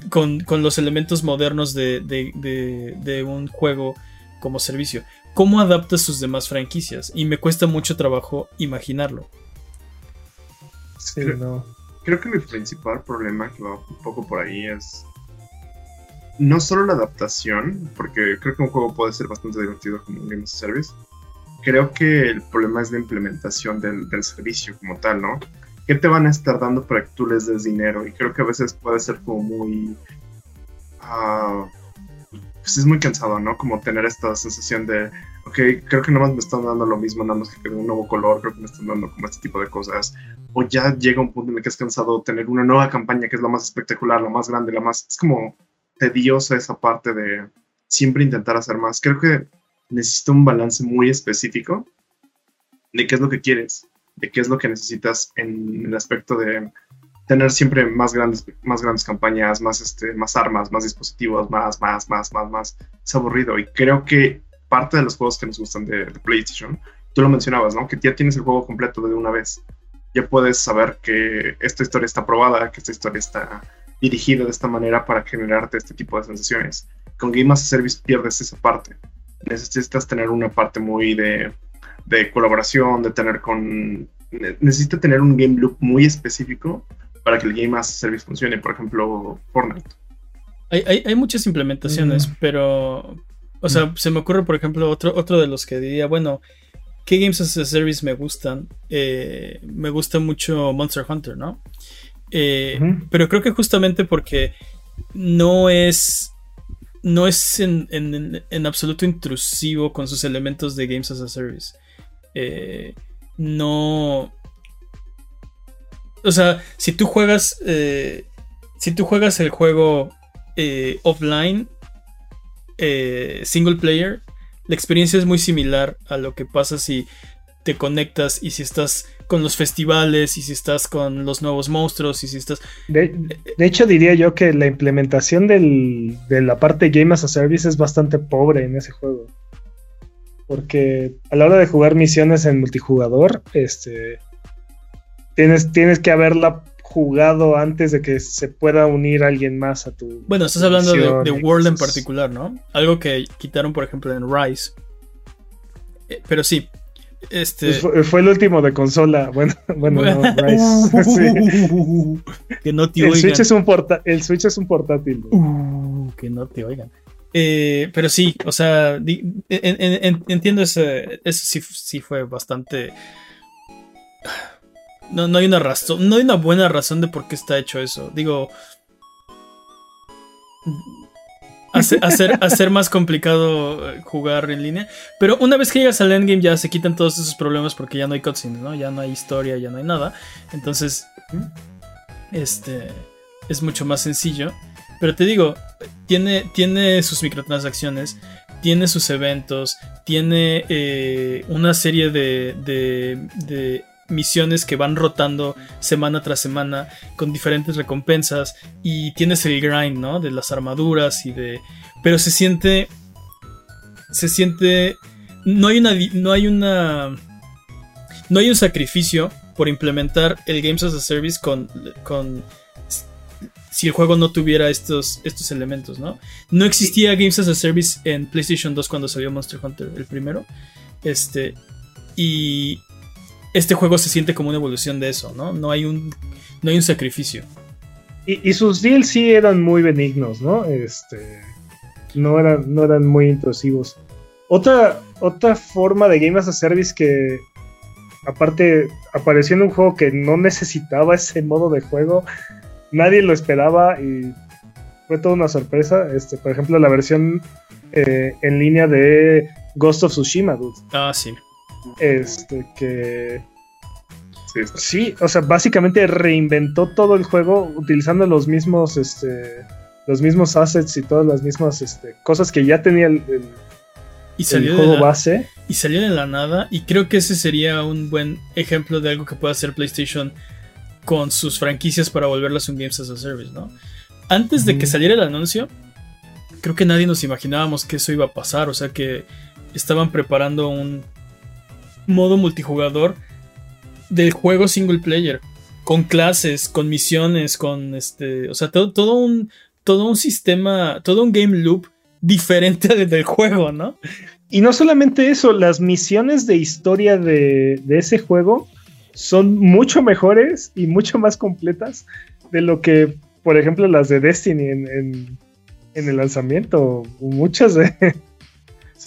Speaker 1: con, con los elementos modernos de, de- de- de un juego como servicio. ¿Cómo adaptas sus demás franquicias? Y me cuesta mucho trabajo imaginarlo.
Speaker 2: Sí,
Speaker 3: Creo-
Speaker 2: no.
Speaker 3: Creo que mi principal problema, que va un poco por ahí, es no solo la adaptación, porque creo que un juego puede ser bastante divertido como un Game a Service. Creo que el problema es la implementación del, del servicio como tal, ¿no? ¿Qué te van a estar dando para que tú les des dinero? Y creo que a veces puede ser como muy... ah, pues es muy cansado, ¿no? Como tener esta sensación de, ok, creo que nada más me están dando lo mismo, nada más que un nuevo color, creo que me están dando como este tipo de cosas o ya llega un punto en el que es cansado tener una nueva campaña que es la más espectacular, la más grande, la más... Es como tediosa esa parte de siempre intentar hacer más. Creo que necesita un balance muy específico de qué es lo que quieres, de qué es lo que necesitas en el aspecto de tener siempre más grandes, más grandes campañas, más, este, más armas, más dispositivos, más, más, más, más, más. Es aburrido y creo que parte de los juegos que nos gustan de, de PlayStation, tú lo mencionabas, ¿no? Que ya tienes el juego completo de una vez ya puedes saber que esta historia está probada, que esta historia está dirigida de esta manera para generarte este tipo de sensaciones. Con Game as a Service pierdes esa parte. Necesitas tener una parte muy de, de colaboración, de tener con... ne- Necesita tener un game loop muy específico para que el Game as a Service funcione. Por ejemplo, Fortnite.
Speaker 1: Hay, hay- hay muchas implementaciones,
Speaker 2: Mm.
Speaker 1: pero. O sea, se me ocurre, por ejemplo, otro, otro de los que diría, bueno, ¿qué games as a service me gustan? Eh, me gusta mucho Monster Hunter, ¿no? Eh. Pero creo que justamente porque no es. No es en, en- en absoluto intrusivo con sus elementos de Games as a Service. Eh, no. O sea, si tú juegas. si tú juegas el juego eh, offline, eh, single player, la experiencia es muy similar a lo que pasa si te conectas y si estás con los festivales y si estás con los nuevos monstruos y si estás...
Speaker 2: De, hecho, diría yo que la implementación de la parte Game as a Service es bastante pobre en ese juego. Porque a la hora de jugar misiones en multijugador, este, tienes, tienes que haberla jugado antes de que se pueda unir alguien más a tu.
Speaker 1: Bueno, estás hablando de, World en particular, ¿no? Algo que quitaron, por ejemplo, en Rise. Eh, pero sí. Este...
Speaker 2: Pues fue, fue el último de consola. Bueno, bueno, no, Rise. Sí.
Speaker 1: que no te
Speaker 2: El,
Speaker 1: oigan.
Speaker 2: Switch es un porta- el Switch es un portátil.
Speaker 1: Uh, que no te oigan. Eh, pero sí, o sea, di- en- en- en- entiendo ese, eso sí, sí fue bastante... No, no hay una razón, no hay una buena razón de por qué está hecho eso. Digo, hacer, hacer, hacer más complicado eh, jugar en línea. Pero una vez que llegas al endgame ya se quitan todos esos problemas porque ya no hay cutscenes, ¿no? Ya no hay historia, ya no hay nada. Entonces, este, es mucho más sencillo. Pero te digo, tiene, tiene sus microtransacciones, tiene sus eventos, tiene eh, una serie de, de- de misiones que van rotando semana tras semana con diferentes recompensas y tienes el grind, ¿no? De las armaduras y de... Pero se siente... Se siente... No hay una... No hay una... No hay un sacrificio por implementar el Games as a Service con... con si el juego no tuviera estos, estos elementos, ¿no? No existía Games as a Service en PlayStation 2 cuando salió Monster Hunter, el primero. Este. Y este juego se siente como una evolución de eso, ¿no? No hay un, no hay un sacrificio.
Speaker 2: Y, y sus DLC eran muy benignos, ¿no? Este. No eran, no eran muy intrusivos. Otra, otra forma de Game as a Service que. Aparte, apareció en un juego que no necesitaba ese modo de juego. Nadie lo esperaba y fue toda una sorpresa. Este, por ejemplo, la versión eh, en línea de Ghost of Tsushima, dude.
Speaker 1: Ah, sí.
Speaker 2: Este, que
Speaker 3: Sí,
Speaker 2: o sea, básicamente reinventó todo el juego utilizando los mismos, este, los mismos assets y todas las mismas este, cosas que ya tenía el, el-
Speaker 1: Y
Speaker 2: el
Speaker 1: salió, de
Speaker 2: juego
Speaker 1: la,
Speaker 2: base.
Speaker 1: y salió de la nada. Y creo que ese sería un buen ejemplo de algo que puede hacer PlayStation con sus franquicias para volverlas un Games as a Service, ¿no? Antes de que saliera el anuncio, creo que nadie nos imaginábamos que eso iba a pasar. O sea que estaban preparando un modo multijugador del juego single player. Con clases, con misiones, con este. O sea, todo, todo un. Todo un sistema. Todo un game loop diferente al del juego, ¿no?
Speaker 2: Y no solamente eso, las misiones de historia de, ese juego son mucho mejores y mucho más completas de lo que, por ejemplo, las de Destiny en, en- en el lanzamiento. Muchas de,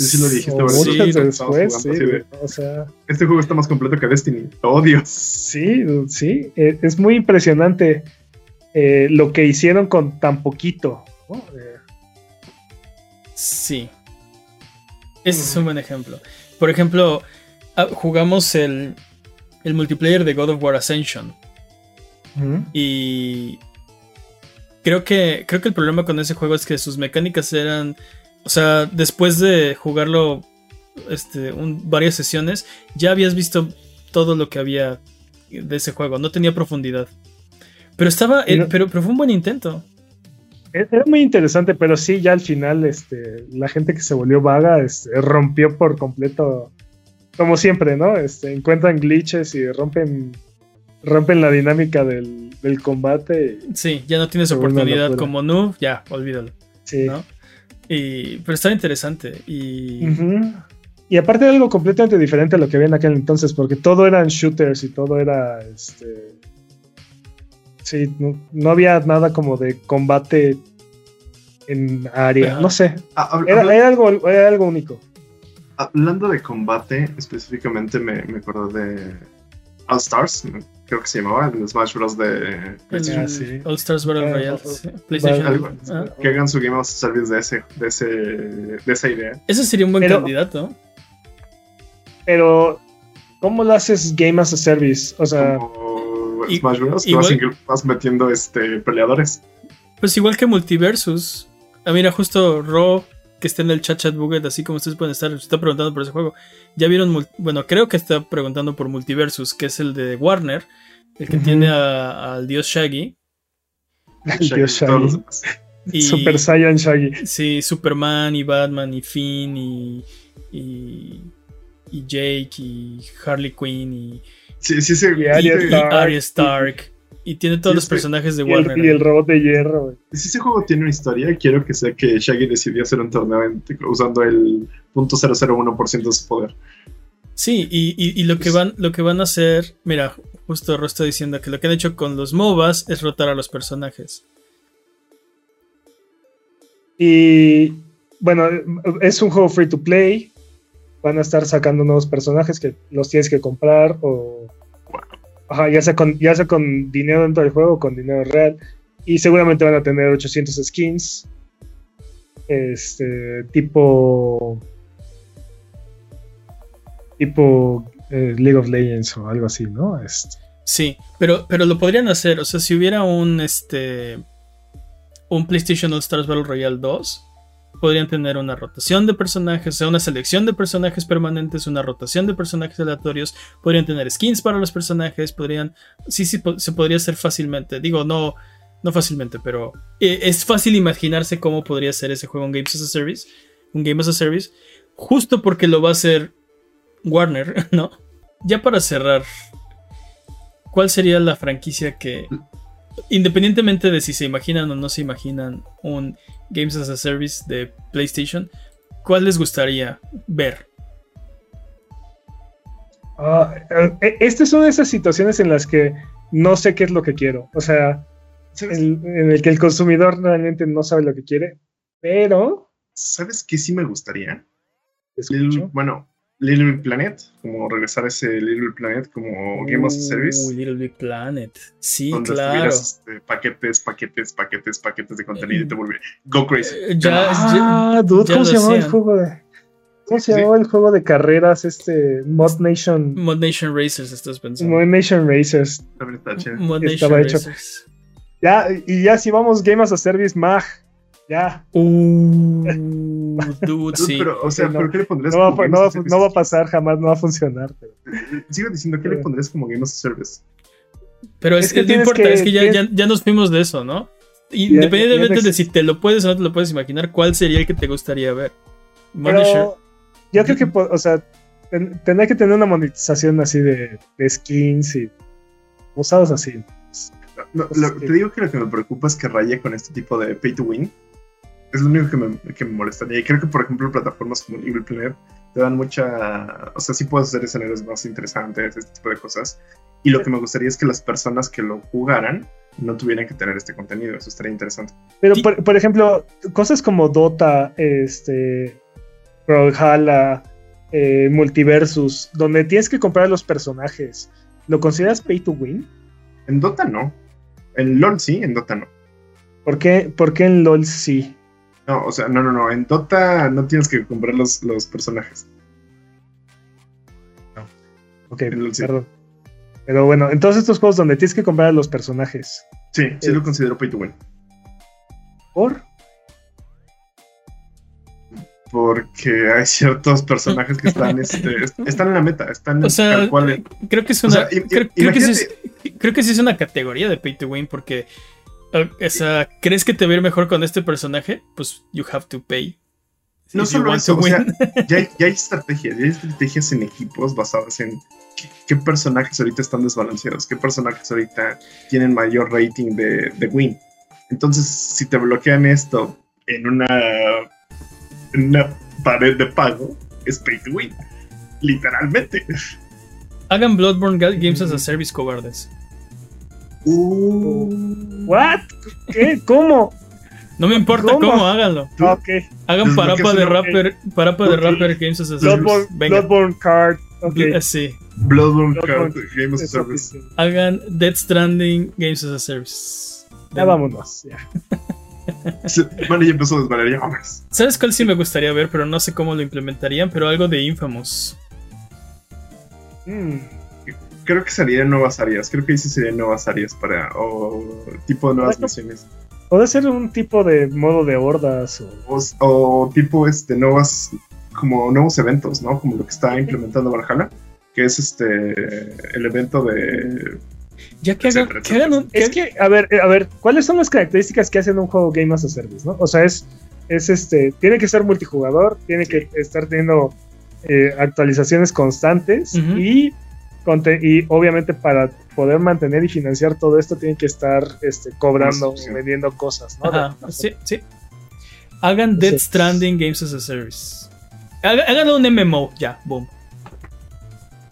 Speaker 3: Sí, sí lo dijiste,
Speaker 2: o
Speaker 3: ¿verdad?
Speaker 1: Sí,
Speaker 2: muchas
Speaker 3: Estábamos
Speaker 2: después, sí,
Speaker 3: de,
Speaker 2: o sea,
Speaker 3: este juego está más completo que Destiny. Oh, Dios.
Speaker 2: sí, sí, eh, es muy impresionante eh, lo que hicieron con tan poquito. ¿no? Eh,
Speaker 1: Sí. Ese es un buen ejemplo. Por ejemplo, ah, jugamos el, el multiplayer de God of War Ascension. Y creo que, creo que el problema con ese juego es que sus mecánicas eran. O sea, después de jugarlo este, un- varias sesiones, ya habías visto todo lo que había de ese juego. No tenía profundidad. Pero estaba. Eh, pero, pero fue un buen intento.
Speaker 2: E- Era muy interesante, pero sí, ya al final, este, la gente que se volvió vaga, este, rompió por completo, como siempre, ¿no? Este, encuentran glitches y rompen, rompen la dinámica del, del combate. y-
Speaker 1: Sí, ya no tienes oportunidad como noob, ya, olvídalo.
Speaker 2: sí.
Speaker 1: ¿no? Y, pero estaba interesante. Y.
Speaker 2: Y aparte era algo completamente diferente a lo que había en aquel entonces, porque todo eran shooters y todo era, este, sí, no, no había nada como de combate en área,
Speaker 1: Ajá.
Speaker 2: no sé,
Speaker 3: Ah,
Speaker 2: era,
Speaker 3: habla-
Speaker 2: era algo, era algo único.
Speaker 3: Hablando de combate, específicamente me, me acuerdo de All Stars, creo que se llamaba, el Smash Bros. de PlayStation.
Speaker 2: Ah, sí.
Speaker 1: All Stars Battle
Speaker 2: Ah,
Speaker 1: Royale, sí, PlayStation.
Speaker 3: algo.
Speaker 1: Ah,
Speaker 3: Que hagan su Game of Service de, ese, de, ese, de esa idea.
Speaker 1: ese sería un buen
Speaker 2: Pero-
Speaker 1: candidato.
Speaker 2: Pero, ¿cómo lo haces Game as a Service? O sea,
Speaker 3: Como
Speaker 1: y-
Speaker 3: Smash Bros.
Speaker 1: igual-
Speaker 3: vas metiendo este, peleadores.
Speaker 1: Pues igual que Multiversus. Ah, mira, justo Ro, que está en el chat chat Buget, así como ustedes pueden estar, está preguntando por ese juego. Ya vieron, bueno, creo que está preguntando por Multiversus, que es el de Warner, el que
Speaker 2: Ujú.
Speaker 1: tiene al dios Shaggy.
Speaker 2: el Dios Shaggy.
Speaker 1: Y,
Speaker 2: Super Saiyan Shaggy.
Speaker 1: Sí, Superman y Batman y Finn y, y, y Jake y Harley Quinn y,
Speaker 3: Sí, sí, sí.
Speaker 2: Y Arya Stark.
Speaker 1: Y tiene todos los
Speaker 3: sí.
Speaker 1: personajes de
Speaker 2: Y el,
Speaker 1: Warner.
Speaker 2: y el robot de hierro, güey.
Speaker 3: Si ese juego tiene una historia, quiero que sea que Shaggy decidió hacer un torneo en- usando el .001% de su poder.
Speaker 1: Sí, y, y- y lo que van, lo que van a hacer, mira, justo Ro está diciendo que lo que han hecho con los MOBAs es rotar a los personajes.
Speaker 2: Y bueno, es un juego free to play. Van a estar sacando nuevos personajes que los tienes que comprar o. Ajá, ya sea, con, ya sea con dinero dentro del juego o con dinero real. Y seguramente van a tener 800 skins. Este, tipo. Tipo eh, League of Legends o algo así, ¿no? Este,
Speaker 1: Sí, pero, pero lo podrían hacer. O sea, si hubiera un este. Un PlayStation All Stars Battle Royale 2. Podrían tener una rotación de personajes, o sea, una selección de personajes permanentes, una rotación de personajes aleatorios. Podrían tener skins para los personajes. Podrían. Sí, sí, se podría hacer fácilmente. Digo, no. No fácilmente, pero eh, es fácil imaginarse cómo podría ser ese juego en Games as a Service. Un Game as a Service. Justo porque lo va a hacer Warner, ¿no? Ya para cerrar, ¿cuál sería la franquicia que, independientemente de si se imaginan o no se imaginan un Games as a Service de PlayStation, ¿cuál les gustaría ver?
Speaker 2: Ah, eh, esta es una de esas situaciones en las que no sé qué es lo que quiero. O sea,
Speaker 3: ¿Sabes,
Speaker 2: en, el que el consumidor realmente no sabe lo que quiere, pero
Speaker 3: ¿Sabes qué sí me gustaría? El- bueno, Little Big Planet, como regresar a ese Little Big Planet como Game as a Service.
Speaker 1: Uy, Little Big Planet. Sí,
Speaker 3: donde
Speaker 1: claro.
Speaker 3: este, paquetes, paquetes, paquetes, paquetes de contenido y te volvía Go Crazy.
Speaker 1: Eh, ya-
Speaker 2: Ah, dude,
Speaker 1: ya
Speaker 2: ¿cómo se llamaba el juego de. ¿Cómo se
Speaker 3: Sí.
Speaker 2: llamaba el juego de carreras? Este. Mod Nation.
Speaker 1: Mod Nation Racers, estás pensando.
Speaker 2: Mod Nation Racers.
Speaker 3: También está chido.
Speaker 1: Mod
Speaker 2: Estaba
Speaker 1: Nation
Speaker 2: hecho.
Speaker 1: Racers.
Speaker 2: Ya, y ya si vamos Game as a Service, Mag. Ya.
Speaker 1: Uh, dude,
Speaker 3: Dude,
Speaker 1: sí.
Speaker 3: Pero, o sea,
Speaker 2: Sí, no.
Speaker 3: ¿pero qué le pondrías
Speaker 2: No va, a-
Speaker 3: como Game
Speaker 2: no va-
Speaker 3: as a Service?
Speaker 2: no va a pasar, jamás no va a funcionar. pero-
Speaker 3: Sigo diciendo, ¿qué le pondrías como Game as a Service?
Speaker 1: Pero es,
Speaker 2: Es que
Speaker 1: que no
Speaker 2: tienes
Speaker 1: importa,
Speaker 2: que-
Speaker 1: es que ya,
Speaker 2: tienes-
Speaker 1: ya, ya nos fuimos de eso, ¿no? Independientemente de si te lo puedes o no te lo puedes imaginar, ¿cuál sería el que te gustaría ver?
Speaker 2: Pero yo creo que, o sea, ten- tendría que tener una monetización así de, de skins y usados así.
Speaker 3: No, lo- Te digo que lo que me preocupa es que raye con este tipo de pay to win. Es lo único que me, que me molestaría. Y creo que, por ejemplo, plataformas como Little Planet te dan mucha. O sea, sí puedes hacer escenarios más interesantes, este tipo de cosas. Y lo que me gustaría es que las personas que lo jugaran no tuvieran que tener este contenido. Eso estaría interesante.
Speaker 2: Pero,
Speaker 1: Sí.
Speaker 2: por, por ejemplo, cosas como Dota, este, Brawlhalla, eh, Multiversus, donde tienes que comprar los personajes, ¿lo consideras pay to win?
Speaker 3: En Dota no. En LOL sí, en Dota no.
Speaker 2: ¿Por qué, por qué en LOL sí?
Speaker 3: No, o sea, no, no, no. En Dota no tienes que comprar los, los personajes.
Speaker 2: Ok,
Speaker 3: En LOL sí.
Speaker 2: perdón. Pero bueno, en todos estos juegos donde tienes que comprar los personajes,
Speaker 3: Sí, sí
Speaker 2: Eh.
Speaker 3: lo considero pay to win.
Speaker 2: ¿por?
Speaker 3: Porque hay ciertos personajes que están, este, est- están en la meta, están
Speaker 1: O sea,
Speaker 3: tal cual. eh.
Speaker 1: creo que es
Speaker 3: O
Speaker 1: una.
Speaker 3: sea,
Speaker 1: creo, creo que sí es, creo que sí es una categoría de pay to win porque. O sea, ¿crees que te va a ir mejor con este personaje? Pues you have to pay.
Speaker 3: No solo eso, o sea, ya hay, ya hay estrategias, ya hay estrategias en equipos basadas en qué, qué personajes ahorita están desbalanceados, qué personajes ahorita tienen mayor rating de, de win. Entonces, si te bloquean esto en una, en una pared de pago, es pay to win. Literalmente.
Speaker 1: Hagan Bloodborne Ga- Games as a Service cobardes.
Speaker 3: Uh,
Speaker 2: ¿What? ¿Qué? ¿Cómo?
Speaker 1: No me importa
Speaker 2: ¿Cómo?
Speaker 1: cómo, háganlo.
Speaker 3: Tú-
Speaker 2: Ok.
Speaker 1: Hagan
Speaker 3: Desbloqueas
Speaker 1: parapa de rapper, parapa de rapper Games as a Service.
Speaker 2: Bloodborne, Card. Ok.
Speaker 1: Bl- eh, Sí.
Speaker 3: Bloodborne
Speaker 2: Bloodborne.
Speaker 3: Card Game as a Service.
Speaker 1: Hagan Dead Stranding Games as a Service.
Speaker 2: Ya vámonos. Ya.
Speaker 3: Bueno, ya empezó a desvariar, ya vámonos.
Speaker 1: ¿Sabes cuál sí me gustaría ver? Pero no sé cómo lo implementarían, pero algo de Infamous.
Speaker 2: Mm.
Speaker 3: Creo que serían nuevas áreas. Creo que ahí sí serían nuevas áreas para. O tipo de nuevas misiones.
Speaker 2: Puede ser un tipo de modo de hordas o.
Speaker 3: O, o tipo este nuevas. Como nuevos eventos, ¿no? Como lo que está implementando Valhalla. Que es este. El evento de.
Speaker 1: Ya que hagan,
Speaker 3: Etcétera,
Speaker 1: que hagan un.
Speaker 2: Es
Speaker 1: que-
Speaker 2: a ver, a ver, ¿cuáles son las características que hacen un juego Game as a Service, no? O sea, es, es este, tiene que ser multijugador, tiene que estar teniendo eh, actualizaciones constantes y, y obviamente para poder mantener y financiar todo esto tienen que estar este, cobrando,
Speaker 3: suscripción.
Speaker 2: vendiendo cosas, ¿no?
Speaker 1: Ajá, sí, sí. Hagan Dead
Speaker 2: Sí.
Speaker 1: Stranding Games as a Service. Haga- Hagan un MMO, ya, boom.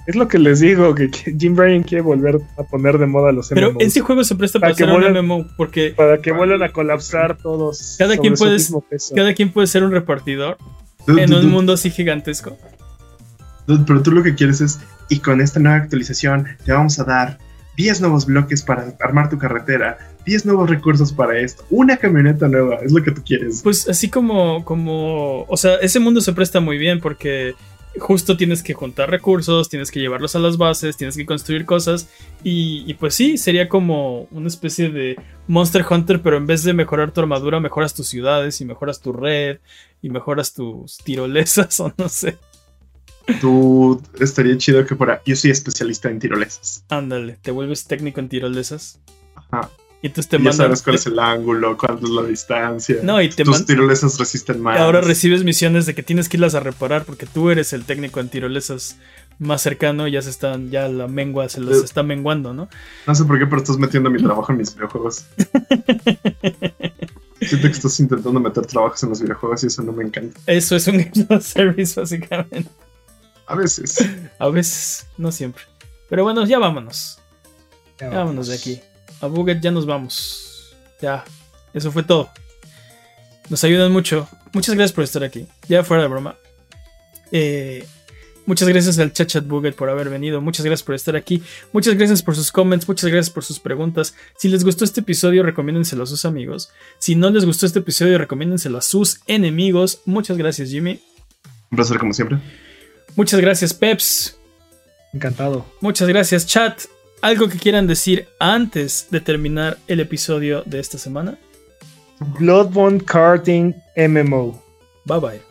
Speaker 2: Es lo que les digo, que, Jim Bryan quiere volver a poner de moda los
Speaker 1: Pero
Speaker 2: MMOs,
Speaker 1: ese juego se presta
Speaker 2: Para
Speaker 1: para
Speaker 2: que
Speaker 1: hacer un
Speaker 2: vuelvan-
Speaker 1: MMO, porque
Speaker 2: para que vuelvan a colapsar todos
Speaker 1: Cada quien puede- cada quien puede ser un repartidor
Speaker 3: Dude,
Speaker 1: en
Speaker 3: dude,
Speaker 1: un
Speaker 3: dude,
Speaker 1: mundo así gigantesco.
Speaker 3: pero tú lo que quieres es. Y con esta nueva actualización te vamos a dar 10 nuevos bloques para armar tu carretera. 10 nuevos recursos para esto. Una camioneta nueva. Es lo que tú quieres.
Speaker 1: Pues así como, como, o sea, ese mundo se presta muy bien porque justo tienes que juntar recursos, tienes que llevarlos a las bases, tienes que construir cosas y, y pues sí, sería como una especie de Monster Hunter, pero en vez de mejorar tu armadura, mejoras tus ciudades y mejoras tu red y mejoras tus tirolesas o no sé.
Speaker 3: Tú estaría chido que fuera. Yo soy especialista en tirolesas.
Speaker 1: Ándale, te vuelves técnico en tirolesas
Speaker 3: Ajá.
Speaker 1: y entonces te
Speaker 3: ya
Speaker 1: mandan...
Speaker 3: sabes cuál es el ángulo, cuánto es la distancia.
Speaker 1: No, y te
Speaker 3: Tus tirolesas resisten más.
Speaker 1: Ahora recibes misiones de que tienes que irlas a reparar porque tú eres el técnico en tirolesas más cercano y ya se están, ya la mengua se los
Speaker 3: Eh.
Speaker 1: está menguando, ¿no?
Speaker 3: No sé por qué, pero estás metiendo mi trabajo en mis videojuegos. Siento que estás intentando meter trabajos en los videojuegos y eso no me encanta.
Speaker 1: Eso es un Game Service, básicamente.
Speaker 3: A veces.
Speaker 1: A veces, no siempre. Pero bueno, ya vámonos. Ya vámonos, de aquí. A Buget ya nos vamos. Ya, eso fue todo. Nos ayudan mucho. Muchas gracias por estar aquí. Ya fuera de broma. Eh, muchas gracias al Chachat Buget por haber venido. Muchas gracias por estar aquí. Muchas gracias por sus comments. Muchas gracias por sus preguntas. Si les gustó este episodio, recomiéndenselo a sus amigos. Si no les gustó este episodio, recomiéndenselo a sus enemigos. Muchas gracias, Jimmy.
Speaker 3: Un placer, como siempre.
Speaker 1: Muchas gracias, Peps.
Speaker 2: Encantado.
Speaker 1: Muchas gracias, chat. ¿Algo que quieran decir antes de terminar el episodio de esta semana?
Speaker 2: Bloodborne Karting MMO.
Speaker 1: Bye bye.